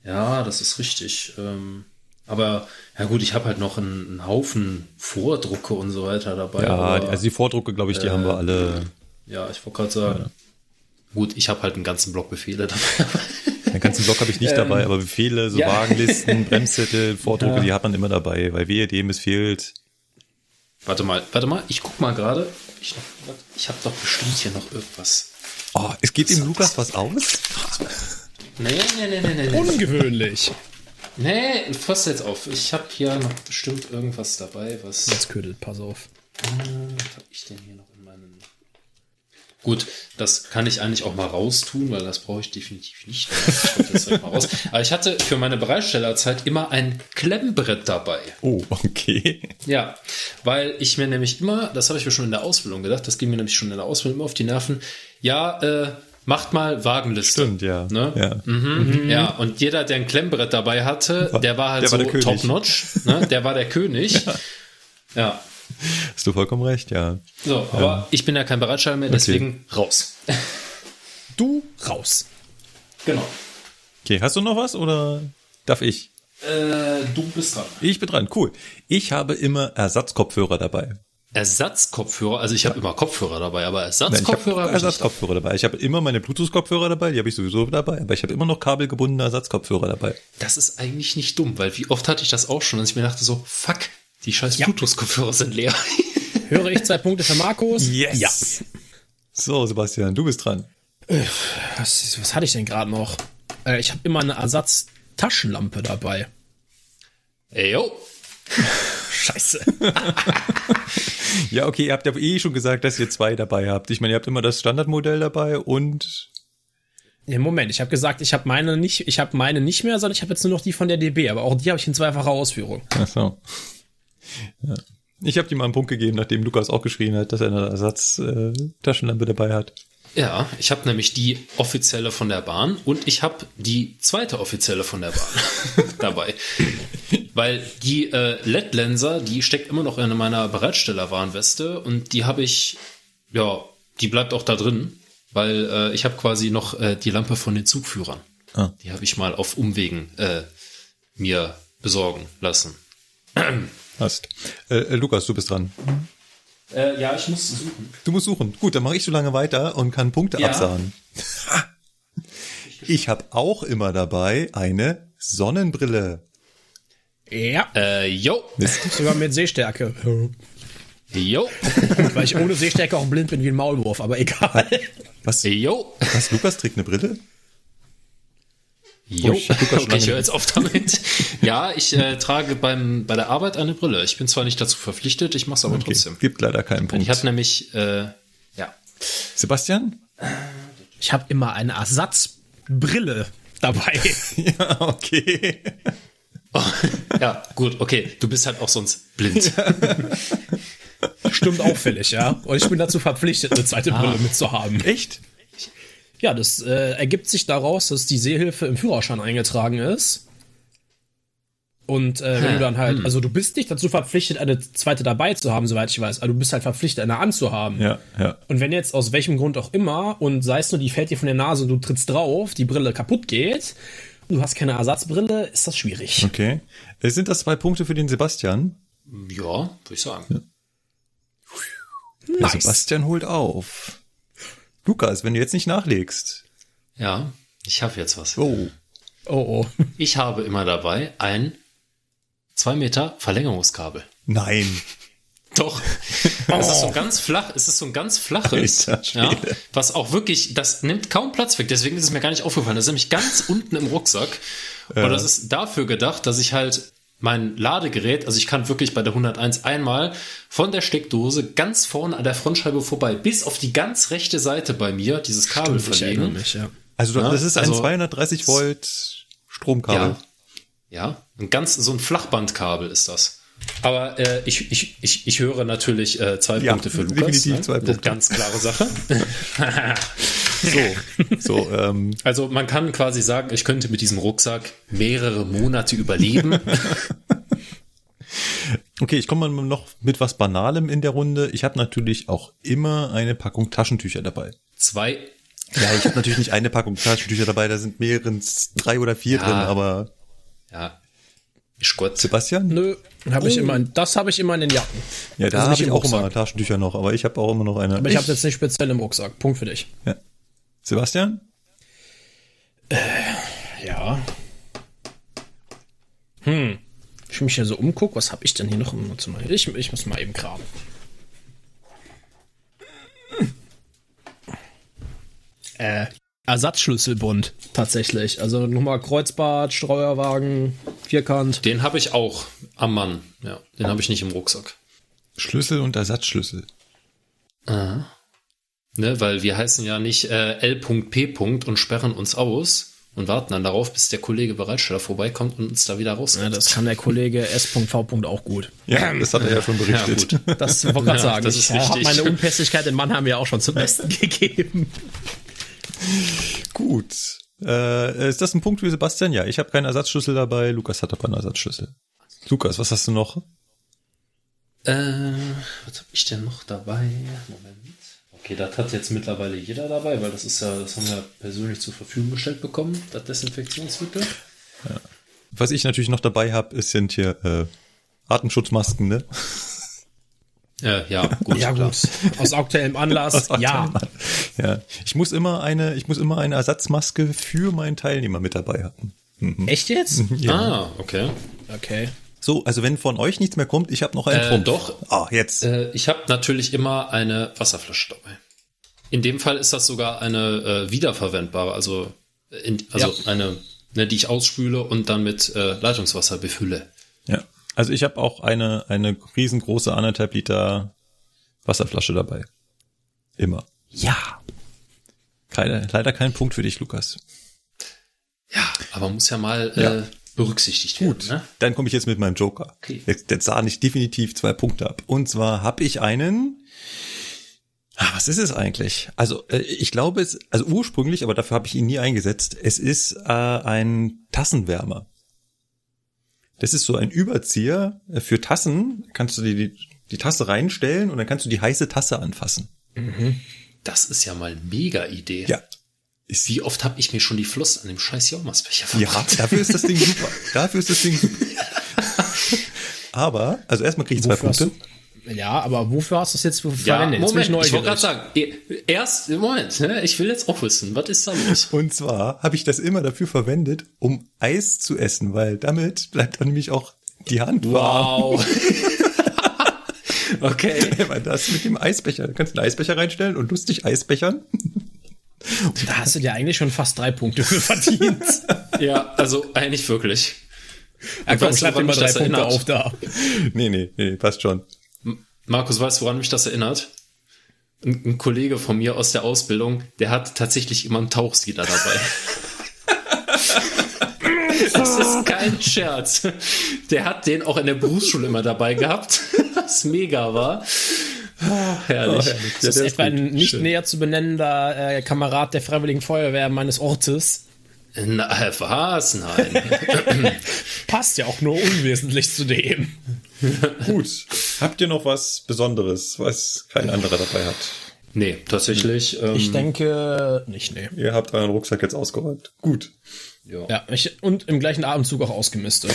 ja, das ist richtig. Ähm, aber ja gut, ich habe halt noch einen, einen Haufen Vordrucke und so weiter dabei. Ja, aber, also die Vordrucke, glaube ich, die haben wir alle. ja, ich wollte gerade sagen. Gut, ich habe halt einen ganzen Block Befehle dabei. Den ganzen Block habe ich nicht dabei, aber Befehle, so ja. Wagenlisten, Bremszettel, Vordrucke, die hat man immer dabei, weil wehe dem es fehlt. warte mal, warte mal, ich guck mal gerade. Ich, ich habe doch bestimmt hier noch irgendwas. Oh, es geht dem Lukas was aus? Nee, nee, nee, nee, nee. Ungewöhnlich. Nee, fass jetzt auf. Ich habe hier noch bestimmt irgendwas dabei, was. Jetzt ködelt, pass auf. Was habe ich denn hier noch in meinen. Gut, das kann ich eigentlich auch mal raustun, weil das brauche ich definitiv nicht. Ich direkt mal raus. Aber ich hatte für meine Bereitstellerzeit immer ein Klemmbrett dabei. Oh, okay. Ja, weil ich mir nämlich immer, das habe ich mir schon in der Ausbildung gedacht, das ging mir nämlich schon in der Ausbildung immer auf die Nerven. Ja, äh, macht mal Wagenliste. Stimmt, ja. Ne? Ja. Mhm. Ja, und jeder, der ein Klemmbrett dabei hatte, der war halt der so top-notch. Ne? Der war der König. Ja. Hast du vollkommen recht, ja. So, aber ich bin ja kein Bereitsteller mehr, deswegen raus. Du raus. Genau. Okay, hast du noch was oder darf ich? Äh, du bist dran. Ich bin dran, cool. Ich habe immer Ersatzkopfhörer dabei. Ersatzkopfhörer, also ich habe immer Kopfhörer dabei, aber habe Ersatzkopfhörer hab ich. Ersatzkopfhörer dabei. Ich habe immer meine Bluetooth-Kopfhörer dabei, die habe ich sowieso dabei, aber ich habe immer noch kabelgebundene Ersatzkopfhörer dabei. Das ist eigentlich nicht dumm, weil wie oft hatte ich das auch schon, dass ich mir dachte so, fuck, die scheiß Bluetooth-Kopfhörer sind leer. Höre ich zwei Punkte für Markus? Ja. So, Sebastian, du bist dran. Was, was hatte ich denn gerade noch? Äh, ich habe immer eine Ersatztaschenlampe dabei. Ey, yo. Scheiße. Ja, okay, ihr habt ja eh schon gesagt, dass ihr zwei dabei habt. Ich meine, ihr habt immer das Standardmodell dabei und Ja, Moment, ich habe gesagt, ich habe meine nicht, ich habe meine nicht mehr, sondern ich habe jetzt nur noch die von der DB, aber auch die habe ich in zweifacher Ausführung. Ach so. Ja. Ich habe dir mal einen Punkt gegeben, nachdem Lukas auch geschrien hat, dass er eine Ersatztaschenlampe äh, dabei hat. Ja, ich habe nämlich die offizielle von der Bahn und ich habe die zweite offizielle von der Bahn dabei. Weil die äh, LED-Lenser, die steckt immer noch in meiner Bereitstellerwarnweste und die habe ich, ja, die bleibt auch da drin, weil äh, ich habe quasi noch äh, die Lampe von den Zugführern. Ah. Die habe ich mal auf Umwegen äh, mir besorgen lassen. Hast. Äh, äh, Lukas, du bist dran. Äh, ja, ich muss suchen. Du musst suchen. Gut, dann mache ich so lange weiter und kann Punkte Ja. absagen. Ich habe auch immer dabei eine Sonnenbrille. Ja, Äh, yo, sogar mit Sehstärke. yo, Weil ich ohne Sehstärke auch blind bin wie ein Maulwurf, aber egal. Was? yo. Was? Lukas trägt eine Brille? Jo, Oh, schon okay, ich höre jetzt auf damit. ja, ich äh, trage beim, bei der Arbeit eine Brille. Ich bin zwar nicht dazu verpflichtet, ich mache es aber Okay, trotzdem. gibt leider keinen Punkt. Ich hatte nämlich, äh, ja. Sebastian? Ich habe immer eine Ersatzbrille dabei. Ja, okay. Oh, ja, gut, okay. Du bist halt auch sonst blind. Stimmt auffällig, ja. Und ich bin dazu verpflichtet, eine zweite Brille mitzuhaben. Echt? Ja, das äh, ergibt sich daraus, dass die Sehhilfe im Führerschein eingetragen ist. Und äh, wenn du dann halt, also du bist nicht dazu verpflichtet, eine zweite dabei zu haben, soweit ich weiß, aber du bist halt verpflichtet, eine anzuhaben. Ja, ja. Und wenn jetzt aus welchem Grund auch immer, und sei es nur, die fällt dir von der Nase und du trittst drauf, die Brille kaputt geht, und du hast keine Ersatzbrille, ist das schwierig. Okay. Sind das zwei Punkte für den Sebastian? ja, würde ich sagen. Der Sebastian holt auf. Lukas, wenn du jetzt nicht nachlegst. Ja, ich habe jetzt was. Oh. Oh, oh. Ich habe immer dabei ein 2 Meter Verlängerungskabel. Nein. Doch. Es ist so ganz flach, es ist so ein ganz flaches, ja, was auch wirklich, das nimmt kaum Platz weg, deswegen ist es mir gar nicht aufgefallen. Das ist nämlich ganz unten im Rucksack. Und das ist dafür gedacht, dass ich halt mein Ladegerät, also ich kann wirklich bei der 101 einmal von der Steckdose ganz vorne an der Frontscheibe vorbei, bis auf die ganz rechte Seite bei mir, dieses Kabel Ich erinnere verlegen. mich, ja. Also Ja, das ist ein also- 230 Volt Stromkabel. Ja. Ja, ein ganz, so ein Flachbandkabel ist das. Aber äh, ich, ich, ich, ich höre natürlich äh, zwei Ja, Punkte für Lukas. definitiv ne? zwei Punkte. Ganz klare Sache. So, so, ähm, Also man kann quasi sagen, ich könnte mit diesem Rucksack mehrere Monate überleben. okay, ich komme mal noch mit was Banalem in der Runde. Ich habe natürlich auch immer eine Packung Taschentücher dabei. Zwei. Ja, ich habe natürlich nicht eine Packung Taschentücher dabei, da sind mehrens drei oder vier Ja. drin, aber Ja. Ist gut. Sebastian? Nö, hab ich immer, das habe ich immer in den Jacken. Ja, da Also habe ich im auch Rucksack. immer Taschentücher noch, aber ich habe auch immer noch eine. Aber ich habe jetzt nicht speziell im Rucksack. Punkt für dich. ja. Sebastian? Ja. Hm. Ich mich hier so umgucke, was habe ich denn hier noch im Zimmer? Ich, ich muss mal eben graben. Äh, Ersatzschlüsselbund, tatsächlich. Also nochmal Kreuzbad, Streuerwagen, Vierkant. Den habe ich auch am Mann. Ja, den habe ich nicht im Rucksack. Schlüssel und Ersatzschlüssel. Ne, weil wir heißen ja nicht äh, L.P. und sperren uns aus und warten dann darauf, bis der Kollege Bereitsteller vorbeikommt und uns da wieder raus. Ja, das kann der Kollege S.V. auch gut. Ja, das hat er ja schon Ja, berichtet. gut. Das wollte ich gerade Ja, sagen. das ich ist habe richtig. meine Unpässlichkeit in Mannheim ja auch schon zum Besten gegeben. Gut. Äh, ist das ein Punkt für Sebastian? Ja, ich habe keinen Ersatzschlüssel dabei. Lukas hat aber einen Ersatzschlüssel. Lukas, was hast du noch? Äh, was habe ich denn noch dabei? Moment. Okay, das hat jetzt mittlerweile jeder dabei, weil das ist ja, das haben wir persönlich zur Verfügung gestellt bekommen, das Desinfektionsmittel. Was ich natürlich noch dabei habe, ist sind hier äh, Atemschutzmasken, ne? Äh, ja, gut, Ja, klar. gut. Aus aktuellem Anlass, ja. Ja. Ich muss immer eine, ich muss immer eine Ersatzmaske für meinen Teilnehmer mit dabei haben. Echt jetzt? Ah, okay. Okay. So, also wenn von euch nichts mehr kommt, ich habe noch einen Äh, Trumpf. doch. Ah, jetzt. Äh, ich habe natürlich immer eine Wasserflasche dabei. In dem Fall ist das sogar eine äh, wiederverwendbare, also, in, also Ja. eine, ne, die ich ausspüle und dann mit äh, Leitungswasser befülle. Ja. Also ich habe auch eine, eine riesengroße anderthalb Liter Wasserflasche dabei. Immer. Ja. Keine, leider kein Punkt für dich, Lukas. Ja, aber muss ja mal Ja. Äh, berücksichtigt werden. Ne? Dann komme ich jetzt mit meinem Joker. Okay. Jetzt, jetzt sah ich definitiv zwei Punkte ab. Und zwar habe ich einen. Ah, was ist es eigentlich? Also äh, ich glaube es, also ursprünglich, aber dafür habe ich ihn nie eingesetzt. Es ist äh, ein Tassenwärmer. Das ist so ein Überzieher äh, für Tassen. Kannst du die, die, die Tasse reinstellen und dann kannst du die heiße Tasse anfassen. Das ist ja mal mega Idee. Ja. Wie oft habe ich mir schon die Flossen an dem scheiß Jaumersbecher Ja, verbrannt? dafür ist das Ding super. Dafür ist das Ding super. Aber, also erstmal kriege ich zwei Wofür hast Punkte. du, ja, aber wofür hast du es jetzt Ja, verwendet? Jetzt Moment, ich wollte gerade sagen, erst, Moment, ne, ich will jetzt auch wissen, was ist da los? Und zwar habe ich das immer dafür verwendet, um Eis zu essen, weil damit bleibt dann nämlich auch die Hand warm. Wow. okay. Wenn man das mit dem Eisbecher, du kannst einen Eisbecher reinstellen und lustig Eisbechern. Da hast du dir eigentlich schon fast drei Punkte für verdient. Ja, also eigentlich wirklich. ja, komm, schreib dir mal drei das Punkte erinnert? auf da. Nee, nee, nee, passt schon. Markus, weißt du, woran mich das erinnert? Ein, ein Kollege von mir aus der Ausbildung, der hat tatsächlich immer einen Tauchsieder dabei. Das ist kein Scherz. Der hat den auch in der Berufsschule immer dabei gehabt, was mega war. Ah, herrlich. Das ist etwa ein nicht näher zu benennender äh, Kamerad der Freiwilligen Feuerwehr meines Ortes. Na, was? Nein. Passt ja auch nur unwesentlich zu dem. Gut. Habt ihr noch was Besonderes, was kein anderer dabei hat? Nee, tatsächlich. Ähm, Ich denke nicht, nee. Ihr habt euren Rucksack jetzt ausgeräumt. Gut. ja. Ja, ich, und im gleichen Atemzug auch ausgemistet.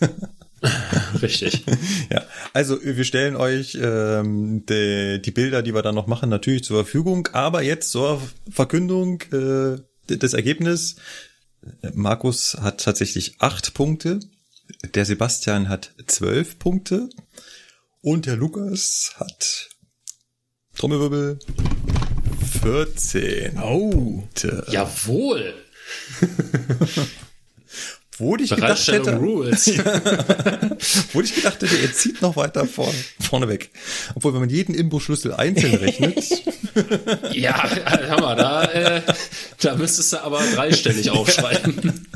Richtig. Ja, also wir stellen euch ähm, die, die Bilder, die wir dann noch machen, natürlich zur Verfügung. Aber jetzt zur Verkündung äh, des Ergebnisses. Markus hat tatsächlich acht Punkte, der Sebastian hat zwölf Punkte und der Lukas hat Trommelwirbel 14 Oh. Punkte. Jawohl. Wo ich gedacht hätte. Wo ich gedacht hätte, er zieht noch weiter vorne, vorne weg. Obwohl, wenn man jeden Imbusschlüssel einzeln rechnet, Ja, Hammer, da, äh, da müsstest du aber dreistellig aufschreiben.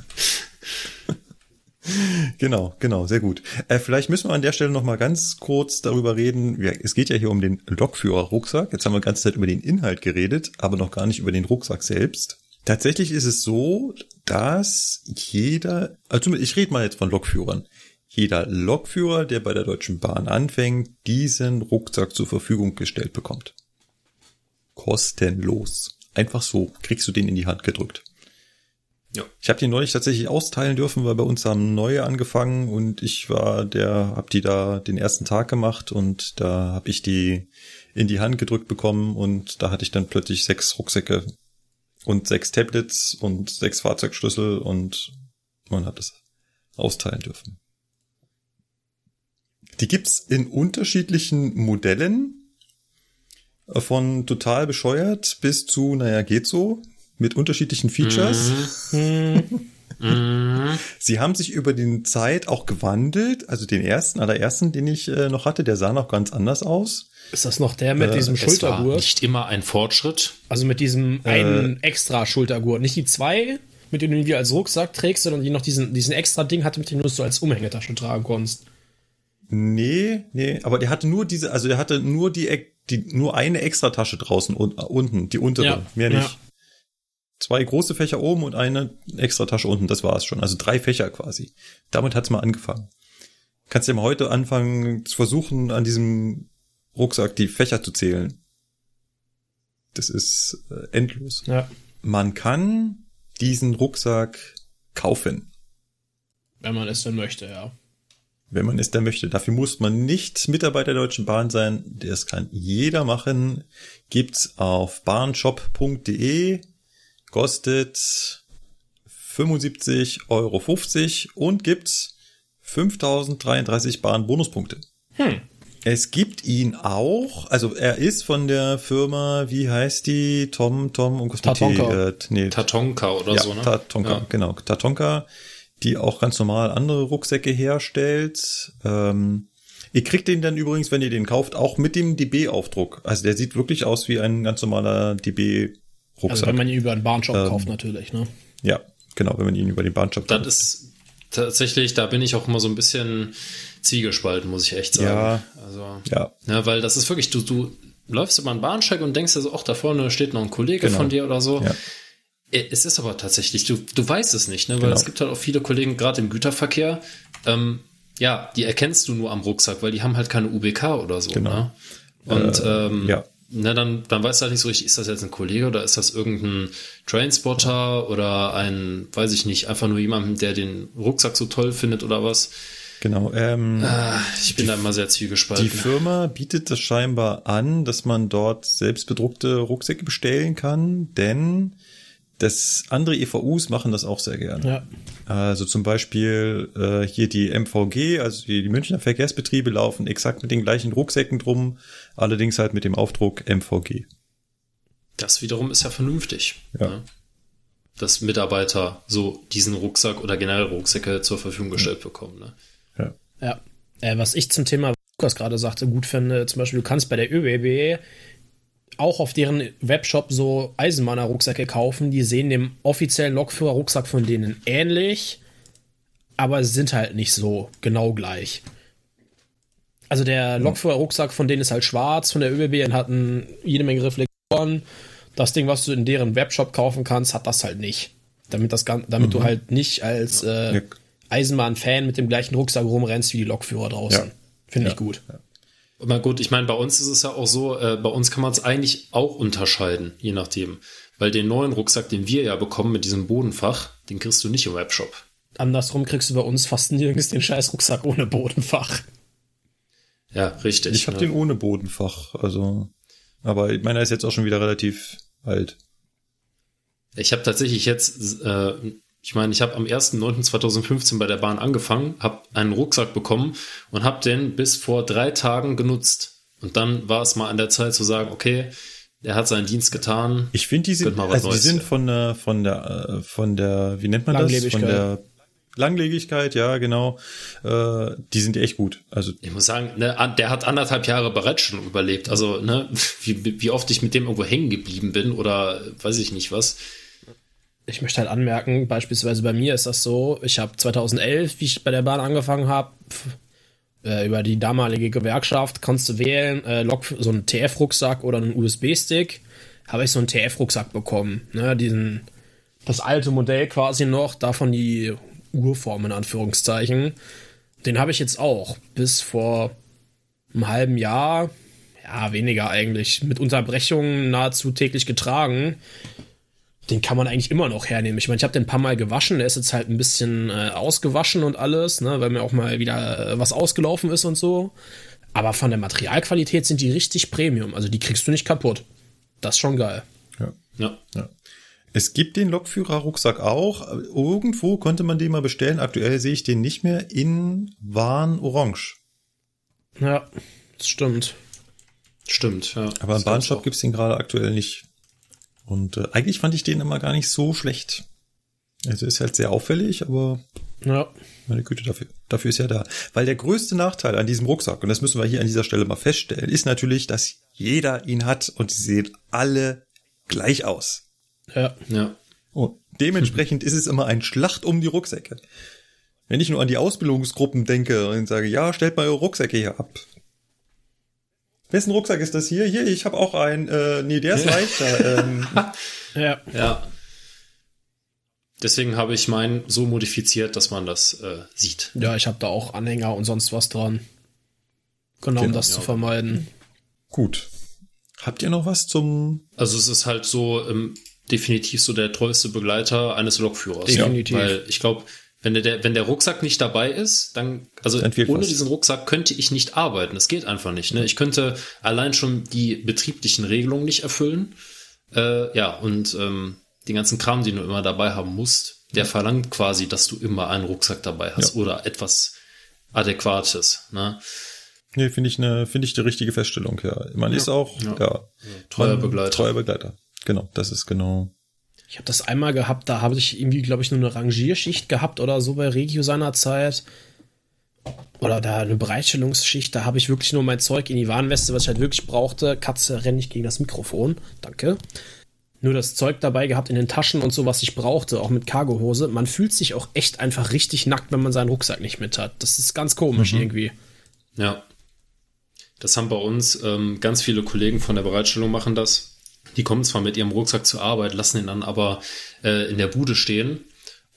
genau, genau, sehr gut. Äh, vielleicht müssen wir an der Stelle noch mal ganz kurz darüber reden. Ja, es geht ja hier um den Lokführer-Rucksack. Jetzt haben wir die ganze Zeit über den Inhalt geredet, aber noch gar nicht über den Rucksack selbst. Tatsächlich ist es so, dass jeder, also ich rede mal jetzt von Lokführern, jeder Lokführer, der bei der Deutschen Bahn anfängt, diesen Rucksack zur Verfügung gestellt bekommt. Kostenlos. Einfach so kriegst du den in die Hand gedrückt. Ja. Ich habe die neulich tatsächlich austeilen dürfen, weil bei uns haben neue angefangen und ich war der, hab die da den ersten Tag gemacht und da habe ich die in die Hand gedrückt bekommen und da hatte ich dann plötzlich sechs Rucksäcke und sechs Tablets und sechs Fahrzeugschlüssel und man hat es austeilen dürfen. Die gibt's in unterschiedlichen Modellen, äh, von total bescheuert bis zu, naja, geht so, mit unterschiedlichen Features. Sie haben sich über die Zeit auch gewandelt. Also den ersten, allerersten, den ich äh, noch hatte, der sah noch ganz anders aus. Ist das noch der mit Äh, diesem Es war Schultergurt? nicht immer ein Fortschritt. Also mit diesem einen extra Schultergurt. Nicht die zwei, mit denen du als Rucksack trägst, sondern die noch diesen, diesen extra Ding hatte, mit dem du es so als Umhängetasche tragen konntest. Nee, nee, aber der hatte nur diese, also der hatte nur die, die nur eine Extratasche draußen un, unten, die untere, Ja, mehr nicht. ja. Zwei große Fächer oben und eine Extratasche unten, das war es schon. Also drei Fächer quasi. Damit hat's mal angefangen. Kannst ja mal heute anfangen zu versuchen, an diesem Rucksack die Fächer zu zählen. Das ist äh, endlos. Ja. Man kann diesen Rucksack kaufen. Wenn man es denn möchte, ja. wenn man es denn möchte. Dafür muss man nicht Mitarbeiter der Deutschen Bahn sein. Das kann jeder machen. Gibt's auf bahnshop.de. Kostet 75,50 Euro und gibt's 5033 Bahn-Bonuspunkte. Hm. Es gibt ihn auch, also er ist von der Firma, wie heißt die? Tom, Tom und Tatonka. Äh, nee, Tatonka oder ja, so, ne? Tatonka, Ja. genau. Tatonka, die auch ganz normal andere Rucksäcke herstellt. Ähm, ihr kriegt den dann übrigens, wenn ihr den kauft, auch mit dem DB-Aufdruck. Also der sieht wirklich aus wie ein ganz normaler DB-Rucksack. Also wenn man ihn über einen Bahnshop Ähm, kauft, natürlich, ne? ja, genau, wenn man ihn über den Bahnshop Das kauft. ist tatsächlich, da bin ich auch immer so ein bisschen zwiegespalten, muss ich echt sagen. Ja. Also, Ja, ja, weil das ist wirklich, du, du läufst über einen Bahnsteig und denkst dir so, ach, da vorne steht noch ein Kollege Genau. von dir oder so. Ja. Äh, Es ist aber tatsächlich, du, du weißt es nicht, ne? weil Genau. es gibt halt auch viele Kollegen, gerade im Güterverkehr, ähm, ja, die erkennst du nur am Rucksack, weil die haben halt keine UBK oder so. Genau. Ne? Und ähm, ja. ne, dann, dann weißt du halt nicht so richtig, ist das jetzt ein Kollege oder ist das irgendein Trainspotter oder ein, weiß ich nicht, einfach nur jemand, der den Rucksack so toll findet oder was. Genau. Ähm, Ah, Ich bin da immer sehr Die zwiegespalten. Firma bietet das scheinbar an, dass man dort selbst bedruckte Rucksäcke bestellen kann, denn das andere EVUs machen das auch sehr gerne. Ja. Also zum Beispiel äh, hier die MVG, also die, die Münchner Verkehrsbetriebe laufen exakt mit den gleichen Rucksäcken drum, allerdings halt mit dem Aufdruck MVG. Das wiederum ist ja vernünftig. Ja. Ne? Dass Mitarbeiter so diesen Rucksack oder generell Rucksäcke zur Verfügung gestellt bekommen. Ne? Ja. Ja. Äh, was ich zum Thema, was Lukas gerade sagte, gut finde, zum Beispiel, du kannst bei der ÖBB auch auf deren Webshop so Eisenbahner-Rucksäcke kaufen. Die sehen dem offiziellen Lokführer-Rucksack von denen ähnlich, aber sind halt nicht so genau gleich. Also der Lokführer-Rucksack von denen ist halt schwarz, von der ÖBB und hat ein, jede Menge Reflektoren. Das Ding, was du in deren Webshop kaufen kannst, hat das halt nicht. Damit, das, damit du halt nicht als äh, Ja. Eisenbahn-Fan mit dem gleichen Rucksack rumrennst wie die Lokführer draußen. Ja. Finde ich Ja. gut. Na gut, ich meine, bei uns ist es ja auch so, äh, bei uns kann man es eigentlich auch unterscheiden, je nachdem. Weil den neuen Rucksack, den wir ja bekommen mit diesem Bodenfach, den kriegst du nicht im Webshop. andersrum kriegst du bei uns fast nirgends den scheiß Rucksack ohne Bodenfach. Ja, richtig. Ich habe ne? den ohne Bodenfach, also. Aber meiner ist jetzt auch schon wieder relativ alt. Ich habe tatsächlich jetzt, äh, ich meine, ich habe am 1.9.2015 bei der Bahn angefangen, habe einen Rucksack bekommen und habe den bis vor drei Tagen genutzt. Und dann war es mal an der Zeit zu sagen, okay, er hat seinen Dienst getan. Ich finde, die sind, Könnte mal was also die sind von der, von der, äh, von der, wie nennt man das? Von Langlebigkeit. der Langlebigkeit, ja, genau. Äh, die sind echt gut. Also, Ich muss sagen, ne, der hat anderthalb Jahre bereits schon überlebt. Also, ne, wie, wie oft ich mit dem irgendwo hängen geblieben bin oder weiß ich nicht was. Ich möchte halt anmerken, beispielsweise bei mir ist das so, ich habe 2011, wie ich bei der Bahn angefangen habe, äh, über die damalige Gewerkschaft kannst du wählen, äh, Lok, so einen TF-Rucksack oder einen USB-Stick, habe ich so einen TF-Rucksack bekommen. Ne, diesen, das alte Modell quasi noch, davon die Urform in Anführungszeichen. Den habe ich jetzt auch bis vor einem halben Jahr, ja, weniger eigentlich, mit Unterbrechungen nahezu täglich getragen den kann man eigentlich immer noch hernehmen. Ich meine, ich habe den ein paar Mal gewaschen, der ist jetzt halt ein bisschen äh, ausgewaschen und alles, ne, weil mir auch mal wieder äh, was ausgelaufen ist und so. Aber von der Materialqualität sind die richtig Premium. Also die kriegst du nicht kaputt. Das ist schon geil. ja. Ja. Ja. Es gibt den Lokführer-Rucksack auch. Irgendwo konnte man den mal bestellen. Aktuell sehe ich den nicht mehr in Warn Orange. Ja, das stimmt. Stimmt, ja. Aber im Bahnshop gibt's den gerade aktuell nicht. Und äh, eigentlich fand ich den immer gar nicht so schlecht. Also ist halt sehr auffällig, aber Ja. meine Güte, dafür, dafür ist ja da. Weil der größte Nachteil an diesem Rucksack, und das müssen wir hier an dieser Stelle mal feststellen, ist natürlich, dass jeder ihn hat und sie sehen alle gleich aus. Ja. Ja. Und dementsprechend ist es immer ein Schlacht um die Rucksäcke. Wenn ich nur an die Ausbildungsgruppen denke und sage, ja, stellt mal eure Rucksäcke hier ab. Wessen Rucksack ist das hier? Hier, ich habe auch einen. Äh, nee, der ist leichter. ähm, Ja. Ja. Deswegen habe ich meinen so modifiziert, dass man das äh, sieht. Ja, ich habe da auch Anhänger und sonst was dran. Genau, um Genau, das ja. zu vermeiden. gut. Habt ihr noch was zum Also es ist halt so ähm, definitiv so der treueste Begleiter eines Lokführers. Definitiv. Weil ich glaube, wenn der, wenn der Rucksack nicht dabei ist, dann, also ohne was. diesen Rucksack könnte ich nicht arbeiten. Das geht einfach nicht. Ne? Ich könnte allein schon die betrieblichen Regelungen nicht erfüllen. Äh, ja, und ähm, den ganzen Kram, den du immer dabei haben musst, der verlangt quasi, dass du immer einen Rucksack dabei hast Ja. oder etwas Adäquates. Ne? Nee, finde ich eine, finde ich die richtige Feststellung, ja. Man ist auch, ja, Ja. Treuer Begleiter. Treuer Begleiter. Genau, das ist genau. Ich habe das einmal gehabt, da habe ich irgendwie, glaube ich, nur eine Rangierschicht gehabt oder so bei Regio seinerzeit. Oder da eine Bereitstellungsschicht, da habe ich wirklich nur mein Zeug in die Warnweste, was ich halt wirklich brauchte. Katze, renn nicht gegen das Mikrofon. Danke. Nur das Zeug dabei gehabt in den Taschen und so, was ich brauchte, auch mit Cargohose. Man fühlt sich auch echt einfach richtig nackt, wenn man seinen Rucksack nicht mit hat. Das ist ganz komisch irgendwie. Ja. Das haben bei uns ähm, ganz viele Kollegen von der Bereitstellung machen das. Die kommen zwar mit ihrem Rucksack zur Arbeit, lassen ihn dann aber äh, in der Bude stehen.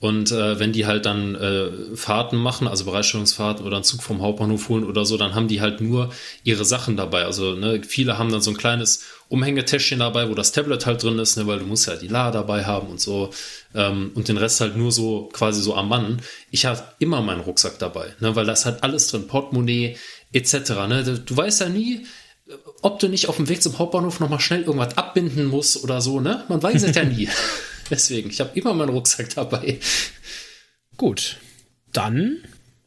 Und äh, wenn die halt dann äh, Fahrten machen, also Bereitstellungsfahrten oder einen Zug vom Hauptbahnhof holen oder so, dann haben die halt nur ihre Sachen dabei. Also ne, viele haben dann so ein kleines Umhängetäschchen dabei, wo das Tablet halt drin ist, ne, weil du musst ja die La dabei haben und so. Ähm, und den Rest halt nur so quasi so am Mann. Ich habe immer meinen Rucksack dabei, ne, weil das hat alles drin, Portemonnaie etc. Ne? Du weißt ja nie, ob du nicht auf dem Weg zum Hauptbahnhof nochmal schnell irgendwas abbinden musst oder so, ne? Man weiß es ja nie. Deswegen, ich habe immer meinen Rucksack dabei. Gut, dann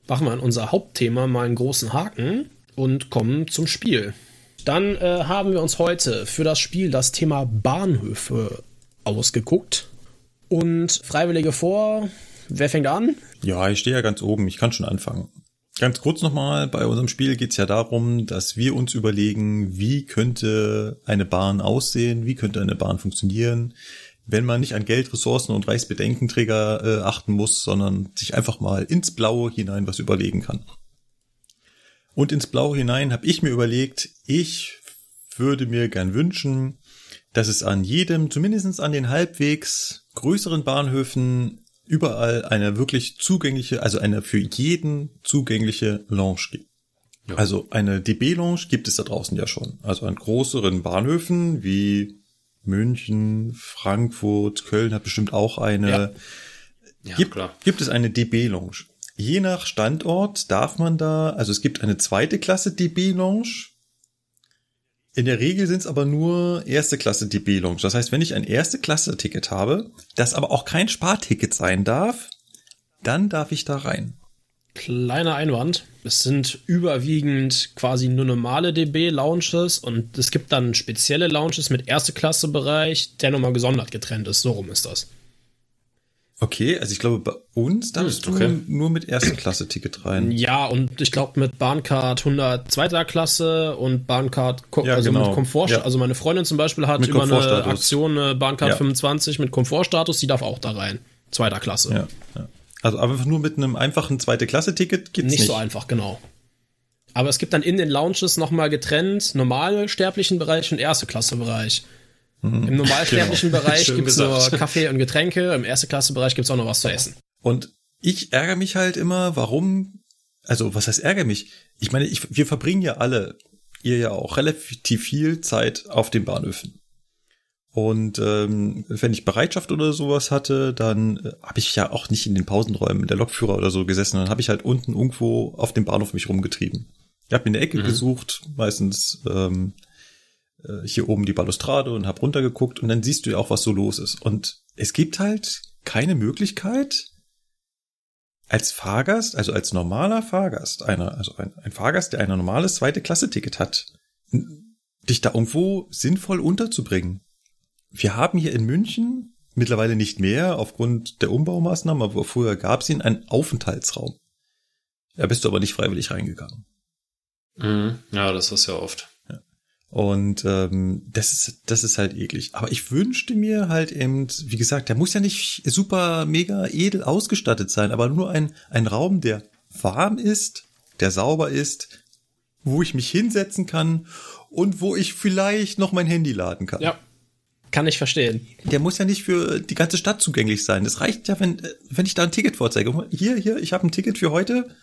machen wir an unser Hauptthema mal einen großen Haken und kommen zum Spiel. Dann äh, haben wir uns heute für das Spiel das Thema Bahnhöfe ausgeguckt. Und Freiwillige vor, wer fängt an? Ja, ich stehe ja ganz oben, ich kann schon anfangen. Ganz kurz nochmal, bei unserem Spiel geht es ja darum, dass wir uns überlegen, wie könnte eine Bahn aussehen, wie könnte eine Bahn funktionieren, wenn man nicht an Geld, Ressourcen und Reichsbedenkenträger äh, achten muss, sondern sich einfach mal ins Blaue hinein was überlegen kann. Und ins Blaue hinein habe ich mir überlegt, ich würde mir gern wünschen, dass es an jedem, zumindest an den halbwegs größeren Bahnhöfen, überall eine wirklich zugängliche, also eine für jeden zugängliche Lounge gibt. Ja. Also eine DB-Lounge gibt es da draußen ja schon. Also an größeren Bahnhöfen wie München, Frankfurt, Köln hat bestimmt auch eine. Ja. Ja, gibt, klar. gibt es eine DB-Lounge. Je nach Standort darf man da, also es gibt eine zweite Klasse DB-Lounge. In der Regel sind es aber nur erste Klasse DB-Lounge. Das heißt, wenn ich ein erste Klasse-Ticket habe, das aber auch kein Sparticket sein darf, dann darf ich da rein. Kleiner Einwand. Es sind überwiegend quasi nur normale DB-Lounges und es gibt dann spezielle Lounges mit erste Klasse-Bereich, der nochmal gesondert getrennt ist. So rum ist das. Okay, also ich glaube, bei uns darfst Hm, okay. du nur mit erste Klasse-Ticket rein. Ja, und ich glaube mit Bahncard 100 zweiter Klasse und Bahncard, Ja, also genau. mit Komfort, Ja. also meine Freundin zum Beispiel hat Mit über eine. Aktion eine Bahncard Ja. 25 mit Komfortstatus, die darf auch da rein. Zweiter Klasse. Ja. Also einfach nur mit einem einfachen zweite Klasse-Ticket gibt's Nicht, nicht. so einfach, genau. Aber es gibt dann in den Lounges nochmal getrennt normale sterblichen Bereich und erste Klasse Bereich. Mhm. Im normalsterblichen Bereich Schön gibt's nur. Kaffee und Getränke, im erste Klasse Bereich gibt's auch noch was zu essen. Und ich ärgere mich halt immer, warum, also was heißt ärgere mich? Ich meine, ich, wir verbringen ja alle, ihr ja auch, relativ viel Zeit auf den Bahnhöfen. Und ähm, wenn ich Bereitschaft oder sowas hatte, dann äh, habe ich ja auch nicht in den Pausenräumen der Lokführer oder so gesessen, dann habe ich halt unten irgendwo auf dem Bahnhof mich rumgetrieben. Ich habe mir eine Ecke gesucht, meistens ähm, äh, hier oben die Balustrade und habe runtergeguckt und dann siehst du ja auch, was so los ist. Und es gibt halt keine Möglichkeit, als Fahrgast, also als normaler Fahrgast, einer, also ein, ein Fahrgast, der ein normales zweite Klasse-Ticket hat, dich da irgendwo sinnvoll unterzubringen. Wir haben hier in München mittlerweile nicht mehr aufgrund der Umbaumaßnahmen, aber früher gab es ihn einen Aufenthaltsraum. Da bist du aber nicht freiwillig reingegangen. Mhm. Ja, das ist ja oft. Und ähm, das ist das ist halt eklig. Aber ich wünschte mir halt eben, wie gesagt, der muss ja nicht super mega edel ausgestattet sein, aber nur ein ein Raum, der warm ist, der sauber ist, wo ich mich hinsetzen kann und wo ich vielleicht noch mein Handy laden kann. Ja. Kann ich verstehen. Der muss ja nicht für die ganze Stadt zugänglich sein. Es reicht ja, wenn wenn ich da ein Ticket vorzeige. Hier hier, ich habe ein Ticket für heute.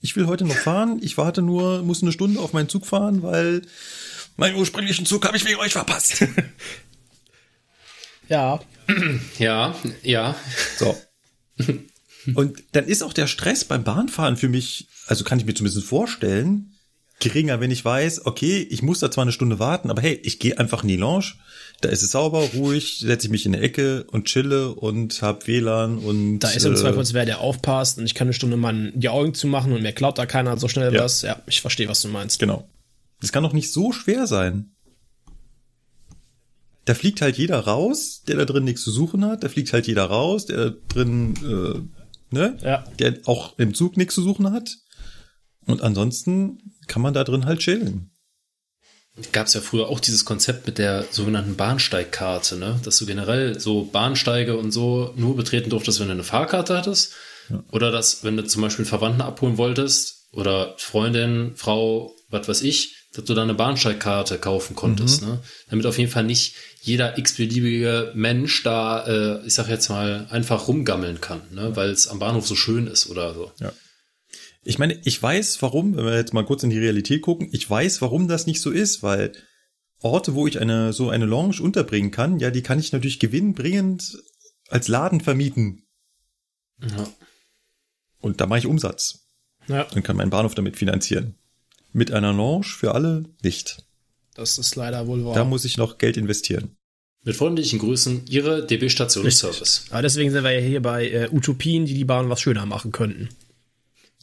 Ich will heute noch fahren. Ich warte nur, muss eine Stunde auf meinen Zug fahren, weil meinen ursprünglichen Zug habe ich wegen euch verpasst. Ja. Ja, ja. So. Und dann ist auch der Stress beim Bahnfahren für mich, also kann ich mir zumindest vorstellen, geringer, wenn ich weiß, okay, ich muss da zwar eine Stunde warten, aber hey, ich gehe einfach in die Lounge, da ist es sauber, ruhig, setze ich mich in eine Ecke und chille und hab WLAN und Da ist im äh, Zweifelsfall der aufpasst und ich kann eine Stunde mal die Augen zumachen und mir klaut da keiner so schnell Ja. was. Ja, ich verstehe, was du meinst. Genau. Das kann doch nicht so schwer sein. Da fliegt halt jeder raus, der da drin nichts zu suchen hat. Da fliegt halt jeder raus, der da drin, äh, ne? Ja. Der auch im Zug nichts zu suchen hat. Und ansonsten kann man da drin halt chillen. Gab es ja früher auch dieses Konzept mit der sogenannten Bahnsteigkarte, ne? Dass du generell so Bahnsteige und so nur betreten durftest, wenn du eine Fahrkarte hattest. Oder dass, wenn du zum Beispiel einen Verwandten abholen wolltest oder Freundin, Frau, was weiß ich, dass du da eine Bahnsteigkarte kaufen konntest, ne? Damit auf jeden Fall nicht jeder x-beliebige Mensch da, äh, ich sag jetzt mal, einfach rumgammeln kann, ne? Weil es am Bahnhof so schön ist oder so. Ich meine, ich weiß warum, wenn wir jetzt mal kurz in die Realität gucken, ich weiß, warum das nicht so ist, weil Orte, wo ich eine, so eine Lounge unterbringen kann, ja, die kann ich natürlich gewinnbringend als Laden vermieten. Ja. Und da mache ich Umsatz. Ja, und kann meinen Bahnhof damit finanzieren. Mit einer Lounge für alle nicht. das ist leider wohl wahr. Da muss ich noch Geld investieren. Mit freundlichen Grüßen, Ihre DB Station Service. Aber deswegen sind wir ja hier bei äh, Utopien, die die Bahn was schöner machen könnten.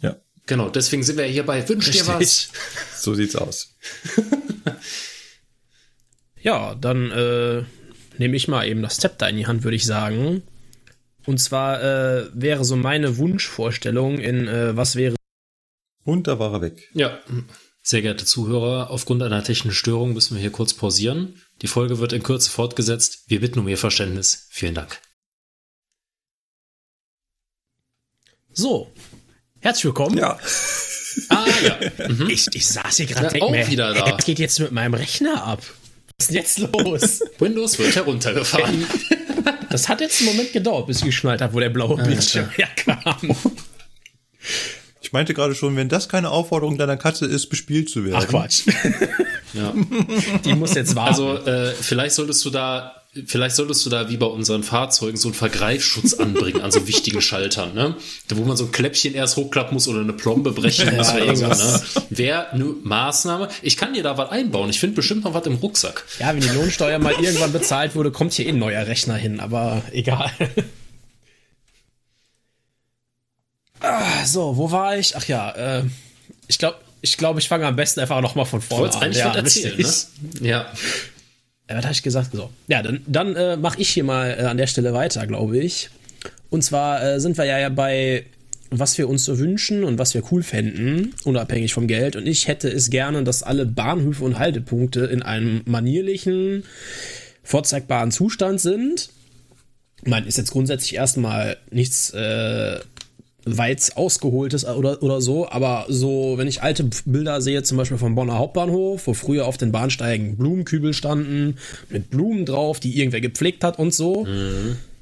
Ja, Genau, deswegen sind wir hier bei Wünsch dir was. so sieht's aus. Ja, dann äh, nehme ich mal eben das Zepter in die Hand, würde ich sagen. Und zwar äh, wäre so meine Wunschvorstellung in äh, was wäre Und da war er weg. Ja, sehr geehrte Zuhörer, aufgrund einer technischen Störung müssen wir hier kurz pausieren. Die Folge wird in Kürze fortgesetzt. Wir bitten um Ihr Verständnis. Vielen Dank. so. Herzlich willkommen. Ja, Ah ja, mhm. Ich, ich saß hier Ja, gerade auch denk mir, wieder da. Was geht jetzt mit meinem Rechner ab? Was ist denn jetzt los? Windows wird heruntergefahren. Das hat jetzt einen Moment gedauert, bis ich geschnallt habe, wo der blaue Bildschirm herkam. Ich meinte gerade schon, wenn das keine Aufforderung deiner Katze ist, bespielt zu werden. Ach Quatsch. ja. Die muss jetzt warten. Also äh, vielleicht solltest du da vielleicht solltest du da wie bei unseren Fahrzeugen so einen Vergreifschutz anbringen an so wichtigen Schaltern, ne? Da wo man so ein Kläppchen erst hochklappen muss oder eine Plombe brechen muss Ja, oder so, ne? irgendwas. Wäre eine Maßnahme. Ich kann dir da was einbauen. Ich finde bestimmt noch was im Rucksack. Ja, wenn die Lohnsteuer mal irgendwann bezahlt wurde, kommt hier eh ein neuer Rechner hin, aber egal. ah, so, wo war ich? Ach ja, äh, ich glaube, ich, glaub, ich fange am besten einfach nochmal von vorne an. eigentlich ja, was erzählen, richtig. ne? Ja. Was habe ich gesagt? So. Ja, dann, dann äh, mache ich hier mal äh, an der Stelle weiter, glaube ich. Und zwar äh, sind wir ja, ja bei, was wir uns so wünschen und was wir cool fänden, unabhängig vom Geld. Und ich hätte es gerne, dass alle Bahnhöfe und Haltepunkte in einem manierlichen, vorzeigbaren Zustand sind. Ich meine, ist jetzt grundsätzlich erstmal nichts äh, weit ausgeholtes oder, oder so, aber so, wenn ich alte Bilder sehe, zum Beispiel vom Bonner Hauptbahnhof, wo früher auf den Bahnsteigen Blumenkübel standen, mit Blumen drauf, die irgendwer gepflegt hat und so,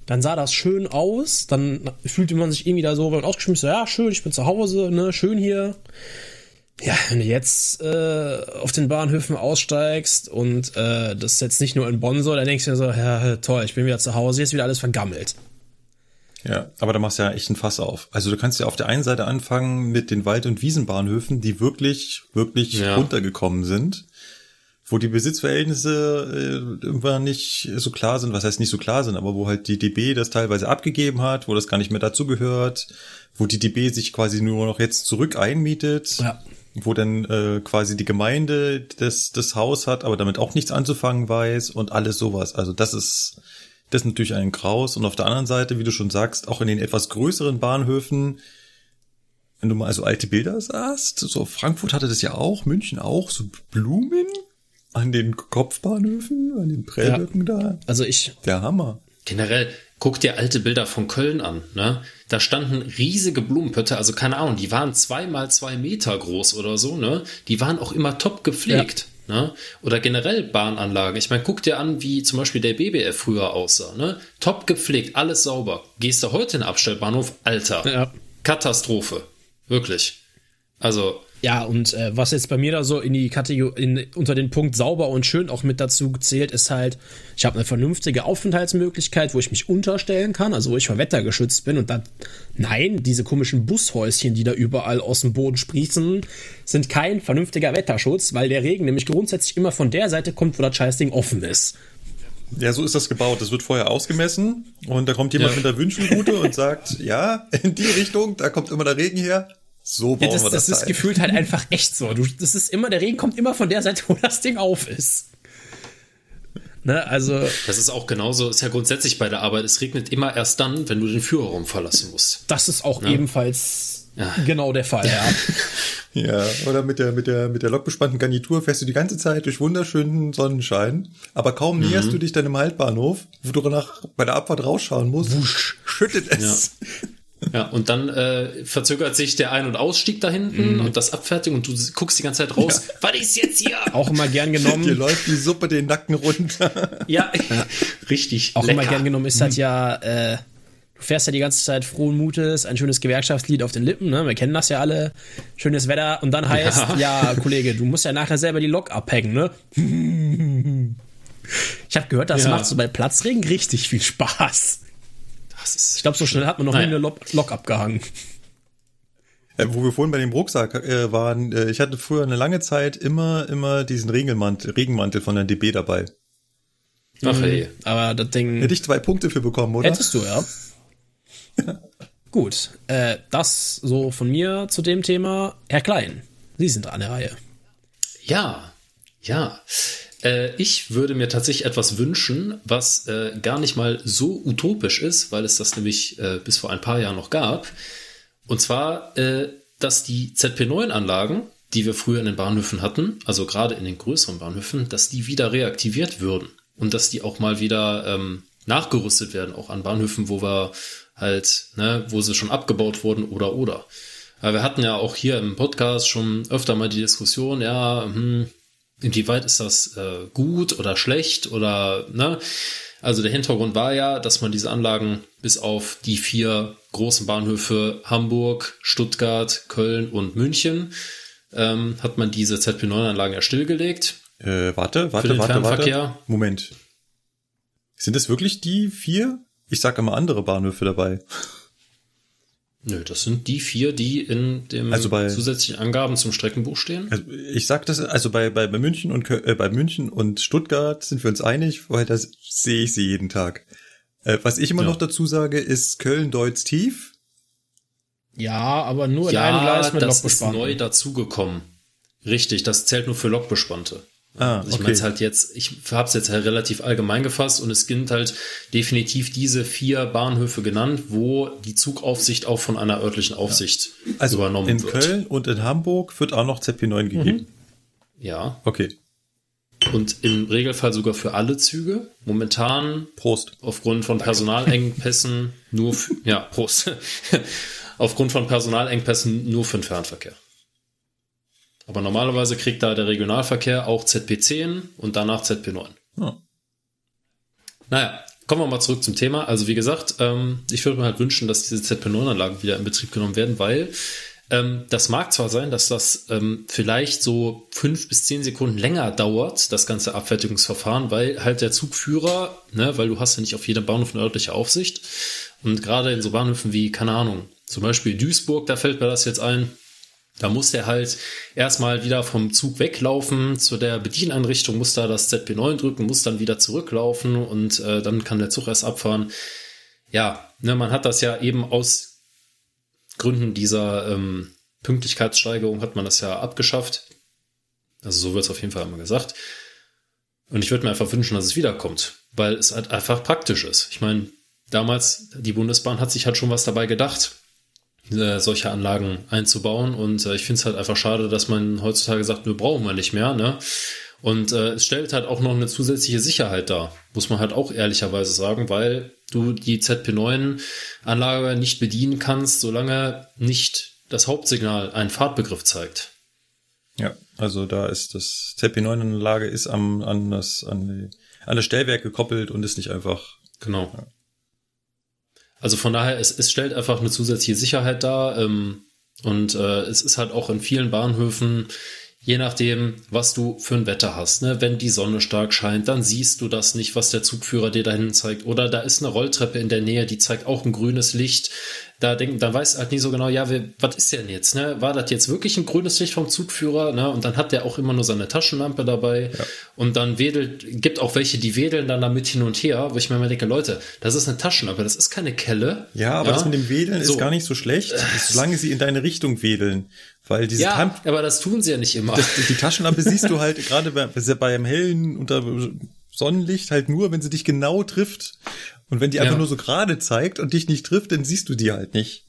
dann sah das schön aus, dann fühlte man sich irgendwie da so ausgeschmissen, so, ja, schön, ich bin zu Hause, ne, schön hier. Ja, wenn du jetzt äh, auf den Bahnhöfen aussteigst und äh, das ist jetzt nicht nur in Bonn so, dann denkst du dir so, ja, toll, ich bin wieder zu Hause, jetzt wieder alles vergammelt. Ja, aber da machst du ja echt ein Fass auf. Also du kannst ja auf der einen Seite anfangen mit den Wald- und Wiesenbahnhöfen, die wirklich, wirklich Ja. runtergekommen sind, wo die Besitzverhältnisse äh, irgendwann nicht so klar sind, was heißt nicht so klar sind, aber wo halt die DB das teilweise abgegeben hat, wo das gar nicht mehr dazugehört, wo die DB sich quasi nur noch jetzt zurück einmietet, Ja. wo dann äh, quasi die Gemeinde das, das Haus hat, aber damit auch nichts anzufangen weiß und alles sowas. Also das ist, das ist natürlich ein Graus. Und auf der anderen Seite, wie du schon sagst, auch in den etwas größeren Bahnhöfen, wenn du mal so alte Bilder sahst, so Frankfurt hatte das ja auch, München auch, so Blumen an den Kopfbahnhöfen, an den Prellböcken da. Also ich, Der Hammer. Generell, guck dir alte Bilder von Köln an, ne? Da standen riesige Blumenpötte, also keine Ahnung, die waren zwei mal zwei Meter groß oder so, ne? Die waren auch immer top gepflegt. Ne? Oder generell Bahnanlagen. Ich meine, guck dir an, wie zum Beispiel der BBF früher aussah. Ne? Top gepflegt, alles sauber. Gehst du heute in den Abstellbahnhof, Alter. Ja. Katastrophe. Wirklich. Also, Ja, und äh, was jetzt bei mir da so in die Kategorie, in, unter den Punkt sauber und schön auch mit dazu zählt, ist halt, ich habe eine vernünftige Aufenthaltsmöglichkeit, wo ich mich unterstellen kann, also wo ich vor Wetter geschützt bin und dann, nein, diese komischen Bushäuschen, die da überall aus dem Boden sprießen, sind kein vernünftiger Wetterschutz, weil der Regen nämlich grundsätzlich immer von der Seite kommt, wo das Scheißding offen ist. Ja, so ist das gebaut. Das wird vorher ausgemessen und da kommt jemand Ja. mit der Wünschelrute und sagt, ja, in die Richtung, da kommt immer der Regen her. So bauen Ja, das, wir das das, ist ein. gefühlt halt einfach echt so. Du, das ist immer, der Regen kommt immer von der Seite, wo das Ding auf ist. Ne, also, das ist auch genauso, ist ja grundsätzlich bei der Arbeit. Es regnet immer erst dann, wenn du den Führerraum verlassen musst. das ist auch ebenfalls genau der Fall, ja. Ja, oder mit der, mit der, mit der lokbespannten Garnitur fährst du die ganze Zeit durch wunderschönen Sonnenschein, aber kaum näherst du dich deinem Haltbahnhof, wo du danach bei der Abfahrt rausschauen musst, wusch, schüttet es. Ja, und dann äh, verzögert sich der Ein- und Ausstieg da hinten und das Abfertigen und du guckst die ganze Zeit raus. Was ist jetzt hier? Auch immer gern Dir genommen. läuft die Suppe den Nacken runter. Ja, richtig. Auch lecker. immer gern genommen ist halt ja, äh, du fährst ja die ganze Zeit frohen Mutes, ein schönes Gewerkschaftslied auf den Lippen, ne? Wir kennen das ja alle. Schönes Wetter und dann heißt, ja, Kollege, du musst ja nachher selber die Lok abhängen, ne? Ich habe gehört, das Ja. macht so bei Platzregen richtig viel Spaß. Ich glaube, so schnell hat man noch Naja. nie eine Lok, Lok abgehangen. Äh, wo wir vorhin bei dem Rucksack äh, waren, äh, ich hatte früher eine lange Zeit immer, immer diesen Regenmantel, Regenmantel von der DB dabei. ach ey. Aber das Ding. Hätte ich zwei Punkte für bekommen, oder? Hättest du, ja. Gut, äh, das so von mir zu dem Thema. Herr Klein, Sie sind an der Reihe. Ja, ja. Äh, ich würde mir tatsächlich etwas wünschen, was äh, gar nicht mal so utopisch ist, weil es das nämlich äh, bis vor ein paar Jahren noch gab. Und zwar, äh, dass die ZP9-Anlagen, die wir früher in den Bahnhöfen hatten, also gerade in den größeren Bahnhöfen, dass die wieder reaktiviert würden und dass die auch mal wieder ähm, nachgerüstet werden, auch an Bahnhöfen, wo wir halt, ne, wo sie schon abgebaut wurden oder oder. Aber wir hatten ja auch hier im Podcast schon öfter mal die Diskussion, ja, hm, inwieweit ist das äh, gut oder schlecht oder ne? Also der Hintergrund war ja, dass man diese Anlagen bis auf die vier großen Bahnhöfe Hamburg, Stuttgart, Köln und München ähm, hat man diese ZP9-Anlagen ja stillgelegt. Äh, warte, Für warte, den warte, Fernverkehr? warte. Moment. Sind es wirklich die vier? Ich sag immer andere Bahnhöfe dabei. Nö, das sind die vier, die in dem Also bei- zusätzlichen Angaben zum Streckenbuch stehen. Also ich sag das, also bei, bei, bei München und äh, bei München und Stuttgart sind wir uns einig, weil das sehe ich sie jeden Tag. Äh, was ich immer Ja. noch dazu sage, ist Köln-Deutz tief. Ja, aber nur in ja, einem Gleis mit das ist Lokbespannung. neu dazugekommen. Richtig, das zählt nur für Lokbespannte. Ah, Also ich okay. meine es halt jetzt, ich habe es jetzt halt relativ allgemein gefasst und es sind halt definitiv diese vier Bahnhöfe genannt, wo die Zugaufsicht auch von einer örtlichen Aufsicht Also übernommen in wird. Köln und in Hamburg wird auch noch ZP9 gegeben. Ja, Okay, und im Regelfall sogar für alle Züge. Momentan Prost. aufgrund von Personalengpässen nur, für, ja, Prost. aufgrund von Personalengpässen nur für den Fernverkehr. Aber normalerweise kriegt da der Regionalverkehr auch ZP10 und danach ZP9. Ja. Naja, kommen wir mal zurück zum Thema. Also wie gesagt, ähm, ich würde mir halt wünschen, dass diese ZP9-Anlagen wieder in Betrieb genommen werden, weil ähm, das mag zwar sein, dass das ähm, vielleicht so fünf bis zehn Sekunden länger dauert, das ganze Abfertigungsverfahren, weil halt der Zugführer, ne, weil du hast ja nicht auf jedem Bahnhof eine örtliche Aufsicht und gerade in so Bahnhöfen wie, keine Ahnung, zum Beispiel Duisburg, da fällt mir das jetzt ein, da muss der halt erstmal wieder vom Zug weglaufen zu der Bedieneinrichtung, muss da das ZP9 drücken, muss dann wieder zurücklaufen und äh, dann kann der Zug erst abfahren. Ja, ne, man hat das ja eben aus Gründen dieser ähm, Pünktlichkeitssteigerung hat man das ja abgeschafft. Also so wird es auf jeden Fall immer gesagt. Und ich würde mir einfach wünschen, dass es wiederkommt, weil es halt einfach praktisch ist. Ich meine, damals, die Bundesbahn hat sich halt schon was dabei gedacht, äh, solche Anlagen einzubauen. Und äh, ich finde es halt einfach schade, dass man heutzutage sagt, wir brauchen wir nicht mehr. Ne? Und äh, es stellt halt auch noch eine zusätzliche Sicherheit dar, muss man halt auch ehrlicherweise sagen, weil du die ZP9-Anlage nicht bedienen kannst, solange nicht das Hauptsignal einen Fahrtbegriff zeigt. Ja, also da ist das ZP9-Anlage ist am, an, das, an, die, an das Stellwerk gekoppelt und ist nicht einfach. Genau. Also von daher, es, es stellt einfach eine zusätzliche Sicherheit dar. Ähm, und äh, es ist halt auch in vielen Bahnhöfen, je nachdem, was du für ein Wetter hast. Ne? Wenn die Sonne stark scheint, dann siehst du das nicht, was der Zugführer dir da hinten zeigt. Oder da ist eine Rolltreppe in der Nähe, die zeigt auch ein grünes Licht. Da denken, dann weiß halt nicht so genau, ja, wer, was ist denn jetzt? Ne? War das jetzt wirklich ein grünes Licht vom Zugführer? Ne? Und dann hat der auch immer nur seine Taschenlampe dabei. Und dann wedelt, gibt auch welche, die wedeln dann damit hin und her, wo ich mir immer denke, Leute, das ist eine Taschenlampe, das ist keine Kelle. Ja, aber das mit dem Wedeln So. ist gar nicht so schlecht, solange sie in deine Richtung wedeln. Weil diese Ja, Tam- aber das tun sie ja nicht immer. das, die Taschenlampe siehst du halt gerade bei, bei einem hellen unter Sonnenlicht halt nur, wenn sie dich genau trifft. Und wenn die einfach Ja. nur so gerade zeigt und dich nicht trifft, dann siehst du die halt nicht.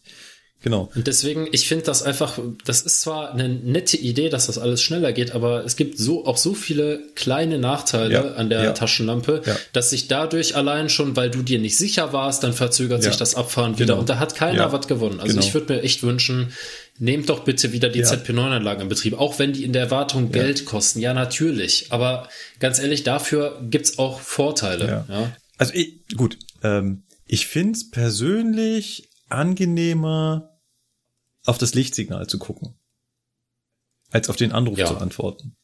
Genau. Und deswegen, ich finde das einfach, das ist zwar eine nette Idee, dass das alles schneller geht, aber es gibt so auch so viele kleine Nachteile Ja, an der ja. Taschenlampe, Ja. dass sich dadurch allein schon, weil du dir nicht sicher warst, dann verzögert sich das Abfahren wieder Genau. und da hat keiner was gewonnen. Also Genau. ich würde mir echt wünschen, nehmt doch bitte wieder die Ja. ZP9-Anlagen in Betrieb, auch wenn die in der Erwartung Geld kosten. Ja, natürlich. Aber ganz ehrlich, dafür gibt's auch Vorteile. Ja. Ja. Also ich, gut, ähm, ich find's persönlich angenehmer, auf das Lichtsignal zu gucken, als auf den Anruf Ja. zu antworten.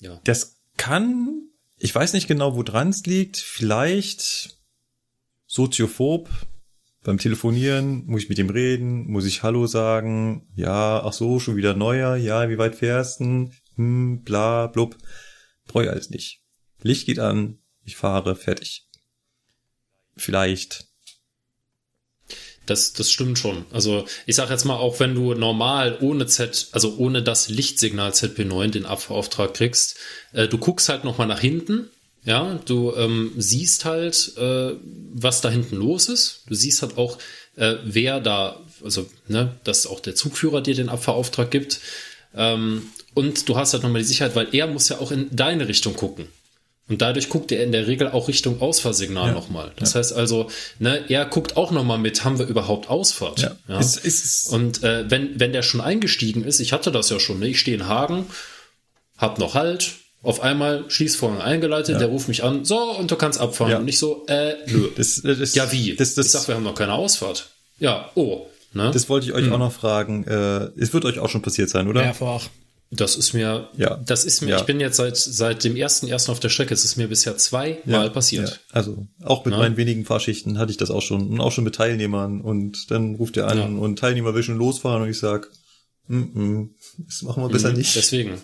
ja. Das kann, ich weiß nicht genau, wo dran es liegt, vielleicht soziophob. Beim Telefonieren muss ich mit ihm reden, muss ich Hallo sagen, ja, ach so, schon wieder neuer, ja, wie weit fährst du? Hm, bla, blub. Brauche ich alles nicht. Licht geht an, ich fahre, fertig. Vielleicht. Das, das stimmt schon. Also ich sage jetzt mal, auch wenn du normal ohne Z, also ohne das Lichtsignal ZP9 den Abfahrauftrag kriegst, äh, du guckst halt nochmal nach hinten, ja, du ähm, siehst halt, äh, was da hinten los ist. Du siehst halt auch, äh, wer da, also ne, dass auch der Zugführer dir den Abfahrauftrag gibt. Ähm, und du hast halt nochmal die Sicherheit, weil er muss ja auch in deine Richtung gucken. Und dadurch guckt er in der Regel auch Richtung Ausfahrsignal Ja. nochmal. Das heißt also, ne, er guckt auch nochmal mit, haben wir überhaupt Ausfahrt? Ja. Es, es ist, Und äh, wenn, wenn der schon eingestiegen ist, ich hatte das ja schon, ne? ich stehe in Hagen, hab noch Halt, auf einmal Schließvorgang eingeleitet, der ruft mich an, so, und du kannst abfahren. Ja. Und ich so, äh, nö. das, das, ja, wie? Das, das, ich sag, wir haben noch keine Ausfahrt. Ja, oh. Ne? das wollte ich euch auch noch fragen. Äh, es wird euch auch schon passiert sein, oder? Mehrfach. Das ist mir, Ja. das ist mir, Ja. ich bin jetzt seit, seit dem ersten ersten auf der Strecke. Es ist mir bisher zweimal passiert. Ja, also auch mit Ja. meinen wenigen Fahrschichten hatte ich das auch schon und auch schon mit Teilnehmern und dann ruft er an Ja. und Teilnehmer will schon losfahren und ich sag, mm -mm, das machen wir besser Mhm, nicht. Deswegen.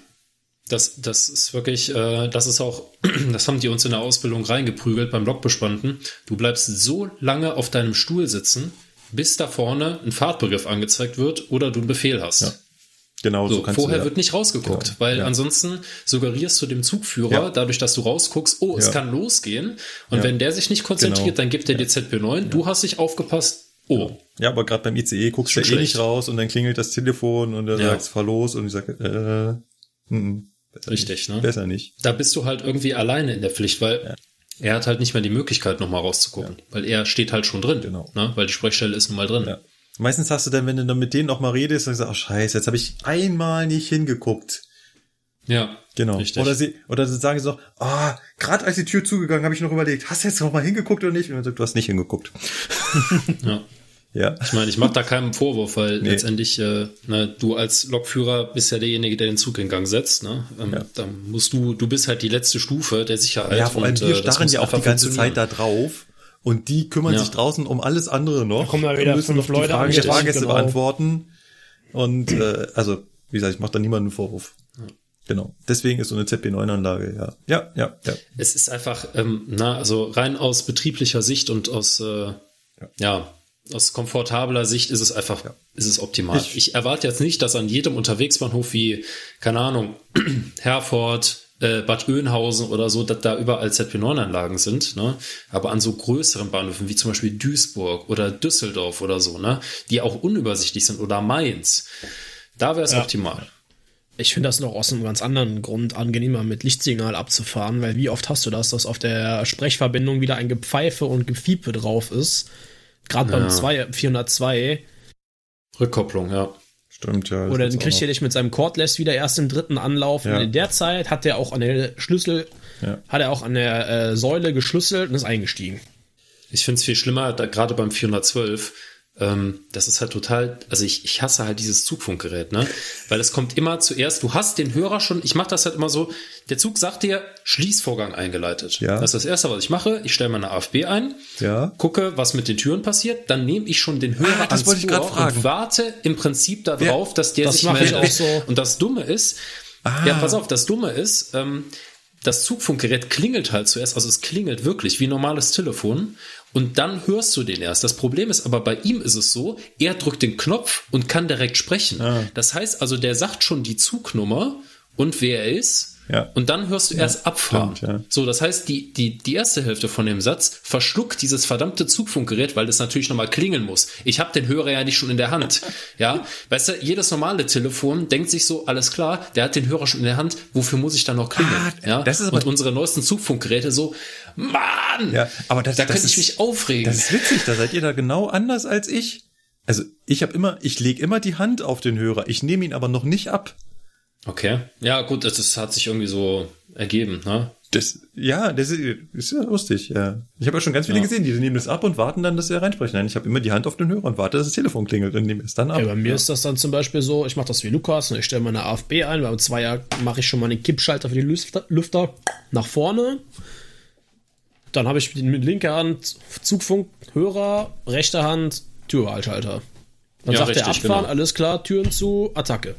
Das, das ist wirklich, äh, das ist auch, das haben die uns in der Ausbildung reingeprügelt beim Blockbespannten. Du bleibst so lange auf deinem Stuhl sitzen, bis da vorne ein Fahrtbegriff angezeigt wird oder du einen Befehl hast. Ja. Genau, so, So, kannst vorher du ja. wird nicht rausgeguckt, Genau, weil ja. ansonsten suggerierst du dem Zugführer, Ja. dadurch, dass du rausguckst, oh, es kann losgehen. Und wenn der sich nicht konzentriert, Genau. dann gibt er dir ZP9, du hast nicht aufgepasst, oh, Ja, aber gerade beim ICE guckst du eh nicht raus und dann klingelt das Telefon und er Ja. sagt, fahr los und ich sage, äh, mm, mm, besser Richtig, nicht. ne? Besser nicht. da bist du halt irgendwie alleine in der Pflicht, weil er hat halt nicht mehr die Möglichkeit, nochmal rauszugucken, weil er steht halt schon drin, Genau. ne? weil die Sprechstelle ist nun mal drin. Ja. Meistens hast du dann, wenn du dann mit denen noch mal redest, dann sagst du, oh scheiße, jetzt habe ich einmal nicht hingeguckt. Ja, Genau. Richtig. Oder sie, oder sie sagen so, ah, gerade als die Tür zugegangen, habe ich noch überlegt, hast du jetzt noch mal hingeguckt oder nicht? Und dann sagt, du hast nicht hingeguckt. ja. Ja. Ich meine, ich mache da keinen Vorwurf, weil Nee. letztendlich äh, ne, du als Lokführer bist ja derjenige, der den Zug in Gang setzt. Ne? Ähm, Ja. Da musst du, du bist halt die letzte Stufe der Sicherheit. Ja, vor allem und, wir äh, starren ja auch die ganze. Zeit da drauf. Und die kümmern Ja. sich draußen um alles andere noch. Da kommen da wieder müssen fünf noch die Leute Fragen der Fahrgäste genau. beantworten. Und äh, also, wie gesagt, ich mache da niemanden einen Vorwurf. Genau. Deswegen ist so eine ZB9-Anlage, ja. Ja, ja, ja. Es ist einfach, ähm, na, also rein aus betrieblicher Sicht und aus, äh, ja. Aus komfortabler Sicht ist es einfach, ist es optimal. Ich, Ich- erwarte jetzt nicht, dass an jedem Unterwegsbahnhof wie, keine Ahnung, Herford, äh, Bad Oeynhausen oder so, dass da überall ZP9-Anlagen sind, ne? Aber an so größeren Bahnhöfen wie zum Beispiel Duisburg oder Düsseldorf oder so, ne? Die auch unübersichtlich sind oder Mainz, da wäre es Ja. optimal. Ich finde das noch aus einem ganz anderen Grund angenehmer, mit Lichtsignal abzufahren, weil wie oft hast du das, dass auf der Sprechverbindung wieder ein Gepfeife und Gefiepe drauf ist? Gerade Ja. beim 2, 402. Rückkopplung, ja. Stimmt, ja. Oder dann kriegt er dich mit seinem Cordless wieder erst im dritten Anlauf. Ja. Und in der Zeit hat er auch an der Schlüssel, Ja. hat er auch an der äh, Säule geschlüsselt und ist eingestiegen. Ich finde es viel schlimmer, da, gerade beim 412. Ähm, das ist halt total, also ich, ich hasse halt dieses Zugfunkgerät, ne? Weil es kommt immer zuerst, du hast den Hörer schon, ich mache das halt immer so, der Zug sagt dir, Schließvorgang eingeleitet. Ja. Das ist das Erste, was ich mache. Ich stelle meine AFB ein, Ja. gucke, was mit den Türen passiert, dann nehme ich schon den Hörer Ah, das wollte ich Ohr fragen. und warte im Prinzip darauf, dass der das sich meldet. auch so. Und das Dumme ist, Ah. ja, pass auf, das Dumme ist, ähm, das Zugfunkgerät klingelt halt zuerst, also es klingelt wirklich wie ein normales Telefon und dann hörst du den erst. Das Problem ist aber bei ihm ist es so, er drückt den Knopf und kann direkt sprechen. Ah. Das heißt also, der sagt schon die Zugnummer und wer er ist. Ja. Und dann hörst du erst abfahren. stimmt, ja. So, das heißt, die, die, die erste Hälfte von dem Satz verschluckt dieses verdammte Zugfunkgerät, weil das natürlich nochmal klingeln muss. Ich habe den Hörer ja nicht schon in der Hand. Ja, weißt du, jedes normale Telefon denkt sich so, alles klar, der hat den Hörer schon in der Hand, wofür muss ich dann noch klingeln? Ah, ja, das ist aber- und unsere neuesten Zugfunkgeräte so, Mann, Ja, aber das- da das könnte ich mich aufregen. Das ist witzig, da seid ihr da genau anders als ich. Also ich habe immer, ich lege immer die Hand auf den Hörer, ich nehme ihn aber noch nicht ab. Okay, ja gut, das, das hat sich irgendwie so ergeben, ne? Das, ja, das ist, ist ja lustig, ja. Ich habe ja schon ganz viele Ja. gesehen, die nehmen das ab und warten dann, dass sie reinsprechen. Nein, ich habe immer die Hand auf den Hörer und warte, dass das Telefon klingelt und nehme es dann ab. Ja, bei mir ist das dann zum Beispiel so, ich mache das wie Lukas, ne, ich stelle meine AFB ein, beim Zweier mache ich schon mal den Kippschalter für die Lüfter, Lüfter nach vorne. Dann habe ich mit linker Hand Zugfunk, Hörer, rechte Hand Türwahlschalter. Dann Ja, sagt er richtig, abfahren, genau. alles klar, Türen zu, Attacke.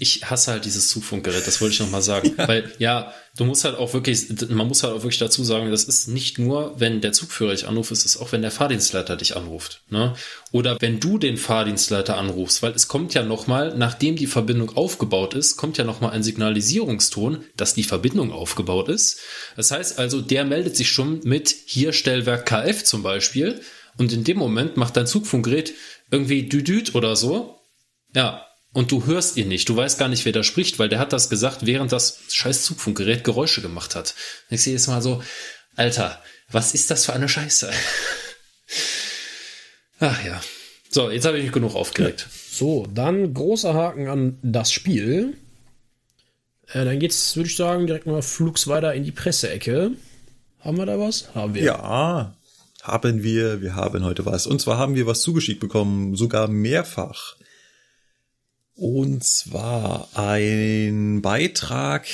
Ich hasse halt dieses Zugfunkgerät, das wollte ich noch mal sagen. Weil, ja, du musst halt auch wirklich, man muss halt auch wirklich dazu sagen, das ist nicht nur, wenn der Zugführer dich anruft, es ist auch, wenn der Fahrdienstleiter dich anruft. Ne? Oder wenn du den Fahrdienstleiter anrufst, weil es kommt ja noch mal, nachdem die Verbindung aufgebaut ist, kommt ja noch mal ein Signalisierungston, dass die Verbindung aufgebaut ist. Das heißt also, der meldet sich schon mit hier Stellwerk KF zum Beispiel und in dem Moment macht dein Zugfunkgerät irgendwie düdüt oder so. Ja, und du hörst ihn nicht. Du weißt gar nicht, wer da spricht, weil der hat das gesagt, während das scheiß Zugfunkgerät Geräusche gemacht hat. Und ich sehe jetzt mal so, Alter, was ist das für eine Scheiße? Ach ja. So, jetzt habe ich mich genug aufgeregt. So, dann großer Haken an das Spiel. Äh, dann geht's, würde ich sagen, direkt mal flugs weiter in die Presseecke. Haben wir da was? Haben wir. Ja, haben wir, wir haben heute was. Und zwar haben wir was zugeschickt bekommen, sogar mehrfach. Und zwar ein Beitrag.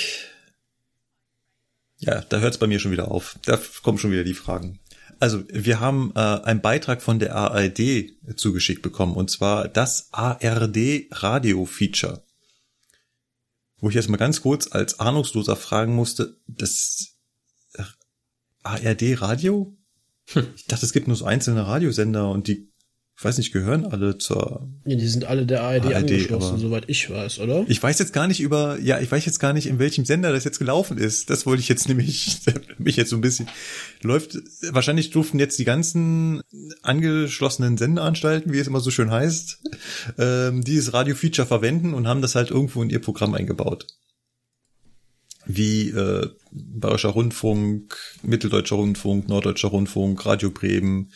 Ja, da hört es bei mir schon wieder auf. Da kommen schon wieder die Fragen. Also wir haben äh, einen Beitrag von der ARD zugeschickt bekommen und zwar das ARD Radio Feature. Wo ich jetzt mal ganz kurz als Ahnungsloser fragen musste, das ARD Radio? Ich dachte, es gibt nur so einzelne Radiosender und die ich weiß nicht, gehören alle zur. Ja, die sind alle der ARD, ARD angeschlossen, soweit ich weiß, oder? Ich weiß jetzt gar nicht über, ja, ich weiß jetzt gar nicht, in welchem Sender das jetzt gelaufen ist. Das wollte ich jetzt nämlich, mich jetzt so ein bisschen, läuft, wahrscheinlich durften jetzt die ganzen angeschlossenen Sendeanstalten, wie es immer so schön heißt, ähm, dieses Radio-Feature verwenden und haben das halt irgendwo in ihr Programm eingebaut. Wie äh, Bayerischer Rundfunk, Mitteldeutscher Rundfunk, Norddeutscher Rundfunk, Radio Bremen,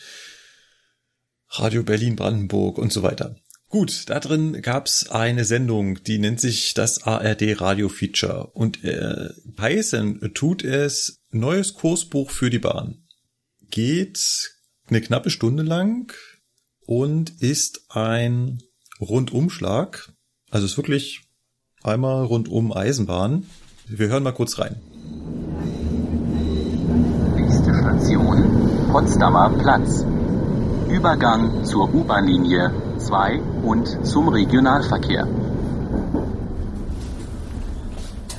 Radio Berlin Brandenburg und so weiter. Gut, da drin gab's eine Sendung, die nennt sich das ARD Radio Feature und äh, heißen tut es neues Kursbuch für die Bahn. Geht eine knappe Stunde lang und ist ein Rundumschlag. Also ist wirklich einmal rundum Eisenbahn. Wir hören mal kurz rein. Nächste Station Potsdamer Platz. Übergang zur U-Bahn-Linie 2 und zum Regionalverkehr.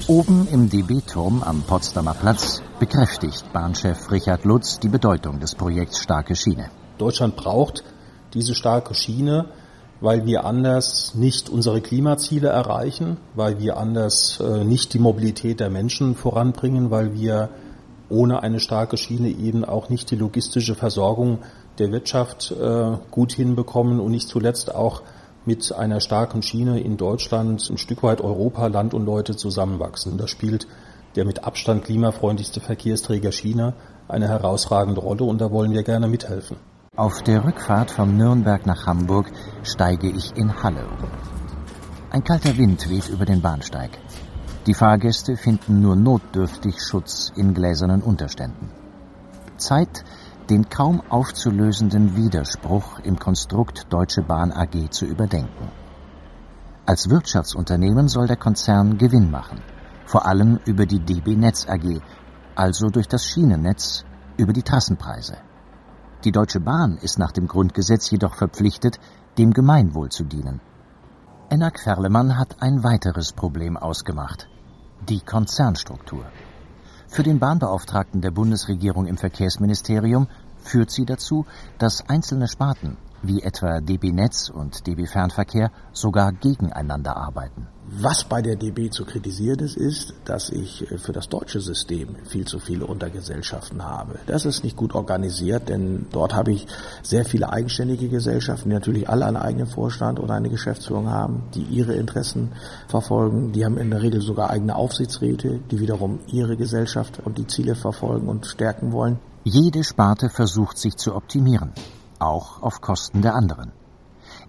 Oben im DB-Turm am Potsdamer Platz bekräftigt Bahnchef Richard Lutz die Bedeutung des Projekts Starke Schiene. Deutschland braucht diese starke Schiene, weil wir anders nicht unsere Klimaziele erreichen, weil wir anders äh, nicht die Mobilität der Menschen voranbringen, weil wir ohne eine starke Schiene eben auch nicht die logistische Versorgung der Wirtschaft äh, gut hinbekommen und nicht zuletzt auch mit einer starken Schiene in Deutschland ein Stück weit Europa, Land und Leute zusammenwachsen. Da spielt der mit Abstand klimafreundlichste Verkehrsträger China eine herausragende Rolle und da wollen wir gerne mithelfen. Auf der Rückfahrt von Nürnberg nach Hamburg steige ich in Halle um. Ein kalter Wind weht über den Bahnsteig. Die Fahrgäste finden nur notdürftig Schutz in gläsernen Unterständen. Zeit, den kaum aufzulösenden Widerspruch im Konstrukt Deutsche Bahn AG zu überdenken. Als Wirtschaftsunternehmen soll der Konzern Gewinn machen, vor allem über die DB Netz AG, also durch das Schienennetz, über die Trassenpreise. Die Deutsche Bahn ist nach dem Grundgesetz jedoch verpflichtet, dem Gemeinwohl zu dienen. Enna Querlemann hat ein weiteres Problem ausgemacht. Die Konzernstruktur. Für den Bahnbeauftragten der Bundesregierung im Verkehrsministerium führt sie dazu, dass einzelne Sparten, wie etwa DB Netz und DB Fernverkehr, sogar gegeneinander arbeiten. Was bei der DB zu kritisieren ist, ist, dass ich äh, für das deutsche System viel zu viele Untergesellschaften habe. Das ist nicht gut organisiert, denn dort habe ich sehr viele eigenständige Gesellschaften, die natürlich alle einen eigenen Vorstand oder eine Geschäftsführung haben, die ihre Interessen verfolgen. Die haben in der Regel sogar eigene Aufsichtsräte, die wiederum ihre Gesellschaft und die Ziele verfolgen und stärken wollen. Jede Sparte versucht sich zu optimieren, auch auf Kosten der anderen.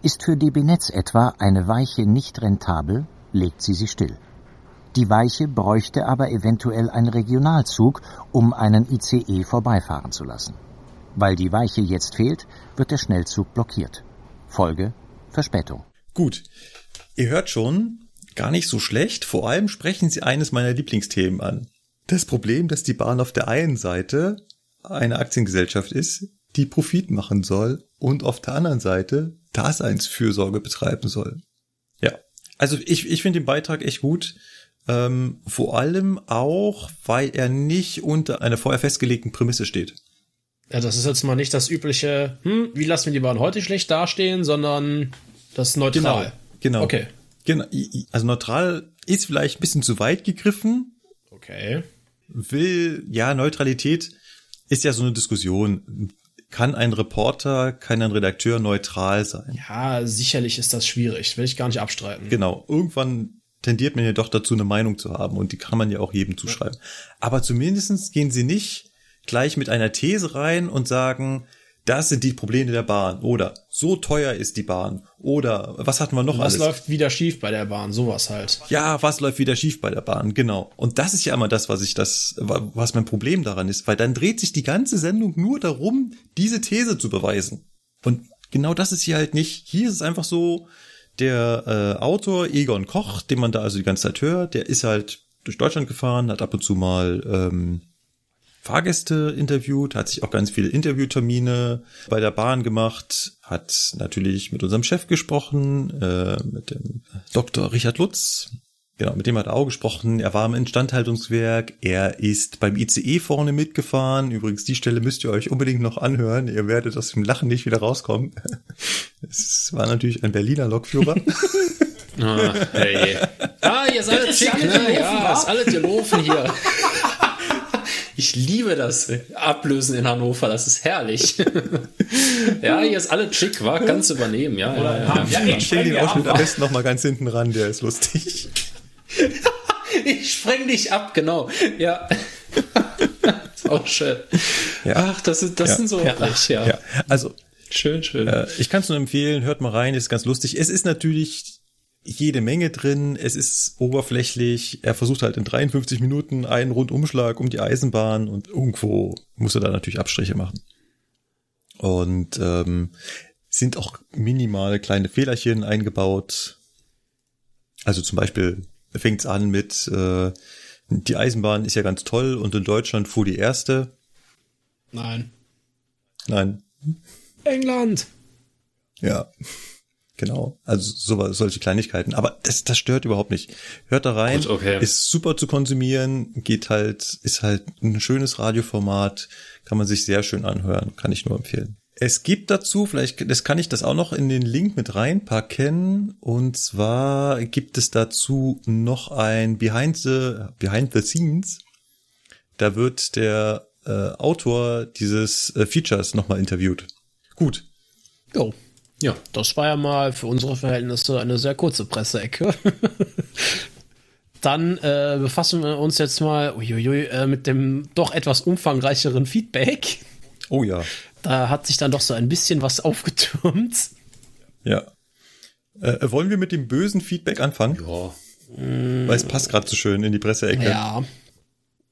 Ist für DB Netz etwa eine Weiche nicht rentabel, legt sie sie still. Die Weiche bräuchte aber eventuell einen Regionalzug, um einen ICE vorbeifahren zu lassen. Weil die Weiche jetzt fehlt, wird der Schnellzug blockiert. Folge Verspätung. Gut. Ihr hört schon, gar nicht so schlecht. Vor allem sprechen sie eines meiner Lieblingsthemen an. Das Problem, dass die Bahn auf der einen Seite eine Aktiengesellschaft ist, die Profit machen soll und auf der anderen Seite Daseinsfürsorge betreiben soll. Also ich, ich finde den Beitrag echt gut. Ähm, vor allem auch, weil er nicht unter einer vorher festgelegten Prämisse steht. Ja, das ist jetzt mal nicht das übliche, hm, wie lassen wir die Bahn heute schlecht dastehen, sondern das ist neutral. Genau. genau. Okay. Genau. Also neutral ist vielleicht ein bisschen zu weit gegriffen. Okay. Will, ja, Neutralität ist ja so eine Diskussion kann ein Reporter, kann ein Redakteur neutral sein? Ja, sicherlich ist das schwierig, will ich gar nicht abstreiten. Genau, irgendwann tendiert man ja doch dazu, eine Meinung zu haben und die kann man ja auch jedem zuschreiben. Aber zumindestens gehen sie nicht gleich mit einer These rein und sagen, das sind die Probleme der Bahn. Oder so teuer ist die Bahn. Oder was hatten wir noch was alles? Was läuft wieder schief bei der Bahn? Sowas halt. Ja, was läuft wieder schief bei der Bahn? Genau. Und das ist ja immer das, was ich das, was mein Problem daran ist, weil dann dreht sich die ganze Sendung nur darum, diese These zu beweisen. Und genau das ist hier halt nicht. Hier ist es einfach so, Der äh, Autor Egon Koch, den man da also die ganze Zeit hört, der ist halt durch Deutschland gefahren, hat ab und zu mal ähm, Fahrgäste interviewt, hat sich auch ganz viele Interviewtermine bei der Bahn gemacht, hat natürlich mit unserem Chef gesprochen, äh, mit dem Dr. Richard Lutz. Genau, mit dem hat er auch gesprochen. Er war im Instandhaltungswerk. Er ist beim ICE vorne mitgefahren. Übrigens, die Stelle müsst ihr euch unbedingt noch anhören. Ihr werdet aus dem Lachen nicht wieder rauskommen. Es war natürlich ein Berliner Lokführer. Ah, hey. ah ihr seid schick, alles ne? Ja, ist alles gelaufen hier. Ich liebe das Ablösen in Hannover, das ist herrlich. ja, hier ist alles schick, war ganz übernehmen, ja. ja, ja. Ja, ich Stell den Ausschnitt am besten noch mal ganz hinten ran, der ist lustig. Ich spreng dich ab, genau. Ja. ist auch schön. Ja. Ach, das, ist, das Ja. sind so herrlich, ja. Ja, also Schön, schön. Äh, ich kann es nur empfehlen, hört mal rein, ist ganz lustig. Es ist natürlich jede Menge drin, es ist oberflächlich. Er versucht halt in 53 Minuten einen Rundumschlag um die Eisenbahn und irgendwo muss er da natürlich Abstriche machen. Und ähm, sind auch minimale kleine Fehlerchen eingebaut. Also zum Beispiel fängt's an mit äh, die Eisenbahn ist ja ganz toll und in Deutschland fuhr die erste. Nein. Nein, England. Ja, genau. Also so, solche Kleinigkeiten. Aber das, das stört überhaupt nicht. Hört da rein. Gut, okay. Ist super zu konsumieren. Geht halt, ist halt ein schönes Radioformat. Kann man sich sehr schön anhören. Kann ich nur empfehlen. Es gibt dazu, vielleicht, das kann ich das auch noch in den Link mit reinpacken. Und zwar gibt es dazu noch ein Behind the, Behind the Scenes. Da wird der äh, Autor dieses äh, Features nochmal interviewt. Gut. Jo. Ja. Das war ja mal für unsere Verhältnisse eine sehr kurze Presseecke. Dann äh, befassen wir uns jetzt mal uiuiui, äh, mit dem doch etwas umfangreicheren Feedback. Oh ja. Da hat sich dann doch so ein bisschen was aufgetürmt. Ja. Äh, wollen wir mit dem bösen Feedback anfangen? Ja. Weil es passt gerade so schön in die Presseecke. Ja.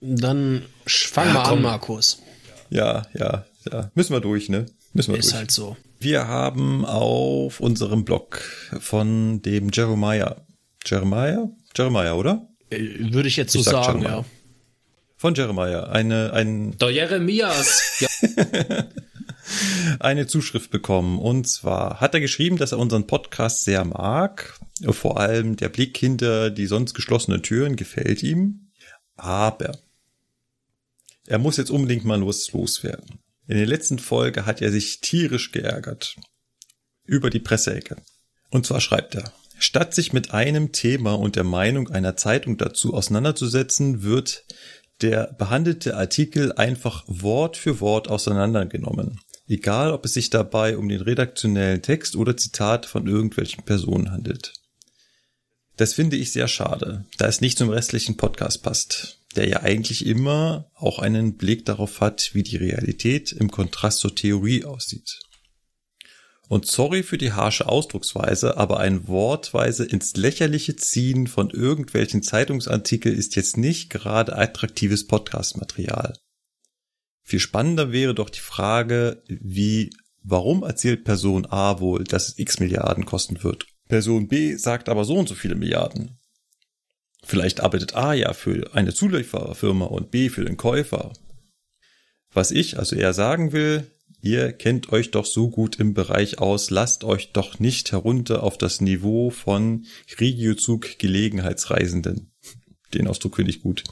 Dann sch- fang Ja, mal an, komm. Markus. ja, ja, ja. Müssen wir durch, ne? Müssen wir Ist durch. halt so. Wir haben auf unserem Blog von dem Jeremiah. Jeremiah? Jeremiah, oder? Äh, Würde ich jetzt so Ich sag sagen, Jeremiah. ja. Von Jeremiah. Eine, ein, Der Jeremias. Ja. eine Zuschrift bekommen. Und zwar hat er geschrieben, dass er unseren Podcast sehr mag. Vor allem der Blick hinter die sonst geschlossenen Türen gefällt ihm. Aber er muss jetzt unbedingt mal los loswerden. In der letzten Folge hat er sich tierisch geärgert. Über die Presseecke. Und zwar schreibt er, statt sich mit einem Thema und der Meinung einer Zeitung dazu auseinanderzusetzen, wird der behandelte Artikel einfach Wort für Wort auseinandergenommen. Egal, ob es sich dabei um den redaktionellen Text oder Zitat von irgendwelchen Personen handelt. Das finde ich sehr schade, da es nicht zum restlichen Podcast passt, der ja eigentlich immer auch einen Blick darauf hat, wie die Realität im Kontrast zur Theorie aussieht. Und sorry für die harsche Ausdrucksweise, aber ein wortweise ins Lächerliche ziehen von irgendwelchen Zeitungsartikel ist jetzt nicht gerade attraktives Podcastmaterial. Viel spannender wäre doch die Frage, wie, warum erzählt Person A wohl, dass es x Milliarden kosten wird? Person B sagt aber so und so viele Milliarden. Vielleicht arbeitet A ja für eine Zuliefererfirma und B für den Käufer. Was ich also eher sagen will, ihr kennt euch doch so gut im Bereich aus, lasst euch doch nicht herunter auf das Niveau von Regiozug Gelegenheitsreisenden. Den Ausdruck finde ich gut.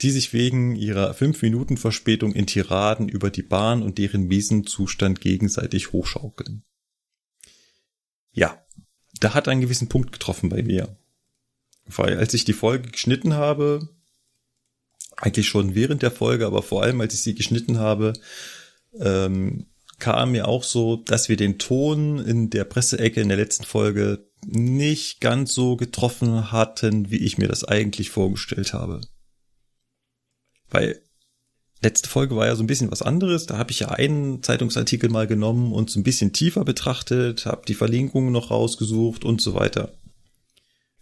Die sich wegen ihrer 5 Minuten Verspätung in Tiraden über die Bahn und deren miesen Zustand gegenseitig hochschaukeln. Ja, da hat einen gewissen Punkt getroffen bei mir. Weil als ich die Folge geschnitten habe, eigentlich schon während der Folge, aber vor allem als ich sie geschnitten habe, ähm, kam mir auch so, dass wir den Ton in der Presseecke in der letzten Folge nicht ganz so getroffen hatten, wie ich mir das eigentlich vorgestellt habe. Weil letzte Folge war ja so ein bisschen was anderes. Da habe ich ja einen Zeitungsartikel mal genommen und so ein bisschen tiefer betrachtet, habe die Verlinkungen noch rausgesucht und so weiter.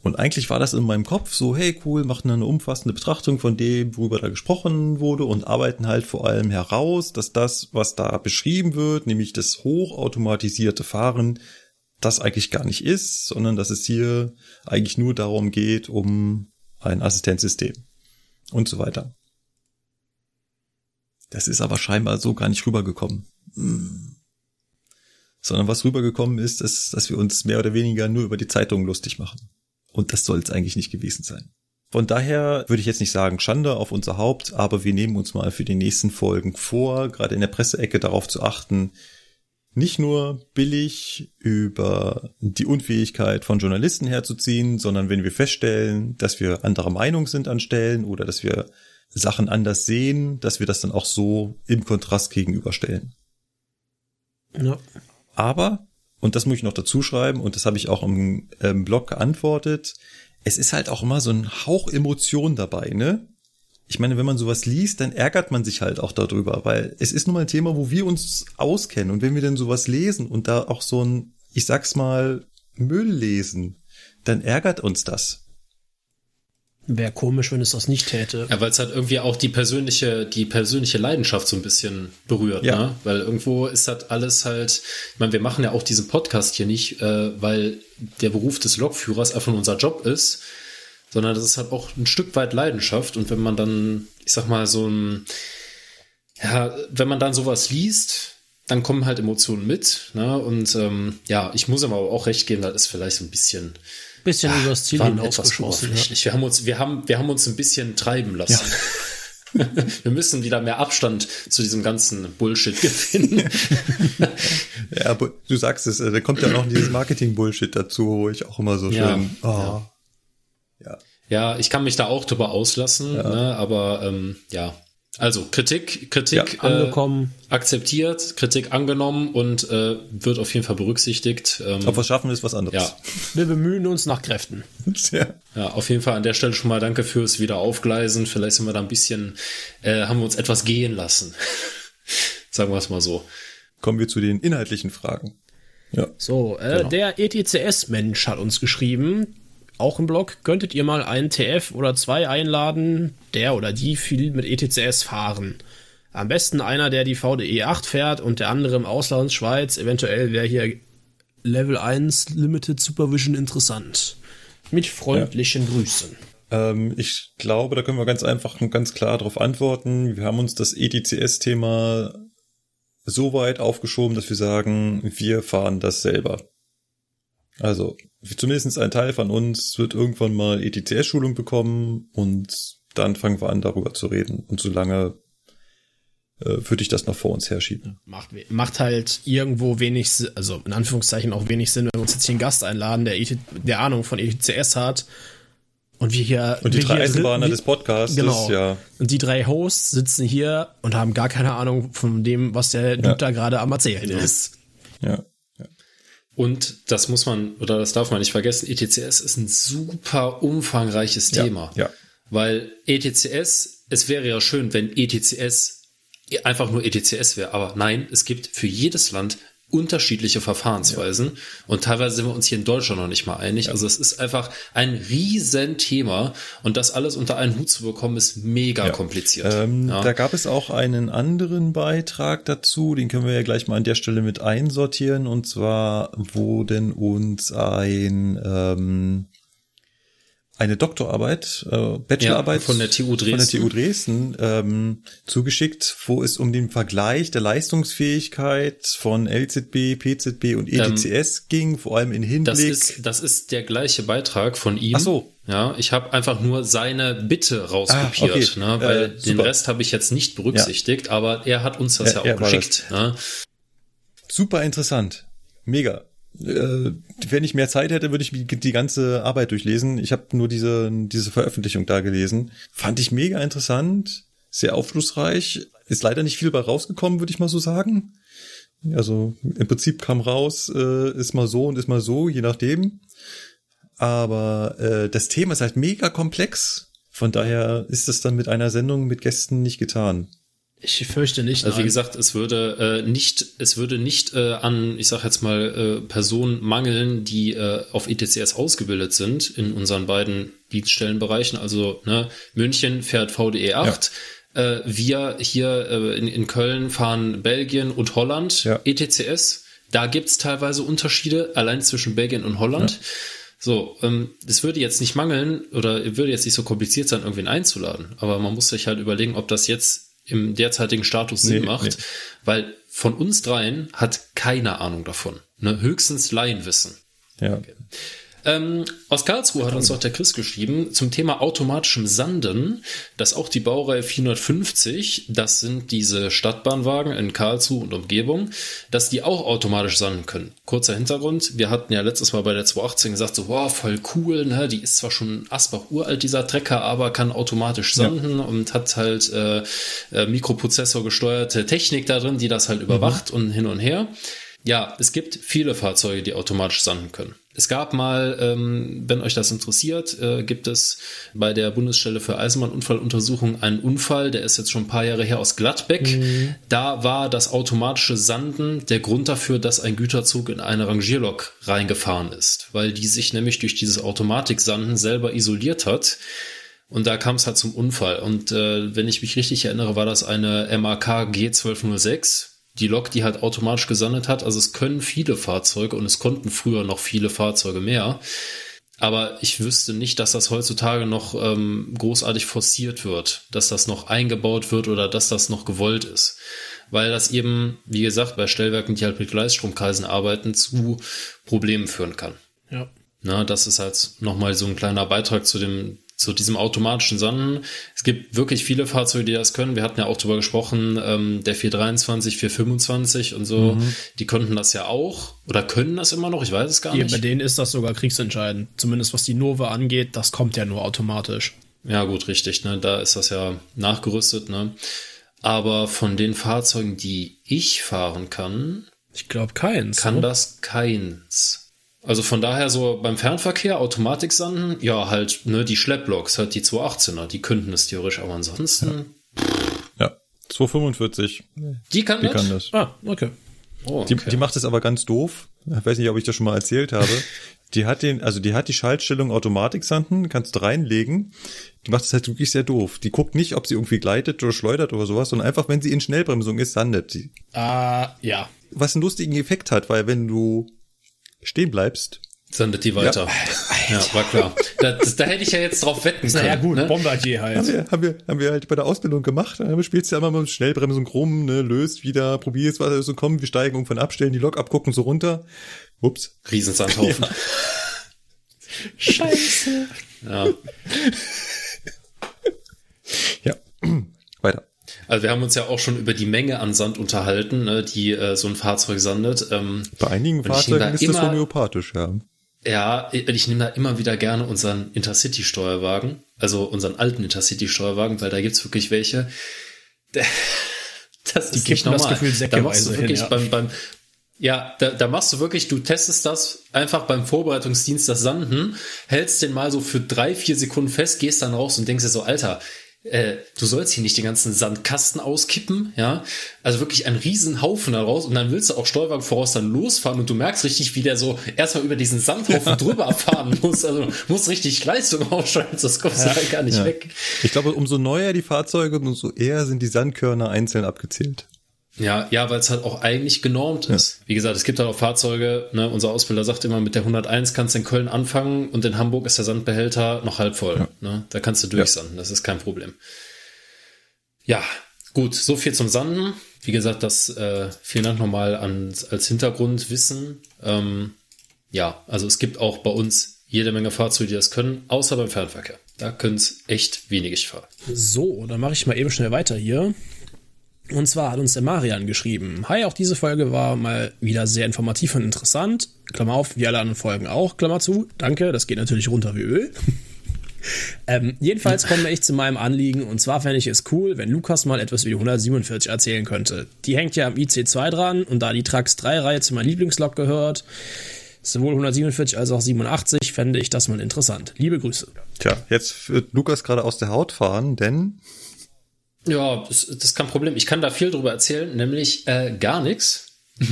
Und eigentlich war das in meinem Kopf so, hey cool, machen eine umfassende Betrachtung von dem, worüber da gesprochen wurde und arbeiten halt vor allem heraus, dass das, was da beschrieben wird, nämlich das hochautomatisierte Fahren, das eigentlich gar nicht ist, sondern dass es hier eigentlich nur darum geht, um ein Assistenzsystem und so weiter. Das ist aber scheinbar so gar nicht rübergekommen. Hm. Sondern was rübergekommen ist, ist, dass wir uns mehr oder weniger nur über die Zeitungen lustig machen. Und das soll es eigentlich nicht gewesen sein. Von daher würde ich jetzt nicht sagen Schande auf unser Haupt, aber wir nehmen uns mal für die nächsten Folgen vor, gerade in der Presseecke darauf zu achten, nicht nur billig über die Unfähigkeit von Journalisten herzuziehen, sondern wenn wir feststellen, dass wir anderer Meinung sind an Stellen oder dass wir Sachen anders sehen, dass wir das dann auch so im Kontrast gegenüberstellen. Ja. Aber, und das muss ich noch dazu schreiben, und das habe ich auch im, im Blog geantwortet, es ist halt auch immer so ein Hauch Emotion dabei, ne? Ich meine, wenn man sowas liest, dann ärgert man sich halt auch darüber, weil es ist nun mal ein Thema, wo wir uns auskennen. Und wenn wir denn sowas lesen und da auch so ein, ich sag's mal, Müll lesen, dann ärgert uns das. Wäre komisch, wenn es das nicht täte. Ja, weil es halt irgendwie auch die persönliche, die persönliche Leidenschaft so ein bisschen berührt, Ja. ne? Weil irgendwo ist das alles halt, ich meine, wir machen ja auch diesen Podcast hier nicht, äh, weil der Beruf des Lokführers einfach nur unser Job ist, sondern das ist halt auch ein Stück weit Leidenschaft. Und wenn man dann, ich sag mal, so ein, ja, wenn man dann sowas liest, dann kommen halt Emotionen mit, ne? Und ähm, ja, ich muss aber auch recht geben, das ist vielleicht so ein bisschen Bisschen übers Ziel hinausgeschossen. Ja. Wir haben uns, wir haben, wir haben uns ein bisschen treiben lassen. wir müssen wieder mehr Abstand zu diesem ganzen Bullshit gewinnen. Ja, aber du sagst es, äh, da kommt ja noch dieses Marketing-Bullshit dazu, wo ich auch immer so Ja, schön, oh, ja. ja. ja, ich kann mich da auch drüber auslassen, ne, aber ähm, ja. Also Kritik, Kritik Ja, äh, Angekommen. akzeptiert, Kritik angenommen und äh, wird auf jeden Fall berücksichtigt. Ähm, Ob wir schaffen, ist was anderes. ja, Wir bemühen uns nach Kräften. ja. Ja, auf jeden Fall an der Stelle schon mal danke fürs Wiederaufgleisen. Vielleicht sind wir da ein bisschen, äh, haben wir uns etwas gehen lassen. Sagen wir es mal so. Kommen wir zu den inhaltlichen Fragen. Ja. So, äh, Genau. der ETCS-Mensch hat uns geschrieben, auch im Blog, könntet ihr mal einen TF oder zwei einladen, der oder die viel mit ETCS fahren. Am besten einer, der die VDE 8 fährt und der andere im Ausland, Schweiz. Eventuell wäre hier Level 1 Limited Supervision interessant. Mit freundlichen Grüßen. Ähm, ich glaube, da können wir ganz einfach und ganz klar darauf antworten. Wir haben uns das ETCS-Thema so weit aufgeschoben, dass wir sagen, wir fahren das selber. Also zumindest ein Teil von uns wird irgendwann mal ETCS-Schulung bekommen und dann fangen wir an, darüber zu reden. Und solange äh, würde ich das noch vor uns herschieben. Macht, macht halt irgendwo wenig, also in Anführungszeichen auch wenig Sinn, wenn wir uns jetzt hier einen Gast einladen, der, ET, der Ahnung von ETCS hat. Und wir hier. Und die drei Eisenbahner des Podcasts, Genau. ja. Und die drei Hosts sitzen hier und haben gar keine Ahnung von dem, was der Dude Ja. da gerade am Erzählen ist. Ja. Und das muss man, oder das darf man nicht vergessen, ETCS ist ein super umfangreiches Ja, Thema. ja. Weil ETCS, es wäre ja schön, wenn ETCS einfach nur ETCS wäre, aber nein, es gibt für jedes Land unterschiedliche Verfahrensweisen und teilweise sind wir uns hier in Deutschland noch nicht mal einig. Also es ist einfach ein Riesenthema und das alles unter einen Hut zu bekommen, ist mega kompliziert. Ähm, ja. Da gab es auch einen anderen Beitrag dazu, den können wir ja gleich mal an der Stelle mit einsortieren. Und zwar wurden uns ein ähm, eine Doktorarbeit, äh, Bachelorarbeit Ja, von der TU von der Dresden. TU Dresden ähm, zugeschickt, wo es um den Vergleich der Leistungsfähigkeit von LZB, PZB und ETCS ging, vor allem in Hinblick. Das ist, das ist der gleiche Beitrag von ihm. Ach so. Ja, ich habe einfach nur seine Bitte rauskopiert, Ah, okay. ne, weil Äh, den. Rest habe ich jetzt nicht berücksichtigt, aber er hat uns das Ja, ja, auch geschickt. Ne? Super interessant. Mega. Äh, wenn ich mehr Zeit hätte, würde ich die ganze Arbeit durchlesen. Ich habe nur diese, diese Veröffentlichung da gelesen. Fand ich mega interessant, sehr aufschlussreich. Ist leider nicht viel bei rausgekommen, würde ich mal so sagen. Also im Prinzip kam raus, äh, ist mal so und ist mal so, je nachdem. Aber äh, das Thema ist halt mega komplex. Von daher ist es dann mit einer Sendung mit Gästen nicht getan. Ich fürchte nicht. Also wie gesagt, es würde äh, nicht, es würde nicht äh, an, ich sag jetzt mal, äh, Personen mangeln, die äh, auf ETCS ausgebildet sind in unseren beiden Dienststellenbereichen. Also ne, München fährt VDE 8. Äh, wir hier äh, in, in Köln fahren Belgien und Holland Ja. ETCS. Da gibt's teilweise Unterschiede, allein zwischen Belgien und Holland. So, ähm, es würde jetzt nicht mangeln oder würde jetzt nicht so kompliziert sein, irgendwen einzuladen. Aber man muss sich halt überlegen, ob das jetzt im derzeitigen Status Sinn Nee, macht, nee. weil von uns dreien hat keine Ahnung davon. Ne? Höchstens Laienwissen. Ja. Ähm, aus Karlsruhe hat uns doch der Chris geschrieben zum Thema automatischem Sanden, dass auch die Baureihe 450, das sind diese Stadtbahnwagen in Karlsruhe und Umgebung, dass die auch automatisch sanden können. Kurzer Hintergrund, wir hatten ja letztes Mal bei der 218 gesagt, so, wow, voll cool, ne? die ist zwar schon Asbach uralt, dieser Trecker, aber kann automatisch sanden und hat halt äh, äh, Mikroprozessor gesteuerte Technik da drin, die das halt überwacht und hin und her. Ja, es gibt viele Fahrzeuge, die automatisch sanden können. Es gab mal, ähm, wenn euch das interessiert, äh, gibt es bei der Bundesstelle für Eisenbahnunfalluntersuchung einen Unfall, der ist jetzt schon ein paar Jahre her aus Gladbeck. Da war das automatische Sanden der Grund dafür, dass ein Güterzug in eine Rangierlok reingefahren ist, weil die sich nämlich durch dieses Automatiksanden selber isoliert hat. Und da kam es halt zum Unfall. Und äh, wenn ich mich richtig erinnere, war das eine MAK G1206. Die Lok, die halt automatisch gesandet hat. Also es können viele Fahrzeuge und es konnten früher noch viele Fahrzeuge mehr. Aber ich wüsste nicht, dass das heutzutage noch ähm, großartig forciert wird, dass das noch eingebaut wird oder dass das noch gewollt ist. Weil das eben, wie gesagt, bei Stellwerken, die halt mit Gleisstromkreisen arbeiten, zu Problemen führen kann. Ja. Na, das ist halt nochmal so ein kleiner Beitrag zu dem, zu diesem automatischen Sanden. Es gibt wirklich viele Fahrzeuge, die das können. Wir hatten ja auch drüber gesprochen, ähm, der 423, 425 und so, die konnten das ja auch oder können das immer noch, ich weiß es gar Hier, nicht. bei denen ist das sogar kriegsentscheidend. Zumindest was die Nova angeht, das kommt ja nur automatisch. Ja, gut, richtig, ne? Da ist das ja nachgerüstet, ne? Aber von den Fahrzeugen, die ich fahren kann, Ich glaube keins. kann ne? das keins. Also von daher so beim Fernverkehr, Automatiksanden, ja, halt, ne, die Schlepploks, halt die 218er, die könnten es theoretisch, aber ansonsten, Ja. 245. die kann Die das? kann das. Ah, okay. Oh, Die, okay. die macht es aber ganz doof. Ich weiß nicht, ob ich das schon mal erzählt habe. Die hat den, also die hat die Schaltstellung Automatik-Sanden, kannst du reinlegen. Die macht es halt wirklich sehr doof. Die guckt nicht, ob sie irgendwie gleitet oder schleudert oder sowas, sondern einfach, wenn sie in Schnellbremsung ist, sandet sie. Ah, ja. Was einen lustigen Effekt hat, weil wenn du stehen bleibst, Sandet die weiter. Ja, war klar. Da, das, da hätte ich ja jetzt drauf wetten können. Naja, gut, ne? Bombardier haben halt. wir, haben wir, haben wir halt bei der Ausbildung gemacht. Dann spielst du ja immer mit Schnellbremsung rum, ne, löst wieder, probierst, was so kommt, wir steigen irgendwann abstellen, die Lok abgucken, so runter. Ups. Riesensandhaufen. Scheiße. Ja. Ja. Also wir haben uns ja auch schon über die Menge an Sand unterhalten, ne, die äh, so ein Fahrzeug sandet. Ähm, Bei einigen Fahrzeugen da ist das immer- homöopathisch, ja. Ja, ich ich nehme da immer wieder gerne unseren Intercity-Steuerwagen, also unseren alten Intercity-Steuerwagen, weil da gibt's wirklich welche. Das ist nicht kippen das normal. Gefühl da machst du säckeweise hin, wirklich ja. beim, beim, ja, da, da machst du wirklich, du testest das einfach beim Vorbereitungsdienst das Sanden, hältst den mal so für drei, vier Sekunden fest, gehst dann raus und denkst dir so, Alter, äh, du sollst hier nicht den ganzen Sandkasten auskippen, ja. Also wirklich ein riesen Haufen daraus und dann willst du auch Steuerwagen voraus dann losfahren und du merkst richtig, wie der so erstmal über diesen Sandhaufen drüber fahren muss. Also musst richtig Leistung ausschalten, das kommst du halt gar nicht ja. weg. Ich glaube, umso neuer die Fahrzeuge, umso eher sind die Sandkörner einzeln abgezählt. Ja, ja, weil es halt auch eigentlich genormt ist. Wie gesagt, es gibt halt auch Fahrzeuge, ne, unser Ausbilder sagt immer, mit der 101 kannst du in Köln anfangen und in Hamburg ist der Sandbehälter noch halb voll. Ne? Da kannst du durchsanden, das ist kein Problem. Ja, gut, so viel zum Sanden. Wie gesagt, das äh, vielen Dank nochmal an, als Hintergrundwissen. Ähm, ja, also es gibt auch bei uns jede Menge Fahrzeuge, die das können, außer beim Fernverkehr. Da können es echt wenig fahren. So, dann mache ich mal eben schnell weiter hier. Und zwar hat uns der Marian geschrieben. Hi, auch diese Folge war mal wieder sehr informativ und interessant. Klammer auf, wie alle anderen Folgen auch, Klammer zu. Danke, das geht natürlich runter wie Öl. ähm, jedenfalls komme ich zu meinem Anliegen und zwar fände ich es cool, wenn Lukas mal etwas über die 147 erzählen könnte. Die hängt ja am IC2 dran und da die Trax 3 Reihe zu meiner Lieblingslok gehört, sowohl 147 als auch 87, fände ich das mal interessant. Liebe Grüße. Tja, jetzt wird Lukas gerade aus der Haut fahren, denn Ja, das, das ist kein Problem. Ich kann da viel drüber erzählen, nämlich äh, gar nichts.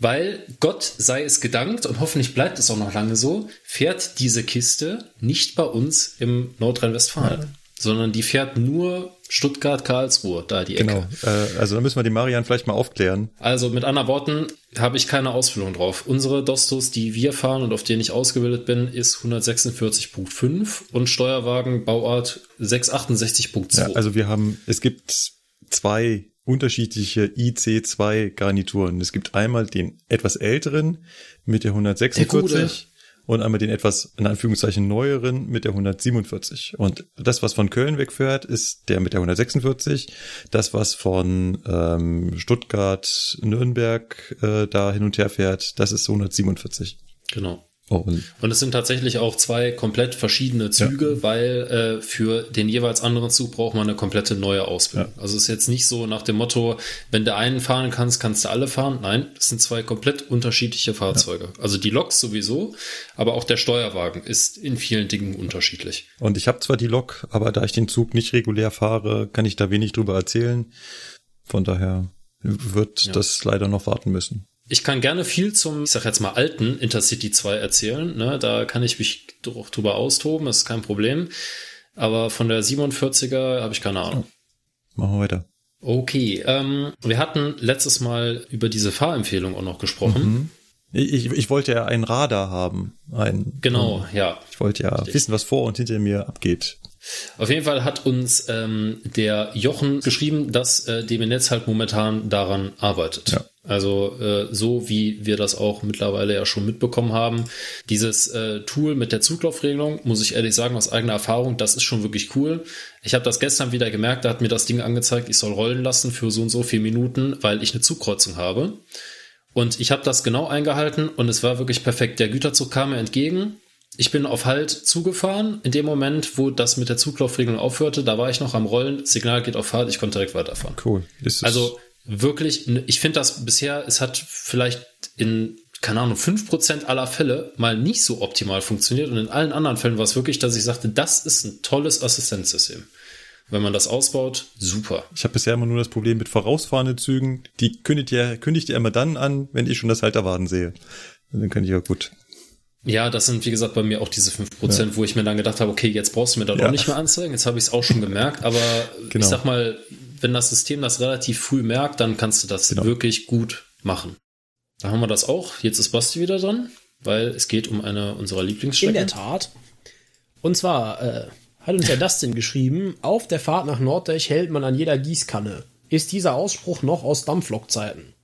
Weil Gott sei es gedankt und hoffentlich bleibt es auch noch lange so, fährt diese Kiste nicht bei uns im Nordrhein-Westfalen, sondern die fährt nur Stuttgart, Karlsruhe, da die Ecke. Genau. Äh, also da müssen wir die Marian vielleicht mal aufklären. Also mit anderen Worten habe ich keine Ausführung drauf. Unsere Dostos, die wir fahren und auf denen ich ausgebildet bin, ist 146.5 und Steuerwagen Bauart 668.2. Ja, also wir haben, es gibt zwei unterschiedliche IC2 Garnituren. Es gibt einmal den etwas älteren mit der 146 und einmal den etwas in Anführungszeichen neueren mit der 147. Und das, was von Köln wegfährt, ist der mit der 146. Das, was von ähm, Stuttgart, Nürnberg äh, da hin und her fährt, das ist 147. Genau. Oh, und Und es sind tatsächlich auch zwei komplett verschiedene Züge, weil äh, für den jeweils anderen Zug braucht man eine komplette neue Ausbildung. Also es ist jetzt nicht so nach dem Motto, wenn du einen fahren kannst, kannst du alle fahren. Nein, es sind zwei komplett unterschiedliche Fahrzeuge. Also die Loks sowieso, aber auch der Steuerwagen ist in vielen Dingen unterschiedlich. Und ich habe zwar die Lok, aber da ich den Zug nicht regulär fahre, kann ich da wenig drüber erzählen. Von daher wird das leider noch warten müssen. Ich kann gerne viel zum, ich sag jetzt mal, alten Intercity 2 erzählen. Ne? Da kann ich mich doch drüber austoben, das ist kein Problem. Aber von der 47er habe ich keine Ahnung. Machen wir weiter. Okay, ähm, wir hatten letztes Mal über diese Fahrempfehlung auch noch gesprochen. Ich, ich, ich wollte ja ein Radar haben. Ein, Genau, ja. Ich wollte ja wissen, was vor und hinter mir abgeht. Auf jeden Fall hat uns ähm, der Jochen geschrieben, dass äh, DB Netz halt momentan daran arbeitet. Ja. Also äh, so wie wir das auch mittlerweile ja schon mitbekommen haben. Dieses äh, Tool mit der Zuglaufregelung, muss ich ehrlich sagen, aus eigener Erfahrung, das ist schon wirklich cool. Ich habe das gestern wieder gemerkt, da hat mir das Ding angezeigt, ich soll rollen lassen für so und so vier Minuten, weil ich eine Zugkreuzung habe. Und ich habe das genau eingehalten und es war wirklich perfekt. Der Güterzug kam mir entgegen. Ich bin auf Halt zugefahren. In dem Moment, wo das mit der Zuglaufregelung aufhörte, da war ich noch am Rollen. Signal geht auf Halt, ich konnte direkt weiterfahren. Cool. Ist Also wirklich, ich finde das bisher, es hat vielleicht in, keine Ahnung, 5% aller Fälle mal nicht so optimal funktioniert und in allen anderen Fällen war es wirklich, dass ich sagte, das ist ein tolles Assistenzsystem. Wenn man das ausbaut, super. Ich habe bisher immer nur das Problem mit vorausfahrenden Zügen. Die kündigt ihr, kündigt ihr immer dann an, wenn ich schon das Halterwaden sehe. Und dann kann ich ja gut. Ja, das sind wie gesagt bei mir auch diese 5%, wo ich mir dann gedacht habe, okay, jetzt brauchst du mir das Ja. auch nicht mehr anzeigen. Jetzt habe ich es auch schon gemerkt, aber Genau. ich sag mal, wenn das System das relativ früh merkt, dann kannst du das Genau. wirklich gut machen. Da haben wir das auch. Jetzt ist Basti wieder dran, weil es geht um eine unserer Lieblingsstrecken. In der Tat. Und zwar äh, hat uns der Dustin geschrieben, auf der Fahrt nach Norddeich hält man an jeder Gießkanne. Ist dieser Ausspruch noch aus Dampflokzeiten?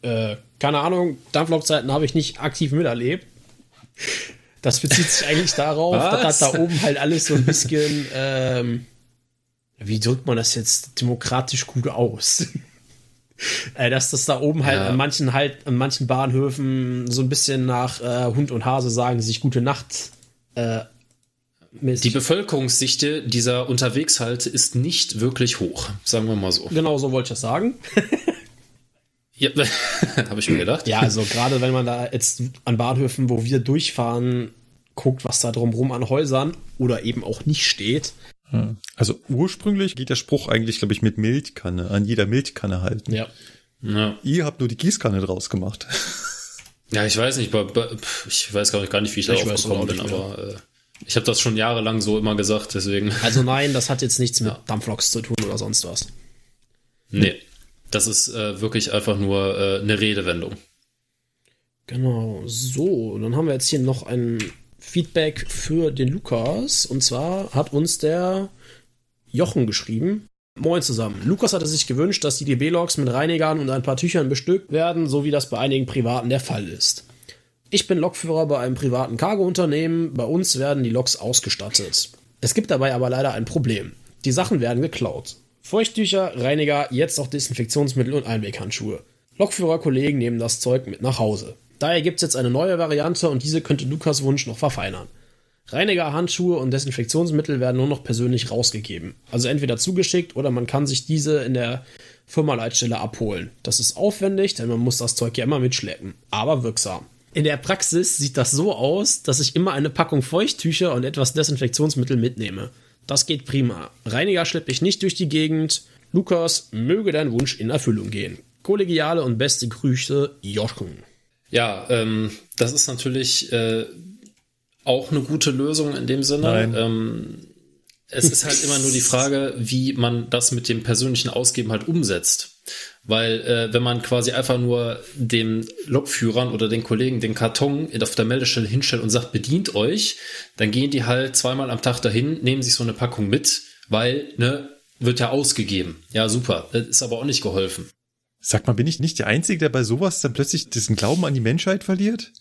Äh, keine Ahnung, Dampflokzeiten habe ich nicht aktiv miterlebt. Das bezieht sich eigentlich darauf, dass das da oben halt alles so ein bisschen, ähm, wie drückt man das jetzt demokratisch gut aus? äh, dass das da oben halt Ja. an manchen halt, an manchen Bahnhöfen so ein bisschen nach äh, Hund und Hase sagen, sich gute Nacht äh, Die Bevölkerungsdichte dieser Unterwegshalte ist nicht wirklich hoch, sagen wir mal so. Genau so wollte ich das sagen. Ja, habe ich mir gedacht. Ja, also gerade wenn man da jetzt an Bahnhöfen, wo wir durchfahren, guckt, was da drumrum an Häusern oder eben auch nicht steht. Also ursprünglich geht der Spruch eigentlich, glaube ich, mit Milchkanne, an jeder Milchkanne halten. Ja. Ja. Ihr habt nur die Gießkanne draus gemacht. Ja, ich weiß nicht, ich weiß gar nicht, gar nicht wie ich Ich darauf gekommen bin, mehr. aber äh, ich habe das schon jahrelang so immer gesagt, deswegen. Also nein, das hat jetzt nichts mit Dampfloks zu tun oder sonst was. Nee. Das ist äh, wirklich einfach nur äh, eine Redewendung. Genau, so, dann haben wir jetzt hier noch ein Feedback für den Lukas. Und zwar hat uns der Jochen geschrieben. Moin zusammen. Lukas hatte sich gewünscht, dass die DB-Logs mit Reinigern und ein paar Tüchern bestückt werden, so wie das bei einigen Privaten der Fall ist. Ich bin Lokführer bei einem privaten Cargo-Unternehmen. Bei uns werden die Loks ausgestattet. Es gibt dabei aber leider ein Problem. Die Sachen werden geklaut. Feuchttücher, Reiniger, jetzt auch Desinfektionsmittel und Einweghandschuhe. Lokführerkollegen nehmen das Zeug mit nach Hause. Daher gibt es jetzt eine neue Variante und diese könnte Lukas Wunsch noch verfeinern. Reiniger, Handschuhe und Desinfektionsmittel werden nur noch persönlich rausgegeben. Also entweder zugeschickt oder man kann sich diese in der Firmaleitstelle abholen. Das ist aufwendig, denn man muss das Zeug ja immer mitschleppen, aber wirksam. In der Praxis sieht das so aus, dass ich immer eine Packung Feuchttücher und etwas Desinfektionsmittel mitnehme. Das geht prima. Reiniger schleppe ich nicht durch die Gegend. Lukas, möge dein Wunsch in Erfüllung gehen. Kollegiale und beste Grüße, Jochen. Ja, ähm, das ist natürlich äh, auch eine gute Lösung in dem Sinne. Ähm, es ist halt immer nur die Frage, wie man das mit dem persönlichen Ausgeben halt umsetzt. Weil äh, wenn man quasi einfach nur dem Lokführern oder den Kollegen den Karton auf der Meldestelle hinstellt und sagt, bedient euch, dann gehen die halt zweimal am Tag dahin, nehmen sich so eine Packung mit, weil, ne, wird ja ausgegeben. Ja, super. Das ist aber auch nicht geholfen. Sag mal, bin ich nicht der Einzige, der bei sowas dann plötzlich diesen Glauben an die Menschheit verliert?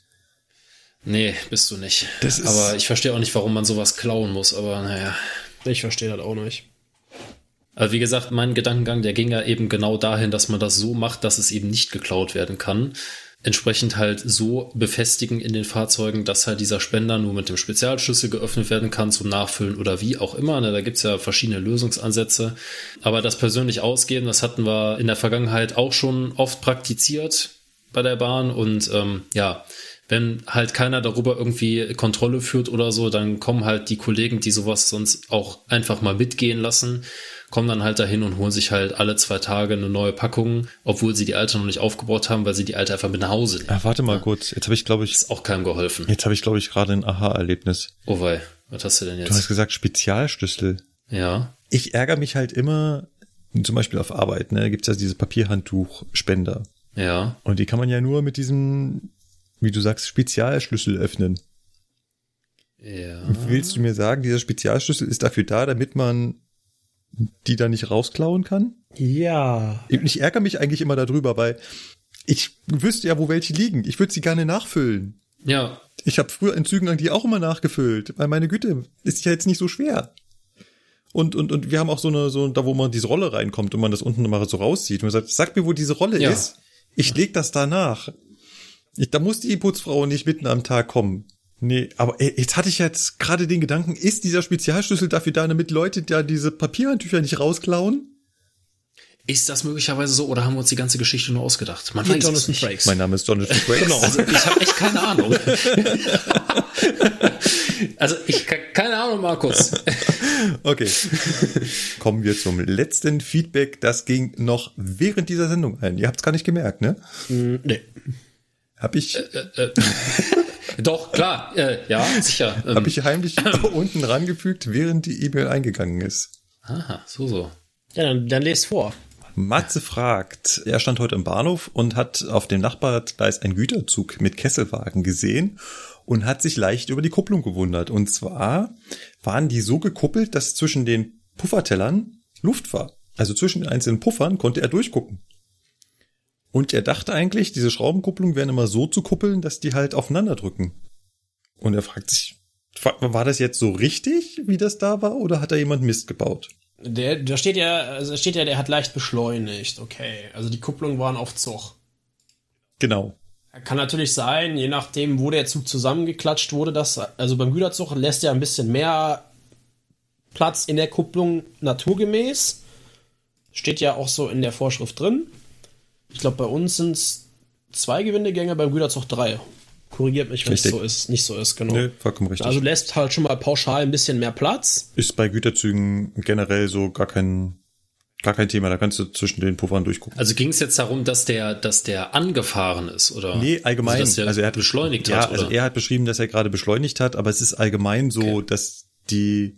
Nee, bist du nicht. Das ist- aber ich verstehe auch nicht, warum man sowas klauen muss, aber naja. Ich verstehe das auch nicht. Aber wie gesagt, mein Gedankengang, der ging ja eben genau dahin, dass man das so macht, dass es eben nicht geklaut werden kann. Entsprechend halt so befestigen in den Fahrzeugen, dass halt dieser Spender nur mit dem Spezialschlüssel geöffnet werden kann zum Nachfüllen oder wie auch immer. Ne, Da gibt's ja verschiedene Lösungsansätze. Aber das persönlich Ausgeben, das hatten wir in der Vergangenheit auch schon oft praktiziert bei der Bahn. Und ähm, ja, wenn halt keiner darüber irgendwie Kontrolle führt oder so, dann kommen halt die Kollegen, die sowas sonst auch einfach mal mitgehen lassen, kommen dann halt dahin und holen sich halt alle zwei Tage eine neue Packung, obwohl sie die alte noch nicht aufgebaut haben, weil sie die alte einfach mit nach Hause nehmen. Ah, warte mal kurz. Jetzt habe ich, glaube ich, Ist auch keinem geholfen. jetzt habe ich, glaube ich, gerade ein Aha-Erlebnis. Oh wei, was hast du denn Du hast jetzt? gesagt Spezialschlüssel. Ja, Ich ärgere mich halt immer, zum Beispiel auf Arbeit, ne, gibt's ja diese Papierhandtuchspender. ja. Und die kann man ja nur mit diesem, wie du sagst, Spezialschlüssel öffnen. Ja. Willst du mir sagen, dieser Spezialschlüssel ist dafür da, damit man die da nicht rausklauen kann? Ja. Ich ärgere mich eigentlich immer darüber, weil ich wüsste ja, wo welche liegen. Ich würde sie gerne nachfüllen. Ja, Ich habe früher in Zügen die auch immer nachgefüllt, weil meine Güte, ist ja jetzt nicht so schwer. Und, und, und wir haben auch so eine, so, da wo man diese Rolle reinkommt und man das unten mal so rauszieht und man sagt, sag mir, wo diese Rolle Ja. ist. Ich leg das da nach. Ich, da muss die Putzfrau nicht mitten am Tag kommen. Nee, aber ey, jetzt hatte ich jetzt gerade den Gedanken, ist dieser Spezialschlüssel dafür da, damit Leute da diese Papierhandtücher nicht rausklauen? ist das möglicherweise so oder haben wir uns die ganze Geschichte nur ausgedacht? Man Hier weiß es Jonathan nicht. Frakes. Mein Name ist Jonathan Frakes. Genau, also ich habe echt keine Ahnung. also ich keine Ahnung, Markus. Okay. Kommen wir zum letzten Feedback. Das ging noch während dieser Sendung ein. Ihr habt es gar nicht gemerkt, ne? Hm, nee. Hab ich, Doch, klar, äh, ja, sicher. Ähm, hab ich heimlich unten rangefügt, während die E-Mail eingegangen ist. aha, so, so. Ja, dann, dann lest vor. Matze fragt, er stand heute im Bahnhof und hat auf dem Nachbargleis einen Güterzug mit Kesselwagen gesehen und hat sich leicht über die Kupplung gewundert. Und zwar waren die so gekuppelt, dass zwischen den Puffertellern Luft war. Also zwischen den einzelnen Puffern konnte er durchgucken. Und er dachte eigentlich, diese Schraubenkupplungen wären immer so zu kuppeln, dass die halt aufeinander drücken. Und er fragt sich, war das jetzt so richtig, wie das da war, oder hat da jemand Mist gebaut? Der, da steht ja, also steht ja, der hat leicht beschleunigt. Okay. Also die Kupplungen waren auf Zug. Genau. Kann natürlich sein, je nachdem, wo der Zug zusammengeklatscht wurde, dass, also beim Güterzug lässt er ein bisschen mehr Platz in der Kupplung naturgemäß. Steht ja auch so in der Vorschrift drin. Ich glaube, bei uns sind es zwei Gewindegänge, beim Güterzug drei. Korrigiert mich, wenn es so ist, nicht so ist, genau. Nö, vollkommen richtig. Also lässt halt schon mal pauschal ein bisschen mehr Platz. ist bei Güterzügen generell so gar kein, gar kein Thema. Da kannst du zwischen den Puffern durchgucken. Also ging es jetzt darum, dass der, dass der angefahren ist, oder? Nee, allgemein. Also, dass der also er hat beschleunigt ja, hat, oder? also er hat beschrieben, dass er gerade beschleunigt hat, aber es ist allgemein so, Okay. dass die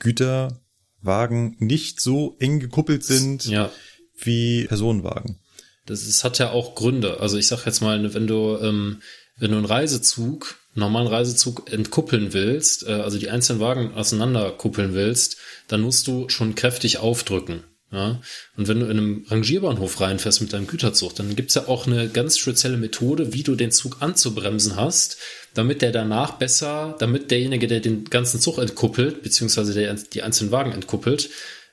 Güterwagen nicht so eng gekuppelt sind ja. wie Personenwagen. Das ist, hat ja auch Gründe. Also ich sag jetzt mal, wenn du, ähm, wenn du einen Reisezug, einen normalen Reisezug entkuppeln willst, äh, also die einzelnen Wagen auseinanderkuppeln willst, dann musst du schon kräftig aufdrücken. Ja? Und wenn du in einem Rangierbahnhof reinfährst mit deinem Güterzug, dann gibt's ja auch eine ganz spezielle Methode, wie du den Zug anzubremsen hast, damit der danach besser, damit derjenige, der den ganzen Zug entkuppelt, beziehungsweise der die einzelnen Wagen entkuppelt,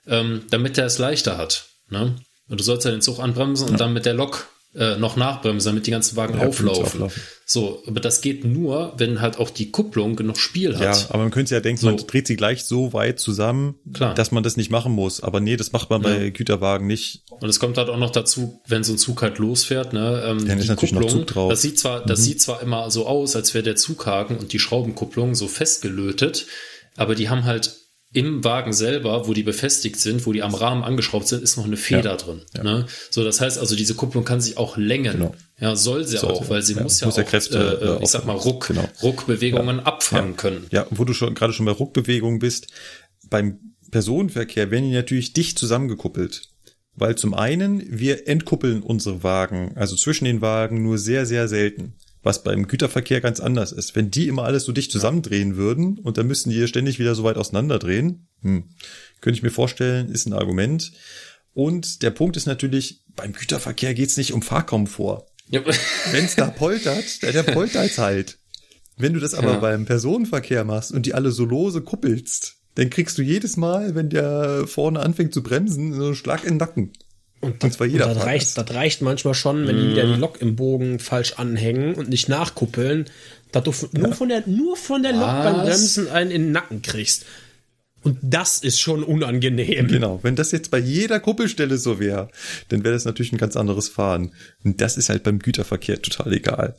ähm, damit der es leichter hat. Ne? Und du sollst ja den Zug anbremsen und dann mit der Lok äh, noch nachbremsen, damit die ganzen Wagen Ja, auflaufen. auflaufen. So, aber das geht nur, wenn halt auch die Kupplung genug Spiel hat. Ja, aber man könnte ja denken, So. man dreht sie gleich so weit zusammen, Klar. dass man das nicht machen muss. Aber nee, das macht man bei Güterwagen nicht. Und es kommt halt auch noch dazu, wenn so ein Zug halt losfährt, ne, ähm, Dann ist natürlich noch Zug drauf. das sieht zwar, das sieht zwar immer so aus, als wäre der Zughaken und die Schraubenkupplung so festgelötet, aber die haben halt im Wagen selber, wo die befestigt sind, wo die am Rahmen angeschraubt sind, ist noch eine Feder Ja. drin. Ne? So, das heißt also, diese Kupplung kann sich auch längen. Genau. Ja, soll sie Sollte. auch, weil sie Ja, muss ja muss ja auch, Kräfte, äh, äh, ich sag mal. Ruck, Genau. Ruckbewegungen abfangen können. Ja, wo du schon gerade schon bei Ruckbewegung bist. beim Personenverkehr werden die natürlich dicht zusammengekuppelt. Weil zum einen, wir entkuppeln unsere Wagen, also zwischen den Wagen nur sehr, sehr selten. Was beim Güterverkehr ganz anders ist. Wenn die immer alles so dicht zusammendrehen würden und dann müssten die ständig wieder so weit auseinanderdrehen, hm, könnte ich mir vorstellen, ist ein Argument. Und der Punkt ist natürlich, beim Güterverkehr geht's nicht um Fahrkomfort. Ja. Wenn's da poltert, der, der poltert's halt. Wenn du das aber Ja. beim Personenverkehr machst und die alle so lose kuppelst, dann kriegst du jedes Mal, wenn der vorne anfängt zu bremsen, so einen Schlag in den Nacken. Und, Und zwar jeder und das, reicht, das reicht manchmal schon, wenn die wieder die Lok im Bogen falsch anhängen und nicht nachkuppeln, dass du nur, von der, nur von der Lok beim? Bremsen einen in den Nacken kriegst. Und das ist schon unangenehm. Genau, wenn das jetzt bei jeder Kuppelstelle so wäre, dann wäre das natürlich ein ganz anderes Fahren. Und das ist halt beim Güterverkehr total egal.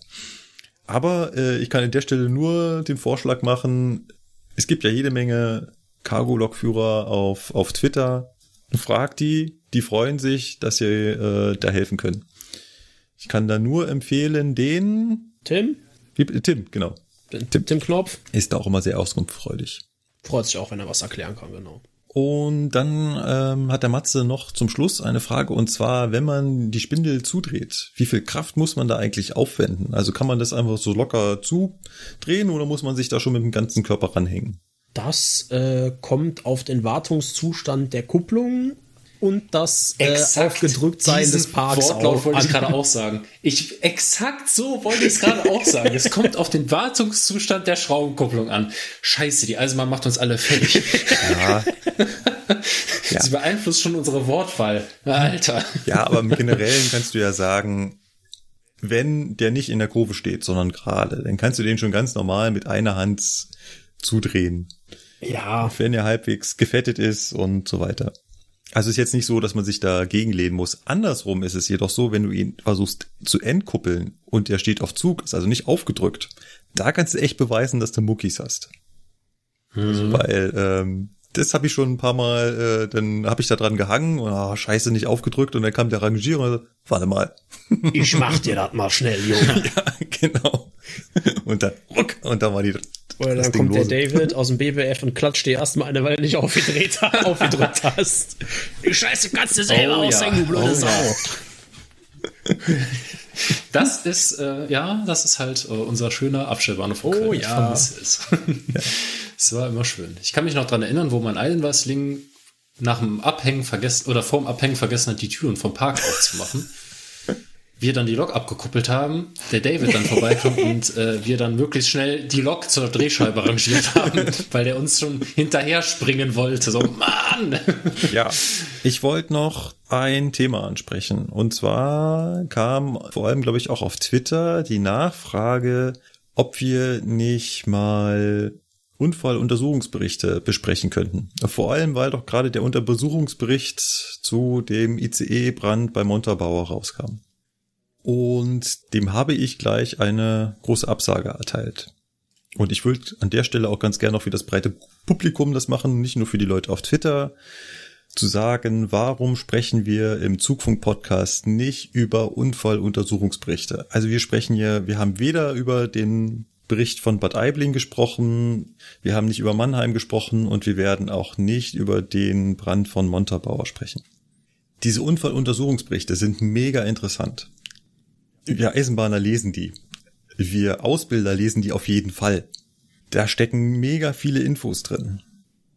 Aber äh, ich kann an der Stelle nur den Vorschlag machen, es gibt ja jede Menge Cargo-Lokführer auf, auf Twitter. Frag die, die freuen sich, dass sie äh, da helfen können. Ich kann da nur empfehlen, den Tim? wie- Tim, genau. Tim, Tim Knopf Ist da auch immer sehr auskunftsfreudig. freut sich auch, wenn er was erklären kann, genau. Und dann ähm, hat der Matze noch zum Schluss eine Frage, und zwar, wenn man die Spindel zudreht, wie viel Kraft muss man da eigentlich aufwenden? Also kann man das einfach so locker zudrehen oder muss man sich da schon mit dem ganzen Körper ranhängen? Das äh, kommt auf den Wartungszustand der Kupplung und das äh, Aufgedrücktsein diesen des Parks Wortlaut auf. wollte ich gerade auch sagen. Ich, exakt so wollte ich es gerade auch sagen. Es kommt auf den Wartungszustand der Schraubenkupplung an. Scheiße, die Eisenbahn macht uns alle fertig. Ja, Sie beeinflusst schon unsere Wortwahl. Alter. ja, aber im Generellen kannst du ja sagen, wenn der nicht in der Kurve steht, sondern gerade, dann kannst du den schon ganz normal mit einer Hand zudrehen. Ja, wenn er halbwegs gefettet ist und so weiter. Also ist jetzt nicht so, dass man sich da gegenlehnen muss. Andersrum ist es jedoch so, wenn du ihn versuchst zu entkuppeln und er steht auf Zug, ist also nicht aufgedrückt, da kannst du echt beweisen, dass du Muckis hast. Weil ähm, das habe ich schon ein paar Mal, äh, dann habe ich da dran gehangen und ah, scheiße, nicht aufgedrückt und dann kam der Rangierer und sagte, warte mal. ich mach dir das mal schnell, Junge. ja, genau. Und dann und dann war die Oder das dann Ding kommt der lose. David aus dem BBF und klatscht dir erstmal eine, weil du nicht aufgedreht, aufgedrückt hast. Die Scheiße kannst du selber Oh ja. aushängen, du blöde Oh Sau. ja. Das ist, äh, ja, das ist halt äh, unser schöner Abstellbahnhof von Oh. Ich ja. vermisse es. Es war immer schön. Ich kann mich noch dran erinnern, wo mein Eisenweißling nach dem Abhängen vergessen oder vorm Abhängen vergessen hat, die Türen vom Park aufzumachen. Wir dann die Lok abgekuppelt haben, der David dann vorbeikam und äh, wir dann möglichst schnell die Lok zur Drehscheibe rangiert haben, weil der uns schon hinterher springen wollte. So, Mann! Ja, ich wollte noch ein Thema ansprechen. Und zwar kam vor allem, glaube ich, auch auf Twitter die Nachfrage, ob wir nicht mal Unfalluntersuchungsberichte besprechen könnten. Vor allem, weil doch gerade der Untersuchungsbericht zu dem ICE-Brand bei Montabaur rauskam. Und dem habe ich gleich eine große Absage erteilt. Und ich würde an der Stelle auch ganz gerne noch für das breite Publikum das machen, nicht nur für die Leute auf Twitter, zu sagen, warum sprechen wir im Zugfunk-Podcast nicht über Unfalluntersuchungsberichte? Also wir sprechen hier, wir haben weder über den Bericht von Bad Aibling gesprochen, wir haben nicht über Mannheim gesprochen und wir werden auch nicht über den Brand von Montabaur sprechen. Diese Unfalluntersuchungsberichte sind mega interessant. Wir Eisenbahner lesen die. Wir Ausbilder lesen die auf jeden Fall. Da stecken mega viele Infos drin.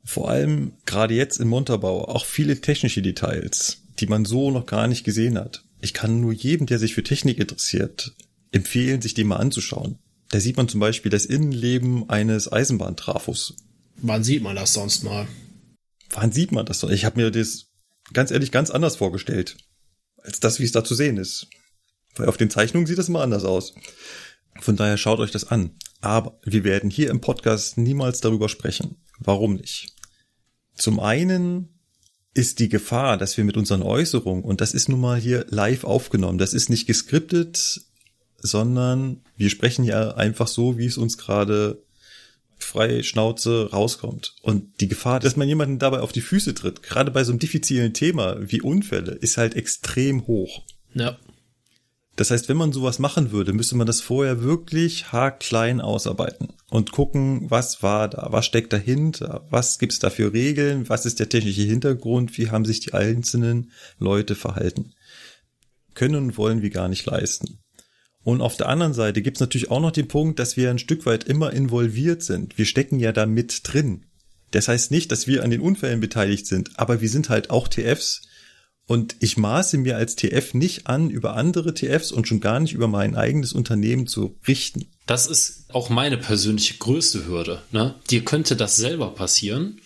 Vor allem gerade jetzt in Montabaur auch viele technische Details, die man so noch gar nicht gesehen hat. Ich kann nur jedem, der sich für Technik interessiert, empfehlen, sich den mal anzuschauen. Da sieht man zum Beispiel das Innenleben eines Eisenbahntrafos. Wann sieht man das sonst mal? Wann sieht man das? Ich habe mir das ganz ehrlich ganz anders vorgestellt, als das, wie es da zu sehen ist. Weil auf den Zeichnungen sieht das immer anders aus. Von daher schaut euch das an. Aber wir werden hier im Podcast niemals darüber sprechen. Warum nicht? Zum einen ist die Gefahr, dass wir mit unseren Äußerungen, und das ist nun mal hier live aufgenommen, das ist nicht geskriptet, sondern wir sprechen ja einfach so, wie es uns gerade frei Schnauze rauskommt. Und die Gefahr, dass man jemanden dabei auf die Füße tritt, gerade bei so einem diffizilen Thema wie Unfälle, ist halt extrem hoch. Ja. Das heißt, wenn man sowas machen würde, müsste man das vorher wirklich haarklein ausarbeiten und gucken, was war da, was steckt dahinter, was gibt's da für Regeln, was ist der technische Hintergrund, wie haben sich die einzelnen Leute verhalten. Können und wollen wir gar nicht leisten. Und auf der anderen Seite gibt's natürlich auch noch den Punkt, dass wir ein Stück weit immer involviert sind. Wir stecken ja da mit drin. Das heißt nicht, dass wir an den Unfällen beteiligt sind, aber wir sind halt auch TFs. Und ich maße mir als TF nicht an, über andere TFs und schon gar nicht über mein eigenes Unternehmen zu richten. Das ist auch meine persönliche größte Hürde. Ne? Dir könnte das selber passieren.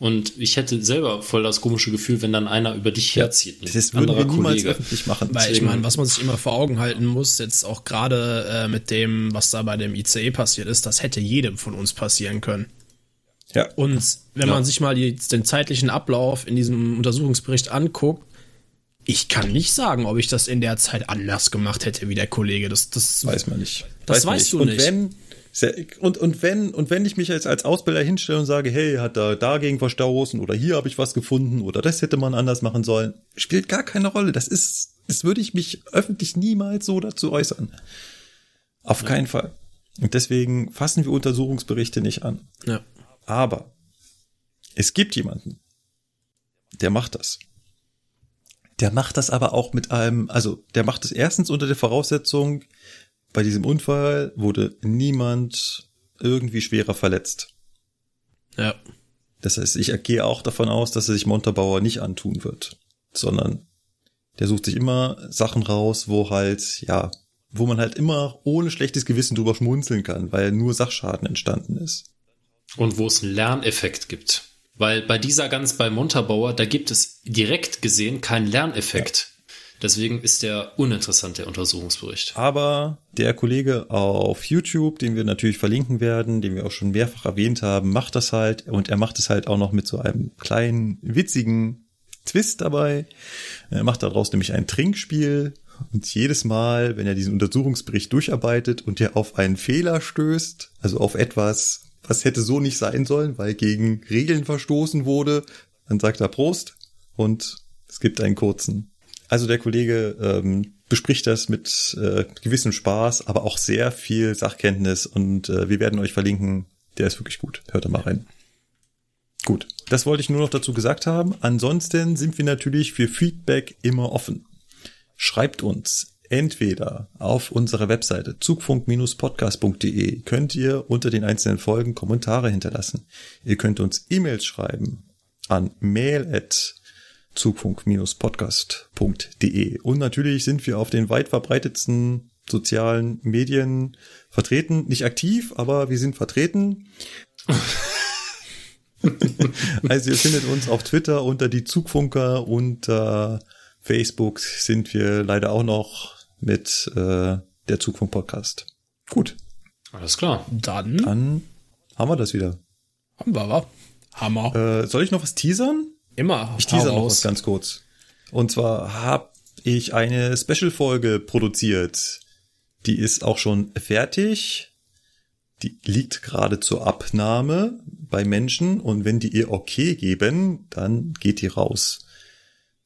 Und ich hätte selber voll das komische Gefühl, wenn dann einer über dich herzieht. ein Das würden wir niemals Kollege. öffentlich machen. Weil ich meine, was man sich immer vor Augen halten muss, jetzt auch gerade äh, mit dem, was da bei dem ICE passiert ist, das hätte jedem von uns passieren können. Ja. Und wenn Ja. man sich mal die, den zeitlichen Ablauf in diesem Untersuchungsbericht anguckt, ich kann nicht sagen, ob ich das in der Zeit anders gemacht hätte wie der Kollege. Das, das Weiß man nicht. Das Weiß weißt du und nicht. Wenn, und, und wenn, und wenn ich mich jetzt als Ausbilder hinstelle und sage, hey, hat da dagegen verstoßen oder hier habe ich was gefunden oder das hätte man anders machen sollen, spielt gar keine Rolle. Das ist, das würde ich mich öffentlich niemals so dazu äußern. Auf keinen Fall. Und deswegen fassen wir Untersuchungsberichte nicht an. ja. Aber es gibt jemanden, der macht das. Der macht das aber auch mit einem, also der macht es erstens unter der Voraussetzung, bei diesem Unfall wurde niemand irgendwie schwerer verletzt. ja. Das heißt, ich gehe auch davon aus, dass er sich Montabauer nicht antun wird, sondern der sucht sich immer Sachen raus, wo halt, ja, wo man halt immer ohne schlechtes Gewissen drüber schmunzeln kann, weil nur Sachschaden entstanden ist. Und wo es einen Lerneffekt gibt. Weil bei dieser ganz bei Montabauer, da gibt es direkt gesehen keinen Lerneffekt. Deswegen ist der uninteressant, der Untersuchungsbericht. Aber der Kollege auf YouTube, den wir natürlich verlinken werden, den wir auch schon mehrfach erwähnt haben, macht das halt und er macht es halt auch noch mit so einem kleinen, witzigen Twist dabei. Er macht daraus nämlich ein Trinkspiel und jedes Mal, wenn er diesen Untersuchungsbericht durcharbeitet und er auf einen Fehler stößt, also auf etwas, was hätte so nicht sein sollen, weil gegen Regeln verstoßen wurde, dann sagt er Prost und es gibt einen kurzen. Also der Kollege ähm, bespricht das mit äh, gewissem Spaß, aber auch sehr viel Sachkenntnis und äh, wir werden euch verlinken. Der ist wirklich gut. Hört da mal rein. Gut, das wollte ich nur noch dazu gesagt haben. Ansonsten sind wir natürlich für Feedback immer offen. Schreibt uns entweder auf unserer Webseite zugfunk-podcast.de könnt ihr unter den einzelnen Folgen Kommentare hinterlassen. Ihr könnt uns E-Mails schreiben an mail at zugfunk-podcast.de. Und natürlich sind wir auf den weit verbreitetsten sozialen Medien vertreten. Nicht aktiv, aber wir sind vertreten. also ihr findet uns auf Twitter unter die Zugfunker, unter Facebook sind wir leider auch noch mit äh, der Zugfunk Podcast. Gut, Alles klar. Dann dann haben wir das wieder. haben wir wa? Hammer. Äh, soll ich noch was teasern? Immer. Ich teaser noch was ganz kurz. Und zwar habe ich eine Special-Folge produziert. Die ist auch schon fertig. Die liegt gerade zur Abnahme bei Menschen und wenn die ihr okay geben, dann geht die raus.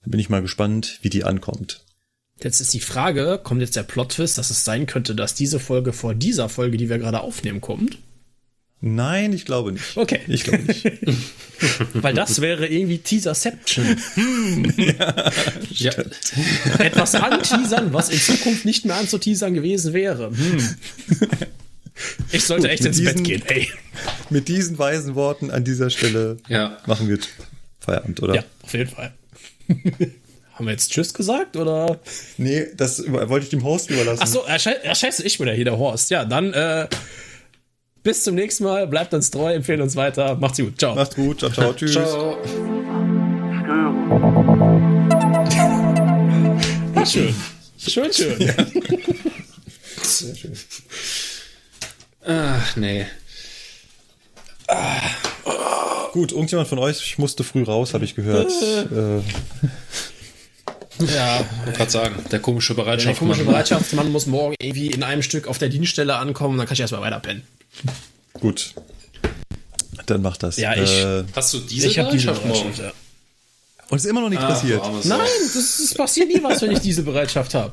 Da bin ich mal gespannt, wie die ankommt. Jetzt ist die Frage, kommt jetzt der Plot-Twist, dass es sein könnte, dass diese Folge vor dieser Folge, die wir gerade aufnehmen, kommt? Nein, ich glaube nicht. Okay. Ich glaube nicht. Weil das wäre irgendwie Teaserception. Ja, Etwas anteasern, was in Zukunft nicht mehr anzuteasern gewesen wäre. Hm. Ich sollte echt ins Bett diesen- gehen, ey. Mit diesen weisen Worten an dieser Stelle ja. machen wir Feierabend, oder? Ja, auf jeden Fall. Haben wir jetzt Tschüss gesagt, oder? Nee, das wollte ich dem Host überlassen. Ach so, äh, schei- äh, scheiße, ich bin ja hier der Horst. Ja, dann äh, bis zum nächsten Mal. Bleibt uns treu, empfehlen uns weiter. Macht's gut. Ciao. Macht's gut. Ciao, ciao. Tschüss. Ciao. Schön. Schön, schön. Sehr schön. Ach, nee. Gut, irgendjemand von euch musste früh raus, habe ich gehört. äh, Ja, Ich wollte gerade sagen, der komische der Bereitschaft. komische Bereitschaftsmann muss morgen irgendwie in einem Stück auf der Dienststelle ankommen, dann kann ich erstmal weiter pennen. gut. Dann macht das. Ja, ich- Äh, Hast du diese Ich habe diese Bereitschaft morgen? Bereitschaft, ja. und ist immer noch nichts Ah, passiert. Nein, das, das passiert nie was, wenn ich diese Bereitschaft habe.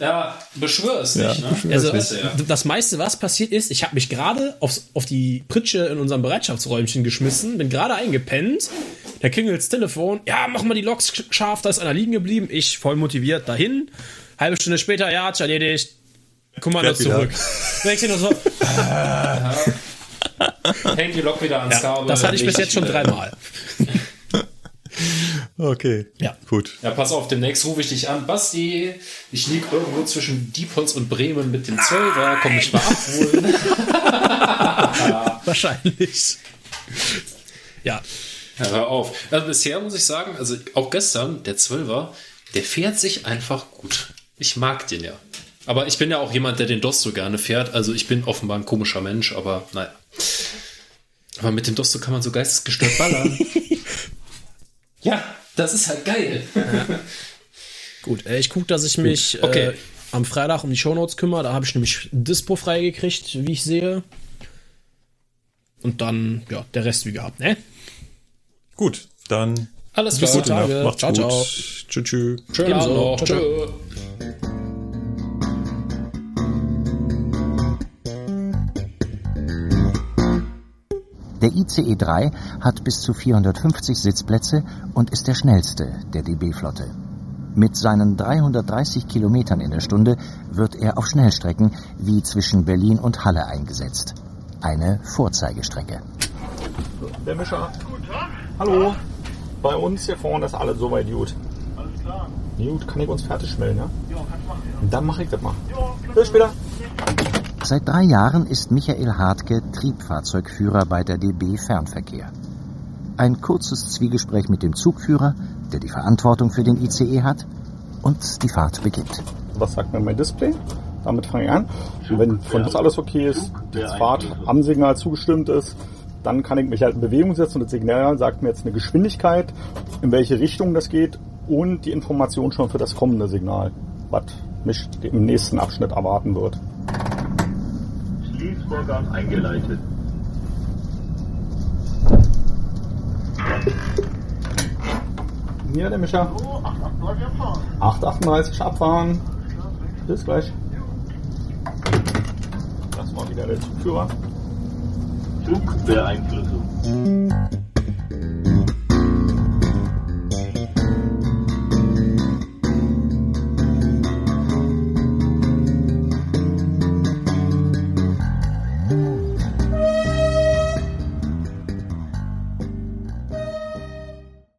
Ja, beschwör es Ja, nicht, ne? Also, Weißt du ja. das meiste, was passiert ist, ich habe mich gerade auf die Pritsche in unserem Bereitschaftsräumchen geschmissen, bin gerade eingepennt. Da klingelt's Telefon. Ja, mach mal die Loks sch- scharf, da ist einer liegen geblieben. Ich voll motiviert dahin. Halbe Stunde später, ja, hat's erledigt. Fährt wieder. zurück. Ich nur so, Hängt die Lok wieder ans ja, Kabel. das hatte ich bis jetzt schon dreimal. Okay. Ja. Gut. Ja, pass auf, demnächst rufe ich dich an. Basti, ich lieg irgendwo zwischen Diepholz und Bremen mit dem Zwölfer. Komm mich mal abholen. Wahrscheinlich. Ja, Ja, hör auf. Also bisher muss ich sagen, also auch gestern, der Zwölfer, der fährt sich einfach gut. Ich mag den ja. Aber ich bin ja auch jemand, der den Dosto gerne fährt. Also ich bin offenbar ein komischer Mensch, aber naja. Aber mit dem Dosto kann man so geistesgestört ballern. ja, das ist halt geil. gut. Äh, ich gucke, dass ich mich Okay. äh, am Freitag um die Shownotes kümmere. Da habe ich nämlich Dispo freigekriegt, wie ich sehe. Und dann, ja, der Rest wie gehabt, ne? Gut. Dann Alles Bis klar. die Tage. macht's Ciao, gut. ciao. Tschüss. tschüss. Schönen Abend Ebenso. noch. Ciao, Der ICE 3 hat bis zu 450 Sitzplätze und ist der schnellste der DB-Flotte. Mit seinen 330 Kilometern in der Stunde wird er auf Schnellstrecken wie zwischen Berlin und Halle eingesetzt. Eine Vorzeigestrecke. Der Mischer. Hallo. Bei uns hier vorne ist alles soweit gut. Alles klar. Gut, kann ich uns fertig schmelzen, ja? Ja, kann ich machen. Dann mache ich das mal. Bis später. Seit drei Jahren ist Michael Hartke Triebfahrzeugführer bei der DB Fernverkehr. Ein kurzes Zwiegespräch mit dem Zugführer, der die Verantwortung für den ICE hat, und die Fahrt beginnt. Was sagt mir mein Display? Damit fange ich an. Und wenn von uns alles okay ist, die Fahrt am Signal zugestimmt ist, dann kann ich mich halt in Bewegung setzen und das Signal sagt mir jetzt eine Geschwindigkeit, in welche Richtung das geht und die Information schon für das kommende Signal, was mich im nächsten Abschnitt erwarten wird. Schließvorgang eingeleitet. Hier, der Mischer. 838 abfahren. Bis gleich. Das war wieder der Zugführer. Zugbeeinflussung.